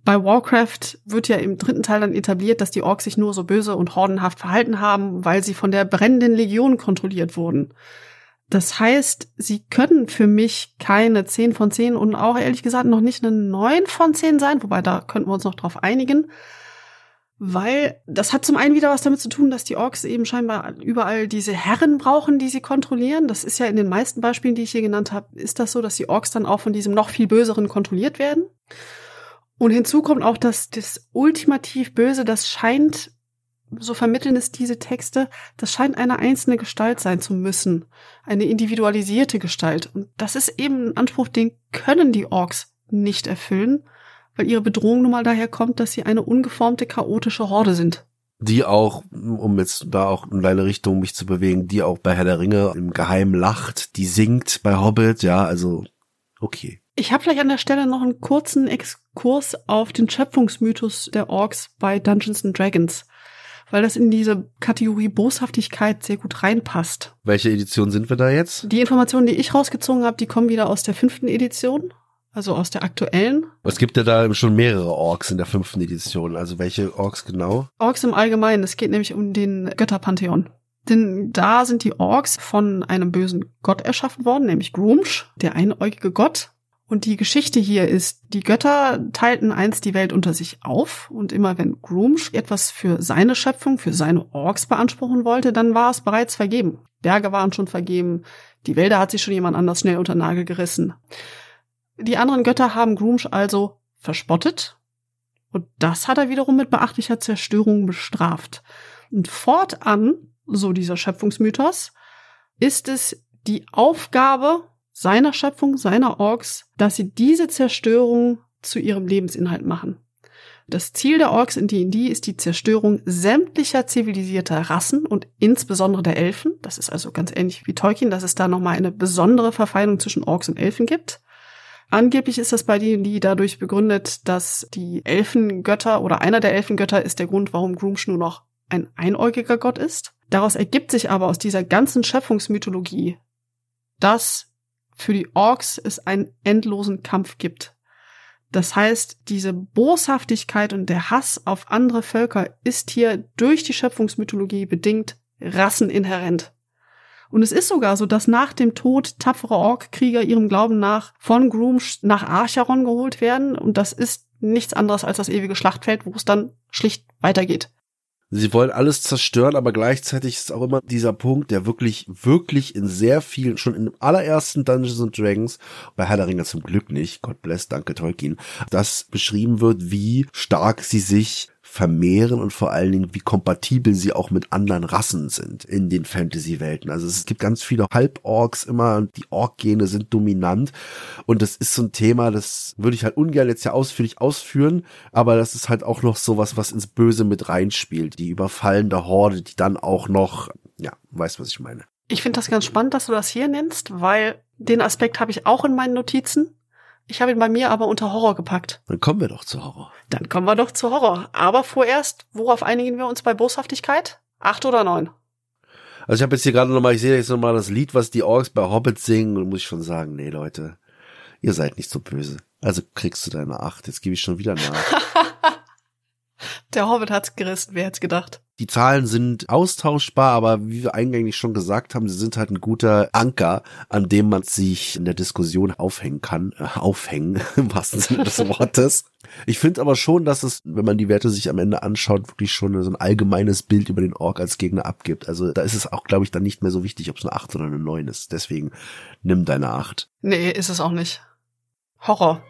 Speaker 2: Bei Warcraft wird ja im dritten Teil dann etabliert, dass die Orks sich nur so böse und hordenhaft verhalten haben, weil sie von der brennenden Legion kontrolliert wurden. Das heißt, sie können für mich keine 10 von 10 und auch ehrlich gesagt noch nicht eine 9 von 10 sein, wobei da könnten wir uns noch drauf einigen. Weil das hat zum einen wieder was damit zu tun, dass die Orks eben scheinbar überall diese Herren brauchen, die sie kontrollieren. Das ist ja in den meisten Beispielen, die ich hier genannt habe, ist das so, dass die Orks dann auch von diesem noch viel böseren kontrolliert werden. Und hinzu kommt auch, dass das ultimativ Böse, das scheint so vermitteln es diese Texte, das scheint eine einzelne Gestalt sein zu müssen, eine individualisierte Gestalt. Und das ist eben ein Anspruch, den können die Orks nicht erfüllen, weil ihre Bedrohung nun mal daher kommt, dass sie eine ungeformte, chaotische Horde sind.
Speaker 1: Die auch, um jetzt da auch in deine Richtung mich zu bewegen, die auch bei Herr der Ringe im Geheimen lacht, die singt bei Hobbit, ja, also okay.
Speaker 2: Ich habe vielleicht an der Stelle noch einen kurzen Exkurs auf den Schöpfungsmythos der Orks bei Dungeons and Dragons weil das in diese Kategorie Boshaftigkeit sehr gut reinpasst.
Speaker 1: Welche Edition sind wir da jetzt?
Speaker 2: Die Informationen, die ich rausgezogen habe, die kommen wieder aus der fünften Edition, also aus der aktuellen.
Speaker 1: Es gibt ja da schon mehrere Orks in der fünften Edition. Also welche Orks genau?
Speaker 2: Orks im Allgemeinen. Es geht nämlich um den Götterpantheon. Denn da sind die Orks von einem bösen Gott erschaffen worden, nämlich Grumsh, der einäugige Gott. Und die Geschichte hier ist, die Götter teilten einst die Welt unter sich auf und immer wenn Groomsch etwas für seine Schöpfung, für seine Orks beanspruchen wollte, dann war es bereits vergeben. Berge waren schon vergeben, die Wälder hat sich schon jemand anders schnell unter Nagel gerissen. Die anderen Götter haben Groomsch also verspottet und das hat er wiederum mit beachtlicher Zerstörung bestraft. Und fortan, so dieser Schöpfungsmythos, ist es die Aufgabe seiner Schöpfung, seiner Orks, dass sie diese Zerstörung zu ihrem Lebensinhalt machen. Das Ziel der Orks in D&D ist die Zerstörung sämtlicher zivilisierter Rassen und insbesondere der Elfen. Das ist also ganz ähnlich wie Tolkien, dass es da nochmal eine besondere Verfeindung zwischen Orks und Elfen gibt. Angeblich ist das bei D&D dadurch begründet, dass die Elfengötter oder einer der Elfengötter ist der Grund, warum Groomsh nur noch ein einäugiger Gott ist. Daraus ergibt sich aber aus dieser ganzen Schöpfungsmythologie, dass für die Orks es einen endlosen Kampf gibt. Das heißt, diese Boshaftigkeit und der Hass auf andere Völker ist hier durch die Schöpfungsmythologie bedingt rasseninhärent. Und es ist sogar so, dass nach dem Tod tapfere Orkkrieger ihrem Glauben nach von Groomsh nach Archaron geholt werden. Und das ist nichts anderes als das ewige Schlachtfeld, wo es dann schlicht weitergeht.
Speaker 1: Sie wollen alles zerstören, aber gleichzeitig ist auch immer dieser Punkt, der wirklich, wirklich in sehr vielen, schon dem allerersten Dungeons and Dragons, bei Herr der Ringe zum Glück nicht, Gott bless, danke Tolkien, das beschrieben wird, wie stark sie sich vermehren und vor allen Dingen, wie kompatibel sie auch mit anderen Rassen sind in den Fantasy-Welten. Also es gibt ganz viele Halborgs immer und die Ork-Gene sind dominant und das ist so ein Thema, das würde ich halt ungern jetzt ja ausführlich ausführen, aber das ist halt auch noch sowas, was ins Böse mit reinspielt. Die überfallende Horde, die dann auch noch, ja, weißt was ich meine.
Speaker 2: Ich finde das ganz spannend, dass du das hier nennst, weil den Aspekt habe ich auch in meinen Notizen. Ich habe ihn bei mir aber unter Horror gepackt.
Speaker 1: Dann kommen wir doch zu Horror.
Speaker 2: Dann kommen wir doch zu Horror. Aber vorerst, worauf einigen wir uns bei Boshaftigkeit? Acht oder neun?
Speaker 1: Also ich habe jetzt hier gerade nochmal, ich sehe jetzt nochmal das Lied, was die Orks bei Hobbit singen und muss ich schon sagen, nee Leute, ihr seid nicht so böse. Also kriegst du deine Acht. Jetzt gebe ich schon wieder nach. <laughs>
Speaker 2: Der Hobbit hat's gerissen, wer hätte gedacht?
Speaker 1: Die Zahlen sind austauschbar, aber wie wir eingangs schon gesagt haben, sie sind halt ein guter Anker, an dem man sich in der Diskussion aufhängen kann. Äh, aufhängen, <laughs> im wahrsten Sinne des Wortes. Ich finde aber schon, dass es, wenn man die Werte sich am Ende anschaut, wirklich schon so ein allgemeines Bild über den Ork als Gegner abgibt. Also da ist es auch, glaube ich, dann nicht mehr so wichtig, ob es eine 8 oder eine 9 ist. Deswegen nimm deine 8.
Speaker 2: Nee, ist es auch nicht. Horror.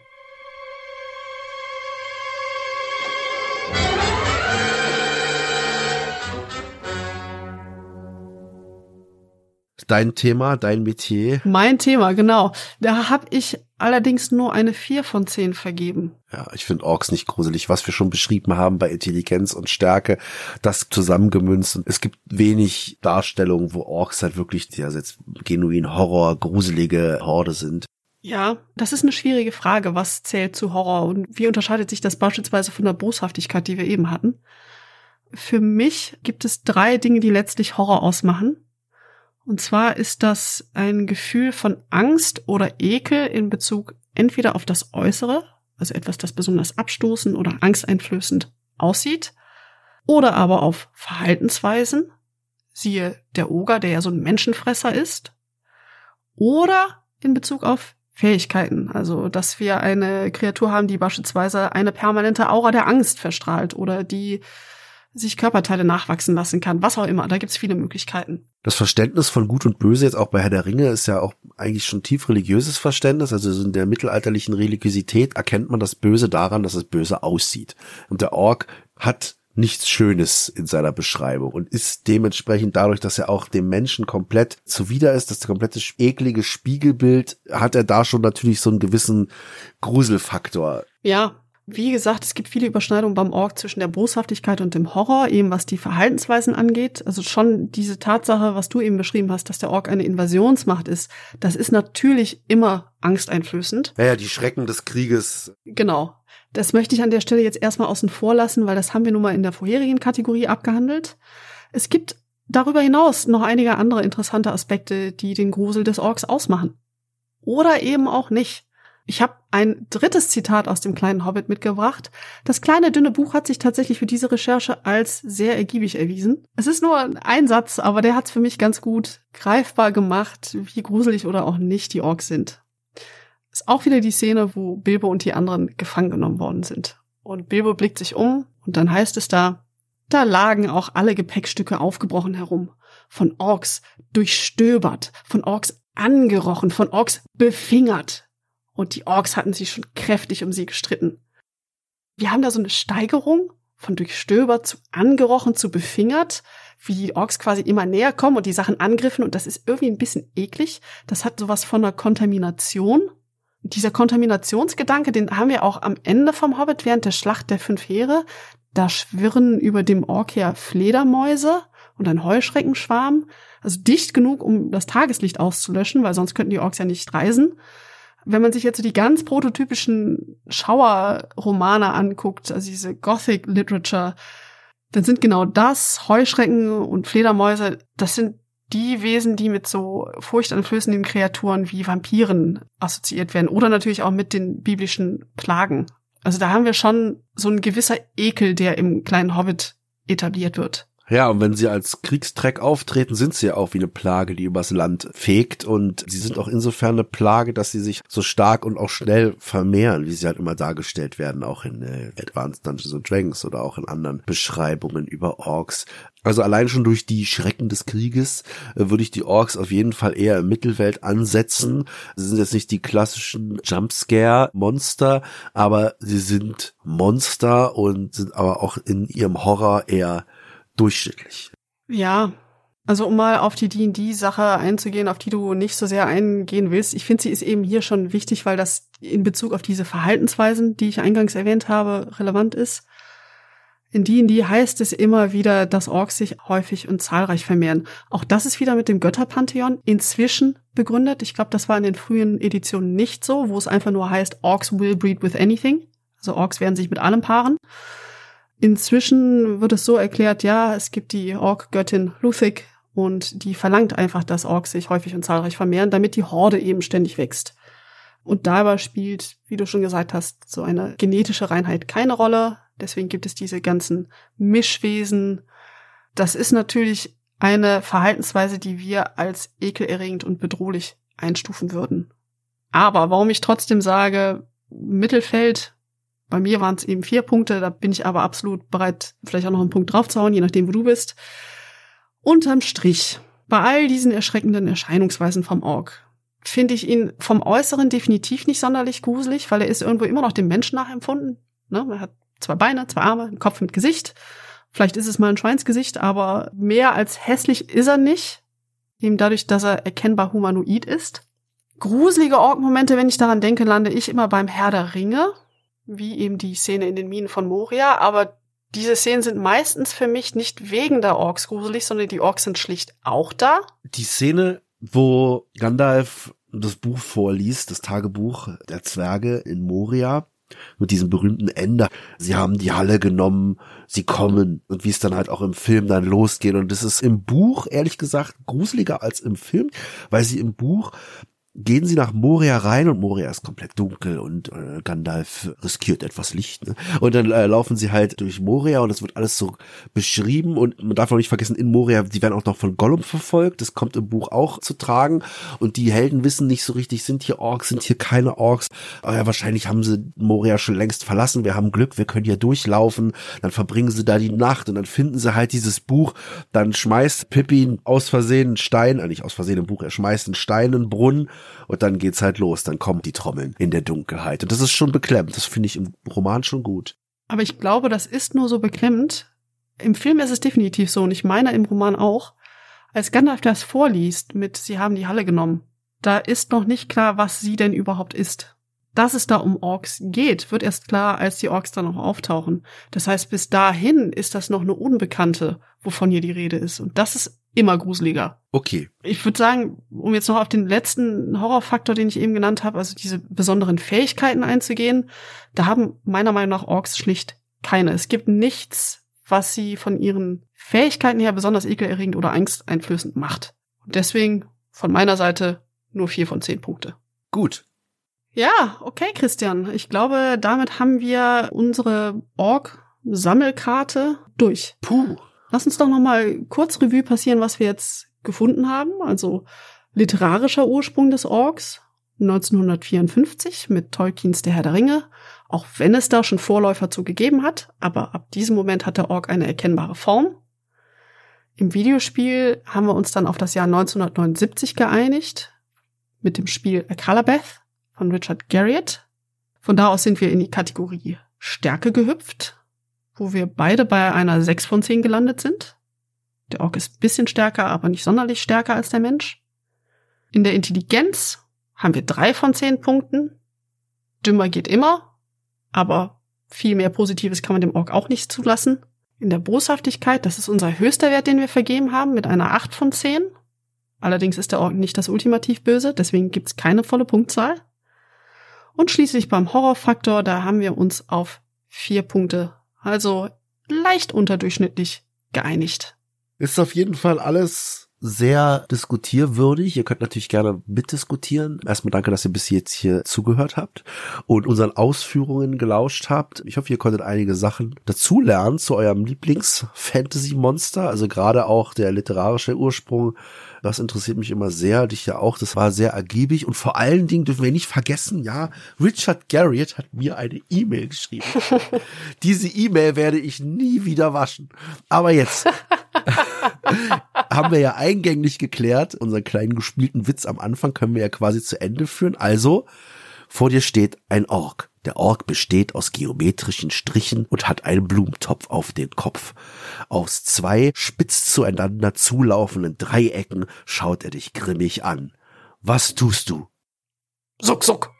Speaker 1: Dein Thema, dein Metier.
Speaker 2: Mein Thema, genau. Da habe ich allerdings nur eine 4 von 10 vergeben.
Speaker 1: Ja, ich finde Orks nicht gruselig, was wir schon beschrieben haben bei Intelligenz und Stärke, das zusammengemünzt. Und es gibt wenig Darstellungen, wo Orks halt wirklich ja, jetzt genuin Horror, gruselige Horde sind.
Speaker 2: Ja, das ist eine schwierige Frage. Was zählt zu Horror und wie unterscheidet sich das beispielsweise von der Boshaftigkeit, die wir eben hatten? Für mich gibt es drei Dinge, die letztlich Horror ausmachen. Und zwar ist das ein Gefühl von Angst oder Ekel in Bezug entweder auf das Äußere, also etwas, das besonders abstoßend oder angsteinflößend aussieht, oder aber auf Verhaltensweisen, siehe der Oger, der ja so ein Menschenfresser ist, oder in Bezug auf Fähigkeiten, also dass wir eine Kreatur haben, die beispielsweise eine permanente Aura der Angst verstrahlt oder die sich Körperteile nachwachsen lassen kann, was auch immer. Da gibt's viele Möglichkeiten.
Speaker 1: Das Verständnis von Gut und Böse jetzt auch bei Herr der Ringe ist ja auch eigentlich schon tief religiöses Verständnis. Also in der mittelalterlichen Religiosität erkennt man das Böse daran, dass es böse aussieht. Und der Ork hat nichts Schönes in seiner Beschreibung und ist dementsprechend dadurch, dass er auch dem Menschen komplett zuwider ist, das komplette eklige Spiegelbild, hat er da schon natürlich so einen gewissen Gruselfaktor.
Speaker 2: Ja, wie gesagt, es gibt viele Überschneidungen beim Org zwischen der Boshaftigkeit und dem Horror, eben was die Verhaltensweisen angeht. Also schon diese Tatsache, was du eben beschrieben hast, dass der Org eine Invasionsmacht ist, das ist natürlich immer angsteinflößend.
Speaker 1: Ja, ja, die Schrecken des Krieges.
Speaker 2: Genau. Das möchte ich an der Stelle jetzt erstmal außen vor lassen, weil das haben wir nun mal in der vorherigen Kategorie abgehandelt. Es gibt darüber hinaus noch einige andere interessante Aspekte, die den Grusel des Orks ausmachen. Oder eben auch nicht. Ich habe ein drittes Zitat aus dem kleinen Hobbit mitgebracht. Das kleine dünne Buch hat sich tatsächlich für diese Recherche als sehr ergiebig erwiesen. Es ist nur ein Satz, aber der hat es für mich ganz gut greifbar gemacht, wie gruselig oder auch nicht die Orks sind. Ist auch wieder die Szene, wo Bilbo und die anderen gefangen genommen worden sind. Und Bilbo blickt sich um und dann heißt es da, da lagen auch alle Gepäckstücke aufgebrochen herum. Von Orks durchstöbert, von Orks angerochen, von Orks befingert und die Orks hatten sich schon kräftig um sie gestritten. Wir haben da so eine Steigerung von durchstöbert zu angerochen zu befingert, wie die Orks quasi immer näher kommen und die Sachen angriffen und das ist irgendwie ein bisschen eklig. Das hat sowas von einer Kontamination. dieser Kontaminationsgedanke, den haben wir auch am Ende vom Hobbit während der Schlacht der fünf Heere. Da schwirren über dem Ork her Fledermäuse und ein Heuschreckenschwarm. Also dicht genug, um das Tageslicht auszulöschen, weil sonst könnten die Orks ja nicht reisen wenn man sich jetzt so die ganz prototypischen Schauerromane anguckt, also diese Gothic Literature, dann sind genau das, Heuschrecken und Fledermäuse, das sind die Wesen, die mit so furchteinflößenden Kreaturen wie Vampiren assoziiert werden oder natürlich auch mit den biblischen Plagen. Also da haben wir schon so ein gewisser Ekel, der im kleinen Hobbit etabliert wird.
Speaker 1: Ja, und wenn sie als Kriegstreck auftreten, sind sie ja auch wie eine Plage, die übers Land fegt. Und sie sind auch insofern eine Plage, dass sie sich so stark und auch schnell vermehren, wie sie halt immer dargestellt werden, auch in äh, Advanced Dungeons and Dragons oder auch in anderen Beschreibungen über Orks. Also allein schon durch die Schrecken des Krieges äh, würde ich die Orks auf jeden Fall eher im Mittelwelt ansetzen. Sie sind jetzt nicht die klassischen Jumpscare-Monster, aber sie sind Monster und sind aber auch in ihrem Horror eher durchschnittlich.
Speaker 2: Ja, also um mal auf die D&D-Sache einzugehen, auf die du nicht so sehr eingehen willst. Ich finde, sie ist eben hier schon wichtig, weil das in Bezug auf diese Verhaltensweisen, die ich eingangs erwähnt habe, relevant ist. In D&D heißt es immer wieder, dass Orks sich häufig und zahlreich vermehren. Auch das ist wieder mit dem Götterpantheon inzwischen begründet. Ich glaube, das war in den frühen Editionen nicht so, wo es einfach nur heißt, Orks will breed with anything. Also Orks werden sich mit allem paaren. Inzwischen wird es so erklärt, ja, es gibt die Ork-Göttin Luthik und die verlangt einfach, dass Orks sich häufig und zahlreich vermehren, damit die Horde eben ständig wächst. Und dabei spielt, wie du schon gesagt hast, so eine genetische Reinheit keine Rolle. Deswegen gibt es diese ganzen Mischwesen. Das ist natürlich eine Verhaltensweise, die wir als ekelerregend und bedrohlich einstufen würden. Aber warum ich trotzdem sage, Mittelfeld bei mir waren es eben vier Punkte, da bin ich aber absolut bereit, vielleicht auch noch einen Punkt draufzuhauen, je nachdem, wo du bist. Unterm Strich, bei all diesen erschreckenden Erscheinungsweisen vom Ork, finde ich ihn vom Äußeren definitiv nicht sonderlich gruselig, weil er ist irgendwo immer noch dem Menschen nachempfunden. Ne? Er hat zwei Beine, zwei Arme, einen Kopf mit Gesicht. Vielleicht ist es mal ein Schweinsgesicht, aber mehr als hässlich ist er nicht. Eben dadurch, dass er erkennbar humanoid ist. Gruselige Ork-Momente, wenn ich daran denke, lande ich immer beim Herr der Ringe wie eben die Szene in den Minen von Moria, aber diese Szenen sind meistens für mich nicht wegen der Orks gruselig, sondern die Orks sind schlicht auch da.
Speaker 1: Die Szene, wo Gandalf das Buch vorliest, das Tagebuch der Zwerge in Moria, mit diesem berühmten Ende. Sie haben die Halle genommen, sie kommen und wie es dann halt auch im Film dann losgeht. Und das ist im Buch, ehrlich gesagt, gruseliger als im Film, weil sie im Buch gehen sie nach Moria rein und Moria ist komplett dunkel und äh, Gandalf riskiert etwas Licht. Ne? Und dann äh, laufen sie halt durch Moria und es wird alles so beschrieben und man darf auch nicht vergessen, in Moria, die werden auch noch von Gollum verfolgt, das kommt im Buch auch zu tragen und die Helden wissen nicht so richtig, sind hier Orks, sind hier keine Orks. Aber ja, wahrscheinlich haben sie Moria schon längst verlassen, wir haben Glück, wir können hier durchlaufen, dann verbringen sie da die Nacht und dann finden sie halt dieses Buch, dann schmeißt Pippin aus Versehen einen Stein, äh, nicht aus Versehen im Buch, er schmeißt einen Stein in den Brunnen und dann geht's halt los. Dann kommen die Trommeln in der Dunkelheit. Und das ist schon beklemmend. Das finde ich im Roman schon gut.
Speaker 2: Aber ich glaube, das ist nur so beklemmend. Im Film ist es definitiv so und ich meine im Roman auch. Als Gandalf das vorliest mit Sie haben die Halle genommen, da ist noch nicht klar, was sie denn überhaupt ist. Dass es da um Orks geht, wird erst klar, als die Orks dann noch auftauchen. Das heißt, bis dahin ist das noch eine Unbekannte, wovon hier die Rede ist. Und das ist immer gruseliger.
Speaker 1: Okay.
Speaker 2: Ich würde sagen, um jetzt noch auf den letzten Horrorfaktor, den ich eben genannt habe, also diese besonderen Fähigkeiten einzugehen, da haben meiner Meinung nach Orks schlicht keine. Es gibt nichts, was sie von ihren Fähigkeiten her besonders ekelerregend oder angsteinflößend macht. Und deswegen von meiner Seite nur vier von zehn Punkte.
Speaker 1: Gut.
Speaker 2: Ja, okay, Christian. Ich glaube, damit haben wir unsere Org-Sammelkarte durch.
Speaker 1: Puh.
Speaker 2: Lass uns doch noch mal kurz Revue passieren, was wir jetzt gefunden haben. Also literarischer Ursprung des Orks 1954 mit Tolkiens Der Herr der Ringe, auch wenn es da schon Vorläufer zu gegeben hat, aber ab diesem Moment hat der Ork eine erkennbare Form. Im Videospiel haben wir uns dann auf das Jahr 1979 geeinigt mit dem Spiel A Calabeth von Richard Garriott. Von da aus sind wir in die Kategorie Stärke gehüpft wo wir beide bei einer 6 von 10 gelandet sind. Der Ork ist ein bisschen stärker, aber nicht sonderlich stärker als der Mensch. In der Intelligenz haben wir 3 von 10 Punkten. Dümmer geht immer, aber viel mehr Positives kann man dem Ork auch nicht zulassen. In der Boshaftigkeit, das ist unser höchster Wert, den wir vergeben haben, mit einer 8 von 10. Allerdings ist der Ork nicht das ultimativ Böse, deswegen gibt's keine volle Punktzahl. Und schließlich beim Horrorfaktor, da haben wir uns auf vier Punkte also leicht unterdurchschnittlich geeinigt.
Speaker 1: Ist auf jeden Fall alles sehr diskutierwürdig. Ihr könnt natürlich gerne mitdiskutieren. Erstmal danke, dass ihr bis jetzt hier zugehört habt und unseren Ausführungen gelauscht habt. Ich hoffe, ihr konntet einige Sachen dazulernen zu eurem Lieblings-Fantasy-Monster. Also gerade auch der literarische Ursprung das interessiert mich immer sehr, dich ja auch. Das war sehr ergiebig und vor allen Dingen dürfen wir nicht vergessen, ja, Richard Garriott hat mir eine E-Mail geschrieben. <laughs> Diese E-Mail werde ich nie wieder waschen. Aber jetzt <laughs> haben wir ja eingänglich geklärt, unseren kleinen gespielten Witz am Anfang können wir ja quasi zu Ende führen. Also, vor dir steht ein Ork. Der Ork besteht aus geometrischen Strichen und hat einen Blumentopf auf den Kopf. Aus zwei spitz zueinander zulaufenden Dreiecken schaut er dich grimmig an. Was tust du?
Speaker 2: Suck, suck.